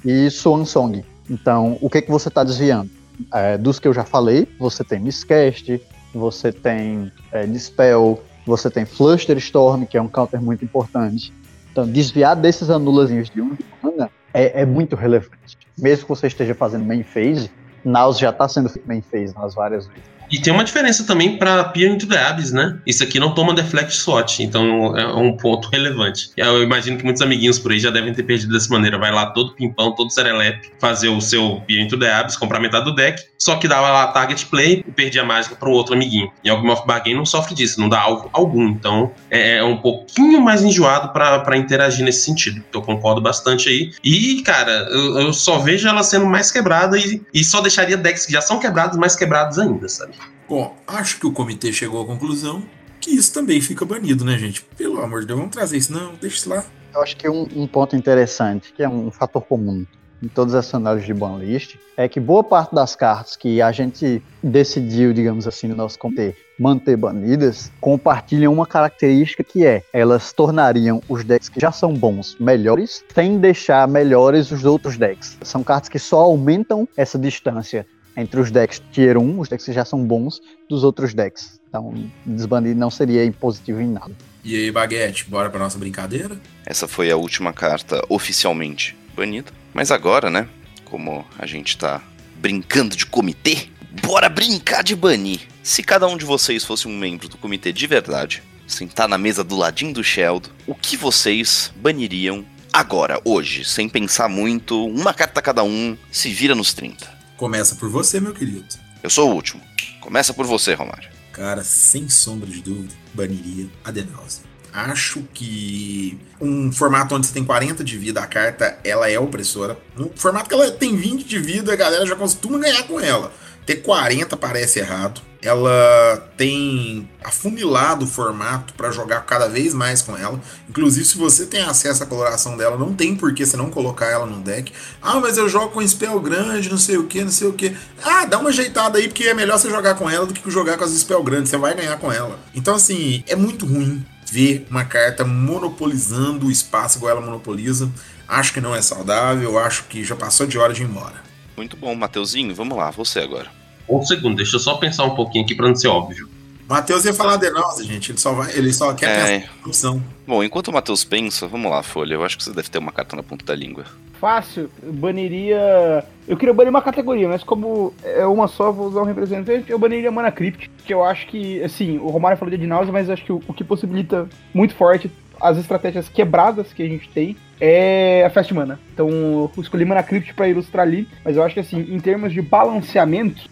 e Swan Song. Então, o que, que você está desviando? É, dos que eu já falei, você tem Miscast, você tem é, Dispel, você tem Fluster Storm, que é um counter muito importante. Então, desviar desses anulazinhos de um mana é, é, muito relevante. Mesmo que você esteja fazendo main phase, Naus já está sendo main phase nas várias vezes. E tem uma diferença também para Peer into the Abyss, né? Isso aqui não toma Deflect SWAT, então é um ponto relevante. Eu imagino que muitos amiguinhos por aí já devem ter perdido dessa maneira. Vai lá todo pimpão, todo serelepe, fazer o seu Peer into the Abyss, comprar metade do deck, só que dava lá target play e perdia a mágica para o outro amiguinho. E Game of Bargain não sofre disso, não dá alvo algum. Então é, é um pouquinho mais enjoado para interagir nesse sentido. Eu concordo bastante aí. E, cara, eu, eu só vejo ela sendo mais quebrada e, e só deixaria decks que já são quebrados mais quebrados ainda, sabe? Bom, acho que o comitê chegou à conclusão que isso também fica banido, né, gente? Pelo amor de Deus, vamos trazer isso, não, deixa isso lá. Eu acho que um, um ponto interessante, que é um fator comum em todas as análises de banlist, é que boa parte das cartas que a gente decidiu, digamos assim, no nosso comitê manter banidas, compartilham uma característica que é, elas tornariam os decks que já são bons melhores, sem deixar melhores os outros decks. São cartas que só aumentam essa distância entre os decks Tier 1, os decks que já são bons, dos outros decks. Então, desbanir não seria impositivo em nada. E aí, Baguete, bora pra nossa brincadeira? Essa foi a última carta oficialmente banida. Mas agora, né? Como a gente tá brincando de comitê, bora brincar de banir. Se cada um de vocês fosse um membro do comitê de verdade, sentar na mesa do ladinho do Sheldon, o que vocês baniriam agora, hoje, sem pensar muito, uma carta cada um, se vira nos 30? Começa por você, meu querido. Eu sou o último. Começa por você, Romário. Cara, sem sombra de dúvida, baniria a Denause. Acho que um formato onde você tem 40 de vida, a carta ela é opressora. No formato que ela tem 20 de vida, a galera já costuma ganhar com ela. Ter 40 parece errado. Ela tem afunilado o formato para jogar cada vez mais com ela. Inclusive, se você tem acesso à coloração dela, não tem por que você não colocar ela no deck. Ah, mas eu jogo com spell grande, não sei o que, não sei o que. Ah, dá uma ajeitada aí, porque é melhor você jogar com ela do que jogar com as spell grandes. Você vai ganhar com ela. Então, assim, é muito ruim ver uma carta monopolizando o espaço igual ela monopoliza. Acho que não é saudável, acho que já passou de hora de ir embora. Muito bom, Mateuzinho. Vamos lá, você agora. Um segundo, deixa eu só pensar um pouquinho aqui pra não ser óbvio. Matheus ia falar de nós, gente. Ele só, vai, ele só quer É. pensar na opção. Bom, enquanto o Matheus pensa, vamos lá, Folha. Eu acho que você deve ter uma carta na ponta da língua. Fácil, eu baniria. Eu queria banir uma categoria, mas como é uma só, vou usar um representante, eu baniria Mana Crypt, que eu acho que, assim, o Romário falou de Adnausa, mas acho que o, o que possibilita muito forte as estratégias quebradas que a gente tem é a Fast Mana. Então, eu escolhi Mana Crypt pra ilustrar ali, mas eu acho que, assim, em termos de balanceamento,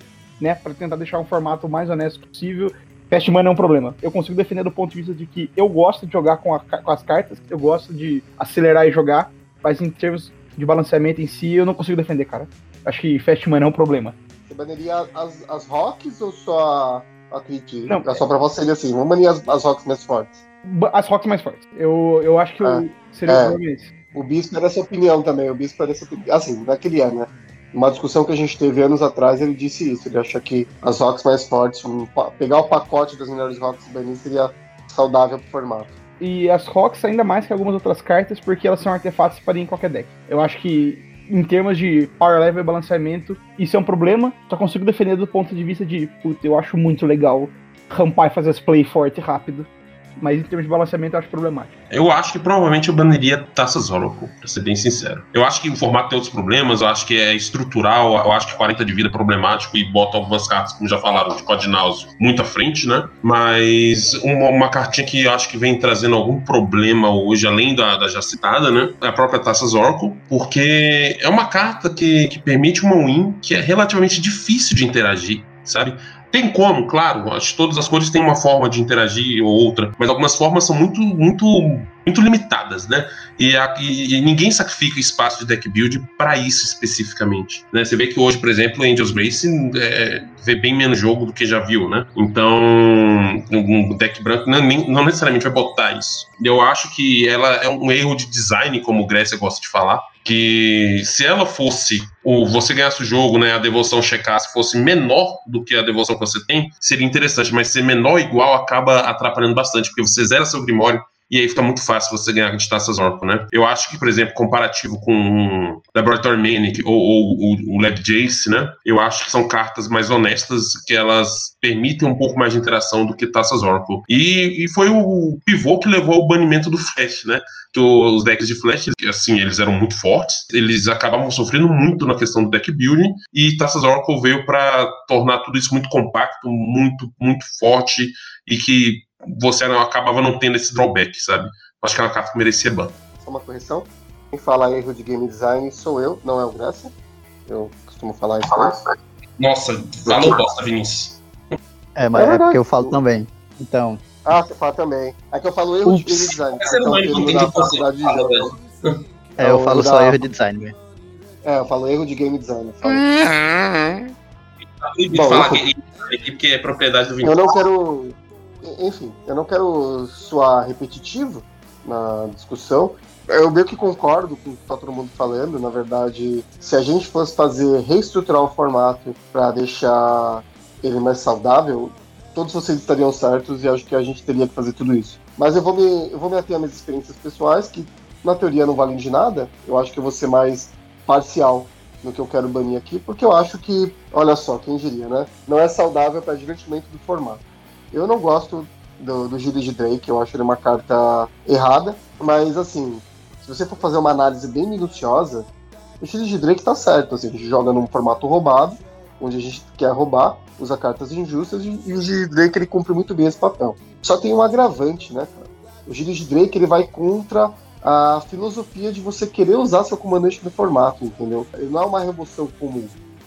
né, pra tentar deixar um formato mais honesto possível, Fast Mana é um problema. Eu consigo defender do ponto de vista de que eu gosto de jogar com, a- com as cartas, eu gosto de acelerar e jogar, mas em termos de balanceamento em si, eu não consigo defender, cara. Acho que Fast Mana é um problema. Você baniria as, as rocks ou só a, Twitch? Não, é só pra você assim, vamos banir as, as rocks mais fortes. As rocks mais fortes. Eu, eu acho que o seria É. o problema esse. O Bispo era essa opinião também, o Bispo era essa opinião. Assim, naquele ano, né? Uma discussão que a gente teve anos atrás, ele disse isso. Ele acha que as rocks mais fortes, um pegar o pacote das melhores rocks banir seria saudável pro formato. E as rocks ainda mais que algumas outras cartas, porque elas são artefatos para ir em qualquer deck. Eu acho que em termos de power level e balanceamento, isso é um problema. Só consigo defender do ponto de vista de, puta, eu acho muito legal rampar e fazer as play forte rápido. Mas em termos de balanceamento eu acho problemático. Eu acho que provavelmente eu baniria Taças Oracle, pra ser bem sincero. Eu acho que o formato tem outros problemas, eu acho que é estrutural, eu acho que 40 de vida é problemático e bota algumas cartas, como já falaram, de Codinaus muito à frente, né? Mas uma, uma cartinha que eu acho que vem trazendo algum problema hoje, além da, da já citada, né? É a própria Taças Oracle, porque é uma carta que, que permite uma win que é relativamente difícil de interagir, sabe? Tem como, claro, acho que todas as cores têm uma forma de interagir ou outra, mas algumas formas são muito, muito, muito limitadas, né? E, a- e- ninguém sacrifica espaço de deck build para isso especificamente. Né? Você vê que hoje, por exemplo, Angels Racing é, vê bem menos jogo do que já viu, né? Então, um deck branco não, nem- não necessariamente vai botar isso. Eu acho que ela é um erro de design, como Grécia gosta de falar, que se ela fosse, ou você ganhasse o jogo, né, a devolução checasse, fosse menor do que a devolução que você tem, seria interessante, mas ser menor ou igual acaba atrapalhando bastante, porque você zera seu Grimório e aí fica muito fácil você ganhar de taças Oracle, né? Eu acho que, por exemplo, comparativo com o Laboratory Manic ou, ou, ou o Lab Jace, né? Eu acho que são cartas mais honestas que elas permitem um pouco mais de interação do que taças Oracle. E, e foi o pivô que levou ao banimento do Flash, né? que os decks de Flash, assim, eles eram muito fortes, eles acabavam sofrendo muito na questão do deck building, e Taças Oracle veio para tornar tudo isso muito compacto, muito, muito forte, e que você não, acabava não tendo esse drawback, sabe? Acho que era uma carta que merecia ban. Só uma correção. Quem fala erro de game design sou eu, não é o Graça. Eu costumo falar isso antes. Nossa, falou bosta, Vinícius. É, mas é, porque eu falo também. Então, Ah, você fala também. É que eu falo erro de game design. Ser Então, eu não não tem dá de você. Fala, jogo. velho. é, eu Então, falo só dá- erro de design mesmo. É, eu falo erro de game design. eu falo. Tá proibido Bom, falar eu- que porque é propriedade do Eu Vinícius. não quero. Enfim, eu não quero soar repetitivo na discussão. Eu meio que concordo com o que tá todo mundo falando. Na verdade, se a gente fosse fazer reestruturar o formato para deixar ele mais saudável, todos vocês estariam certos e acho que a gente teria que fazer tudo isso. Mas eu vou me, eu vou me ater às minhas experiências pessoais, que na teoria não valem de nada. Eu acho que eu vou ser mais parcial no que eu quero banir aqui, porque eu acho que, olha só, quem diria, né? Não é saudável para divertimento do formato. Eu não gosto do, do Gilles de Drake, eu acho ele uma carta errada, mas assim, se você for fazer uma análise bem minuciosa, o Gilles de Drake tá certo, assim, a gente joga num formato roubado, onde a gente quer roubar, usa cartas injustas, e, o Gilles de Drake ele cumpre muito bem esse papel. Só tem um agravante, né, cara? O Gilles de Drake ele vai contra a filosofia de você querer usar seu comandante no formato, entendeu? Ele não é uma remoção comum.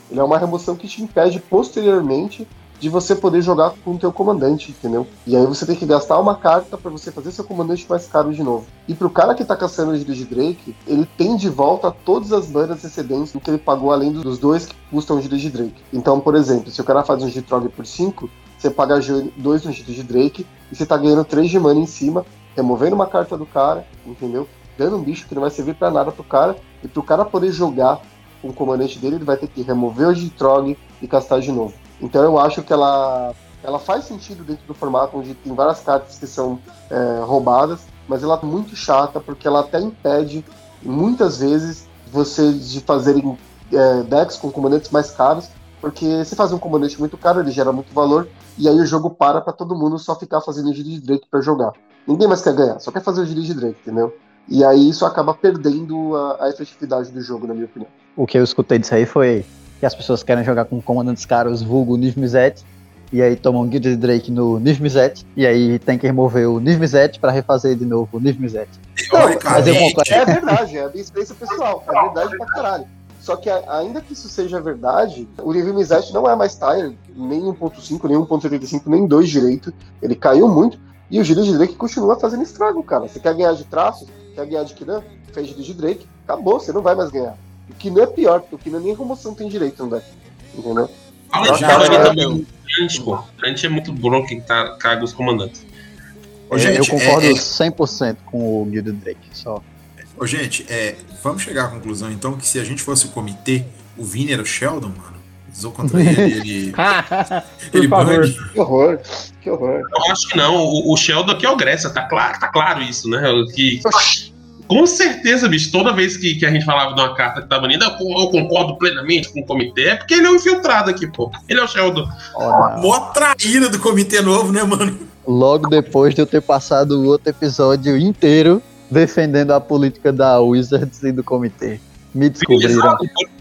Ele é uma remoção que te impede posteriormente de você poder jogar com o teu comandante, entendeu? E aí você tem que gastar uma carta para você fazer seu comandante mais caro de novo. E pro cara que tá caçando o Gilles de Drake, ele tem de volta todas as manas excedentes que ele pagou além dos dois que custam o Gilles de Drake. Então, por exemplo, se o cara faz um Gitrog por 5, você paga 2 no de Drake e você tá ganhando 3 de mana em cima, removendo uma carta do cara, entendeu? Dando um bicho que não vai servir para nada pro cara, e pro cara poder jogar com o comandante dele, ele vai ter que remover o Gitrog e castar de novo. Então eu acho que ela, ela faz sentido dentro do formato onde tem várias cartas que são é, roubadas, mas ela é muito chata porque ela até impede, muitas vezes, você de fazerem é, decks com comandantes mais caros, porque se fazer um comandante muito caro, ele gera muito valor, e aí o jogo para pra todo mundo só ficar fazendo o de Drake pra jogar. Ninguém mais quer ganhar, só quer fazer o Gilles de Drake, entendeu? E aí isso acaba perdendo a, a efetividade do jogo, na minha opinião. O que eu escutei disso aí foi que as pessoas querem jogar com comandantes caros, vulgo Nivmizet, e aí tomam Guild de Drake no Nivmizet, e aí tem que remover o Nivmizet pra refazer de novo o Nivmizet. mas eu Teoricamente, concordo. É verdade, é a minha experiência pessoal. É verdade pra caralho. Só que ainda que isso seja verdade, o nível Mizete não é mais tire, nem 1.5, nem 1.85, nem 2 direito. Ele caiu muito. E o Gilles de Drake continua fazendo estrago, cara. Você quer ganhar de traço? Quer ganhar de Kinan? Fez Gilles de Drake. Acabou, você não vai mais ganhar. O Kinan é pior, porque o Kinan nem remoção tem direito no deck. Entendeu? Fala de cara já, também. O Trant, pô. O Trant é muito bronco que tá, caga os comandantes. Ô, É, gente, eu concordo é- é- 100% com o Guild Drake, só. Ô, gente, é, vamos chegar à conclusão então que se a gente fosse o comitê, o Vini era o Sheldon, mano. Usou contra ele, ele, Por ele bane. Que horror, que horror. Eu acho que não. O, o Sheldon aqui é o Grécia, tá claro, tá claro isso, né? Que, com certeza, bicho, toda vez que, que a gente falava de uma carta que tá banida, eu, eu concordo plenamente com o comitê, é porque ele é um infiltrado aqui, pô. Ele é o Sheldon. Não. Mó traíra do comitê novo, né, mano? Logo depois de eu ter passado o outro episódio inteiro defendendo a política da Wizards e do comitê. Me descobriram.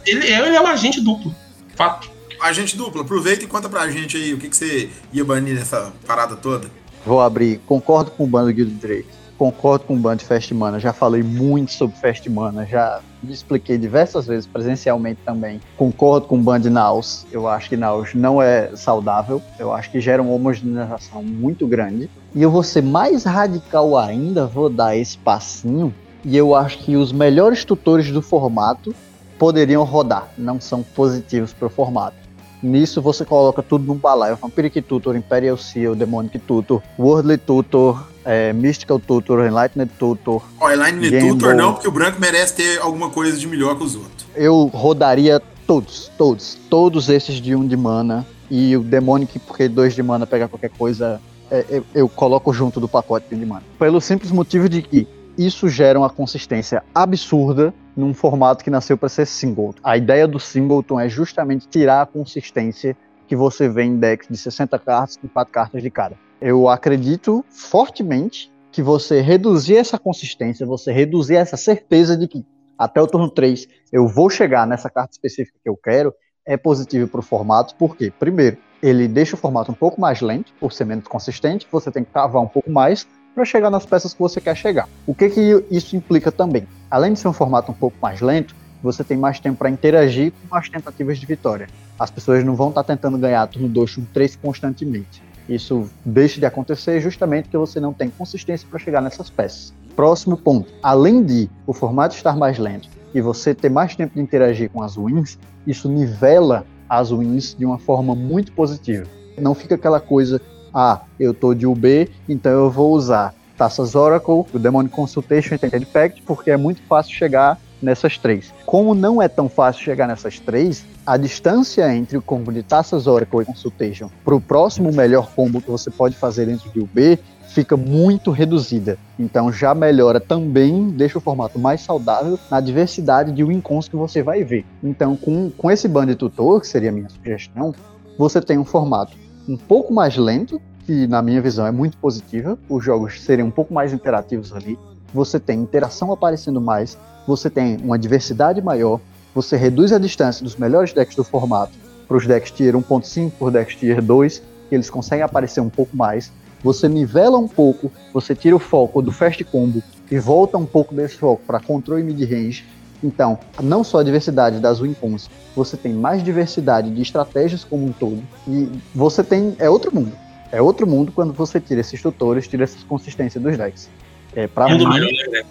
Ele é, ele é um agente duplo. Fato. Agente duplo, aproveita e conta pra gente aí o que, que você ia banir nessa parada toda. Vou abrir. Concordo com o bando Guild Drake. Concordo com o bando de Fast Mana. Já falei muito sobre Fast Mana. Já me expliquei diversas vezes presencialmente também. Concordo com o bando de Naus. Eu acho que Naus não é saudável. Eu acho que gera uma homogeneização muito grande. E eu vou ser mais radical ainda. Vou dar esse passinho. E eu acho que os melhores tutores do formato poderiam rodar. Não são positivos para o formato. Nisso você coloca tudo num balaio. Vampiric Tutor, Imperial Seal, Demonic Tutor, Worldly Tutor, é, Mystical Tutor, Enlightened Tutor. Ó, Elaine Game Tutor Boy. não, porque o branco merece ter alguma coisa de melhor que os outros. Eu rodaria todos, todos, todos esses de um de mana. E o Demonic, porque dois de mana pegar qualquer coisa é, eu, eu coloco junto do pacote de mana. Pelo simples motivo de que isso gera uma consistência absurda num formato que nasceu para ser singleton. A ideia do singleton é justamente tirar a consistência que você vê em decks de 60 cartas com 4 cartas de cada. Eu acredito fortemente que você reduzir essa consistência, você reduzir essa certeza de que até o turno 3 eu vou chegar nessa carta específica que eu quero, é positivo para o formato, porque, primeiro, ele deixa o formato um pouco mais lento, por ser menos consistente, você tem que cavar um pouco mais para chegar nas peças que você quer chegar. O que, que isso implica também? Além de ser um formato um pouco mais lento, você tem mais tempo para interagir com as tentativas de vitória. As pessoas não vão estar tá tentando ganhar turno 2, turno 3 constantemente. Isso deixa de acontecer justamente porque você não tem consistência para chegar nessas peças. Próximo ponto. Além de o formato estar mais lento e você ter mais tempo de interagir com as wins, isso nivela as wins de uma forma muito positiva. Não fica aquela coisa, ah, eu tô de UB, então eu vou usar Taças Oracle, o Demon Consultation e Pact, porque é muito fácil chegar nessas três. Como não é tão fácil chegar nessas três, a distância entre o combo de Taças Oracle e Consultation para o próximo melhor combo que você pode fazer dentro de UB fica muito reduzida. Então já melhora também, deixa o formato mais saudável na diversidade de wincons que você vai ver. Então com, com esse band tutor, que seria a minha sugestão, você tem um formato um pouco mais lento, que na minha visão é muito positiva, os jogos serem um pouco mais interativos ali, você tem interação aparecendo mais, você tem uma diversidade maior, você reduz a distância dos melhores decks do formato para os decks tier 1.5 por decks tier 2, que eles conseguem aparecer um pouco mais, você nivela um pouco, você tira o foco do fast combo e volta um pouco desse foco para controle mid-range. Então, não só a diversidade das win cons, você tem mais diversidade de estratégias como um todo. E você tem. É outro mundo. É outro mundo quando você tira esses tutores, tira essa consistência dos decks. É, pra Mundo mim, melhor, né?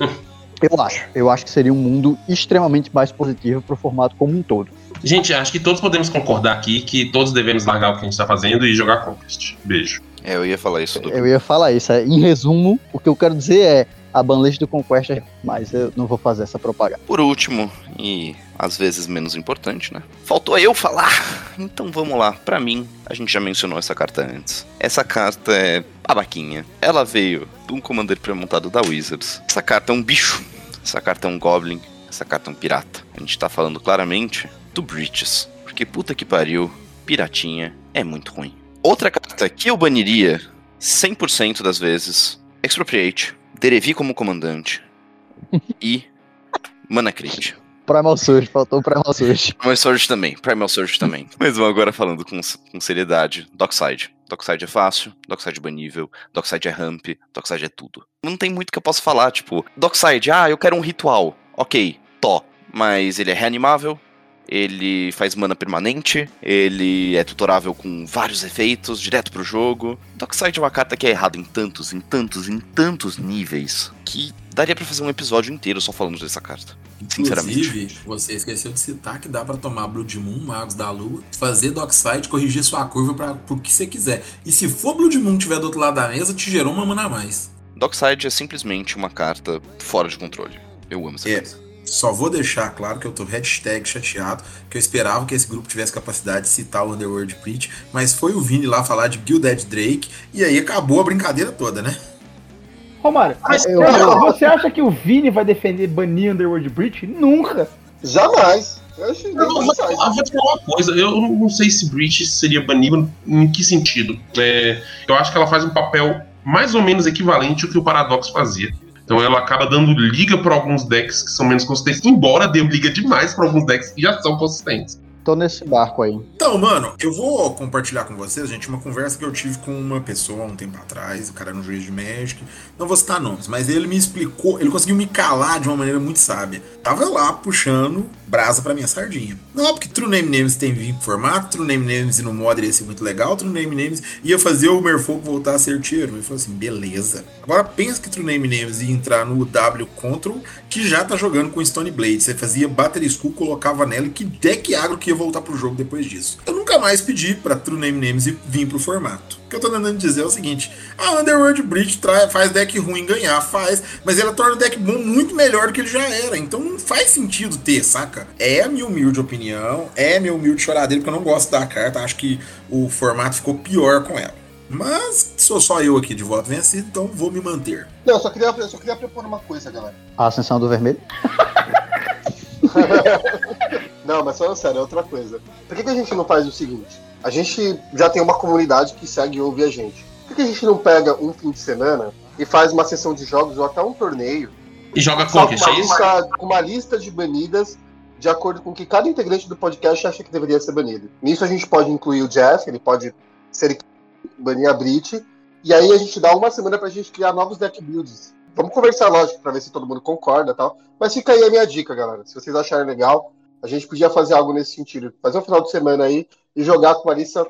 eu acho. Eu acho que seria um mundo extremamente mais positivo para o formato como um todo. Gente, acho que todos podemos concordar aqui que todos devemos largar o que a gente tá fazendo e jogar Conquest. Beijo. É, eu ia falar isso do. Eu ia falar isso. é, Em resumo, o que eu quero dizer é a banlist do Conquest, mas eu não vou fazer essa propaganda. Por último, e às vezes menos importante, né? Faltou eu falar. Então vamos lá. Pra mim, a gente já mencionou essa carta antes. Essa carta é babaquinha. Ela veio de um commander pré-montado da Wizards. Essa carta é um bicho. Essa carta é um goblin. Essa carta é um pirata. A gente tá falando claramente do Breaches. Porque puta que pariu, piratinha é muito ruim. Outra carta que eu baniria 100% das vezes: Expropriate, Derevi como comandante e Mana Crit. Primal Surge, faltou o Primal Surge. Primal Surge também, Primal Surge também. Mas vamos agora falando com, com seriedade. Dockside. Dockside é fácil, Dockside é banível, Dockside é ramp, Dockside é tudo. Não tem muito que eu possa falar, tipo, Dockside, ah, eu quero um ritual. Ok, tó. Mas ele é reanimável, ele faz mana permanente, ele é tutorável com vários efeitos, direto pro jogo. Dockside é uma carta que é errada em tantos, em tantos, em tantos níveis, que daria pra fazer um episódio inteiro só falando dessa carta. Sinceramente. Inclusive, você esqueceu de citar que dá pra tomar Blood Moon, Magos da Lua, fazer Dockside, corrigir sua curva para pro que você quiser. E se for Blood Moon tiver do outro lado da mesa, te gerou uma mana a mais. Dockside é simplesmente uma carta fora de controle. Eu amo essa É. carta. Só vou deixar claro que eu tô hashtag chateado, que eu esperava que esse grupo tivesse capacidade de citar o Underworld Preach, mas foi o Vini lá falar de Gilded Drake, e aí acabou a brincadeira toda, né? Romário, Mas eu- eu- você acha que o Vini vai defender banir Underworld Breach? Nunca! Jamais. Eu acho Eu vou, te falar, vou te falar uma coisa, eu não sei se Breach seria banível em que sentido. É, eu acho que ela faz um papel mais ou menos equivalente ao que o Paradox fazia. Então ela acaba dando liga para alguns decks que são menos consistentes, embora dê liga demais para alguns decks que já são consistentes. Tô nesse barco aí. Então, mano, eu vou compartilhar com vocês, gente, uma conversa que eu tive com uma pessoa um tempo atrás, o cara era um juiz de Magic, não vou citar nomes, mas ele me explicou, ele conseguiu me calar de uma maneira muito sábia. Tava lá puxando brasa pra minha sardinha. Não, porque True Name Names tem vir pro formato, True Name Names no modder ia ser muito legal, True Name Names ia fazer o Merfolk voltar a ser tier. Ele falou assim, beleza. Agora pensa que True Name Names ia entrar no W Control, que já tá jogando com Stone Blade. Você fazia Battery School, colocava nela, e que deck agro que voltar pro jogo depois disso. Eu nunca mais pedi pra True Name Names vir pro formato. O que eu tô tentando dizer é o seguinte: a Underworld tra- faz deck ruim ganhar, faz, mas ela torna o deck bom muito melhor do que ele já era. Então não faz sentido ter, saca? É a minha humilde opinião, é minha humilde choradeira, porque eu não gosto da carta, acho que o formato ficou pior com ela. Mas sou só eu aqui de voto vencido, então vou me manter. Não, eu só queria, eu só queria propor uma coisa, galera. A ascensão do vermelho. Não, mas falando sério, é outra coisa. Por que, que a gente não faz o seguinte? A gente já tem uma comunidade que segue e ouve a gente. Por que, que a gente não pega um fim de semana e faz uma sessão de jogos ou até um torneio E joga uma, é isso? com uma lista de banidas de acordo com o que cada integrante do podcast acha que deveria ser banido. Nisso a gente pode incluir o Jeff, ele pode ser banir a Brit, e aí a gente dá uma semana pra gente criar novos deck builds. Vamos conversar, lógico, pra ver se todo mundo concorda e tal. Mas fica aí a minha dica, galera. Se vocês acharem legal, a gente podia fazer algo nesse sentido. Fazer um final de semana aí e jogar com uma lista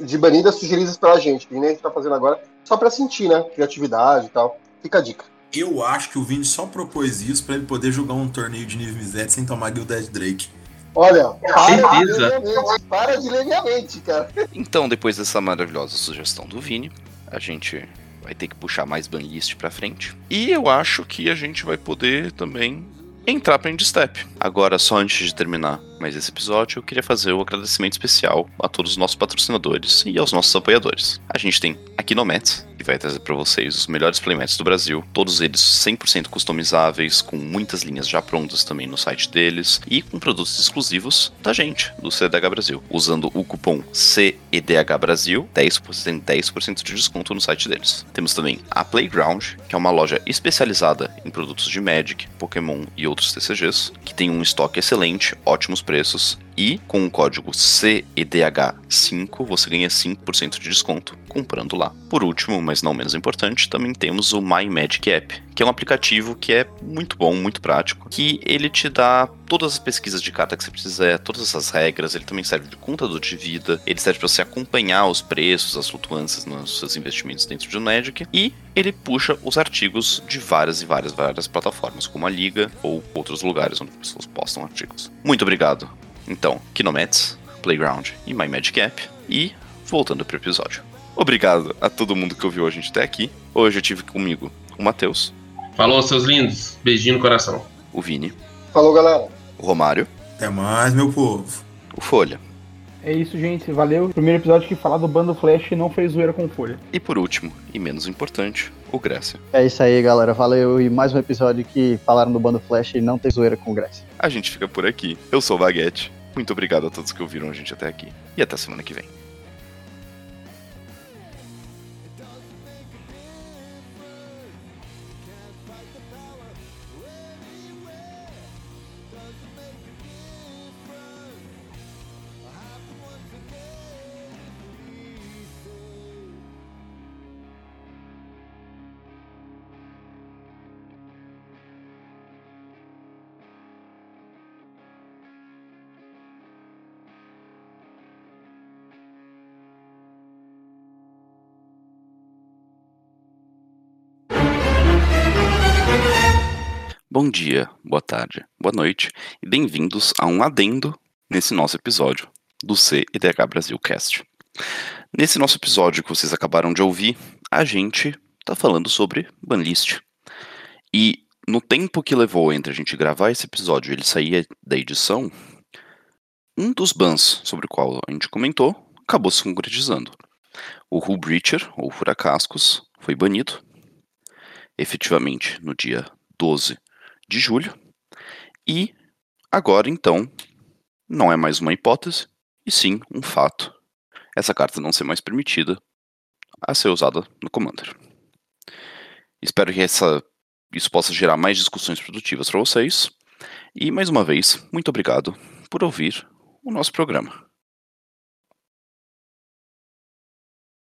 de banidas sugeridas pela gente, que nem a gente tá fazendo agora, só pra sentir, né? Criatividade e tal. Fica a dica. Eu acho que o Vini só propôs isso pra ele poder jogar um torneio de nível 7 sem tomar Gilded Drake. Olha, para de Certeza. ler minha mente, para de ler minha mente, cara. Então, depois dessa maravilhosa sugestão do Vini, a gente vai ter que puxar mais banlist pra frente. E eu acho que a gente vai poder também entrar pra Endstep. Agora, só antes de terminar mais esse episódio, eu queria fazer o agradecimento especial a todos os nossos patrocinadores e aos nossos apoiadores. A gente tem a Kinomets, que vai trazer pra vocês os melhores playmats do Brasil, todos eles 100% customizáveis, com muitas linhas já prontas também no site deles e com produtos exclusivos da gente, do CDH Brasil. Usando o cupom CEDH Brasil, 10%, 10% de desconto no site deles. Temos também a Playground, que é uma loja especializada em produtos de Magic, Pokémon e outros TCGs, que tem um estoque excelente, ótimos preços preços e com o código CEDH5 você ganha 5% de desconto comprando lá. Por último, mas não menos importante, também temos o My Magic App, que é um aplicativo que é muito bom, muito prático, que ele te dá todas as pesquisas de carta que você precisa, todas essas regras, ele também serve de contador de vida, ele serve para você acompanhar os preços, as flutuâncias nos seus investimentos dentro do Magic e ele puxa os artigos de várias e várias várias plataformas, como a Liga ou outros lugares onde pessoas postam artigos. Muito obrigado. Então, Kinomets, Playground e My Magic App e voltando pro episódio. Obrigado a todo mundo que ouviu a gente até aqui. Hoje eu tive comigo o Matheus, Falou, seus lindos. Beijinho no coração. o Vini, Falou, galera. o Romário, Até mais, meu povo. o Folha É isso, gente. Valeu. Primeiro episódio que falar do Bando Flash não fez zoeira com folha. e por último, e menos importante, o Grécia. É isso aí, galera. Valeu. E mais um episódio que falaram do Bando Flash e não tem zoeira com Grécia. A gente fica por aqui. Eu sou o Baguete. Muito obrigado a todos que ouviram a gente até aqui. E até semana que vem. Bom dia, boa tarde, boa noite e bem-vindos a um adendo nesse nosso episódio do CEDH Brasil Cast. Nesse nosso episódio que vocês acabaram de ouvir, a gente tá falando sobre banlist. E no tempo que levou entre a gente gravar esse episódio e ele sair da edição, um dos bans sobre o qual a gente comentou acabou se concretizando. O Hull Breacher, ou Furacascos, foi banido, efetivamente no dia 12 de julho. E agora então não é mais uma hipótese, e sim um fato. Essa carta não ser mais permitida a ser usada no Commander. Espero que essa, isso possa gerar mais discussões produtivas para vocês. E mais uma vez, muito obrigado por ouvir o nosso programa.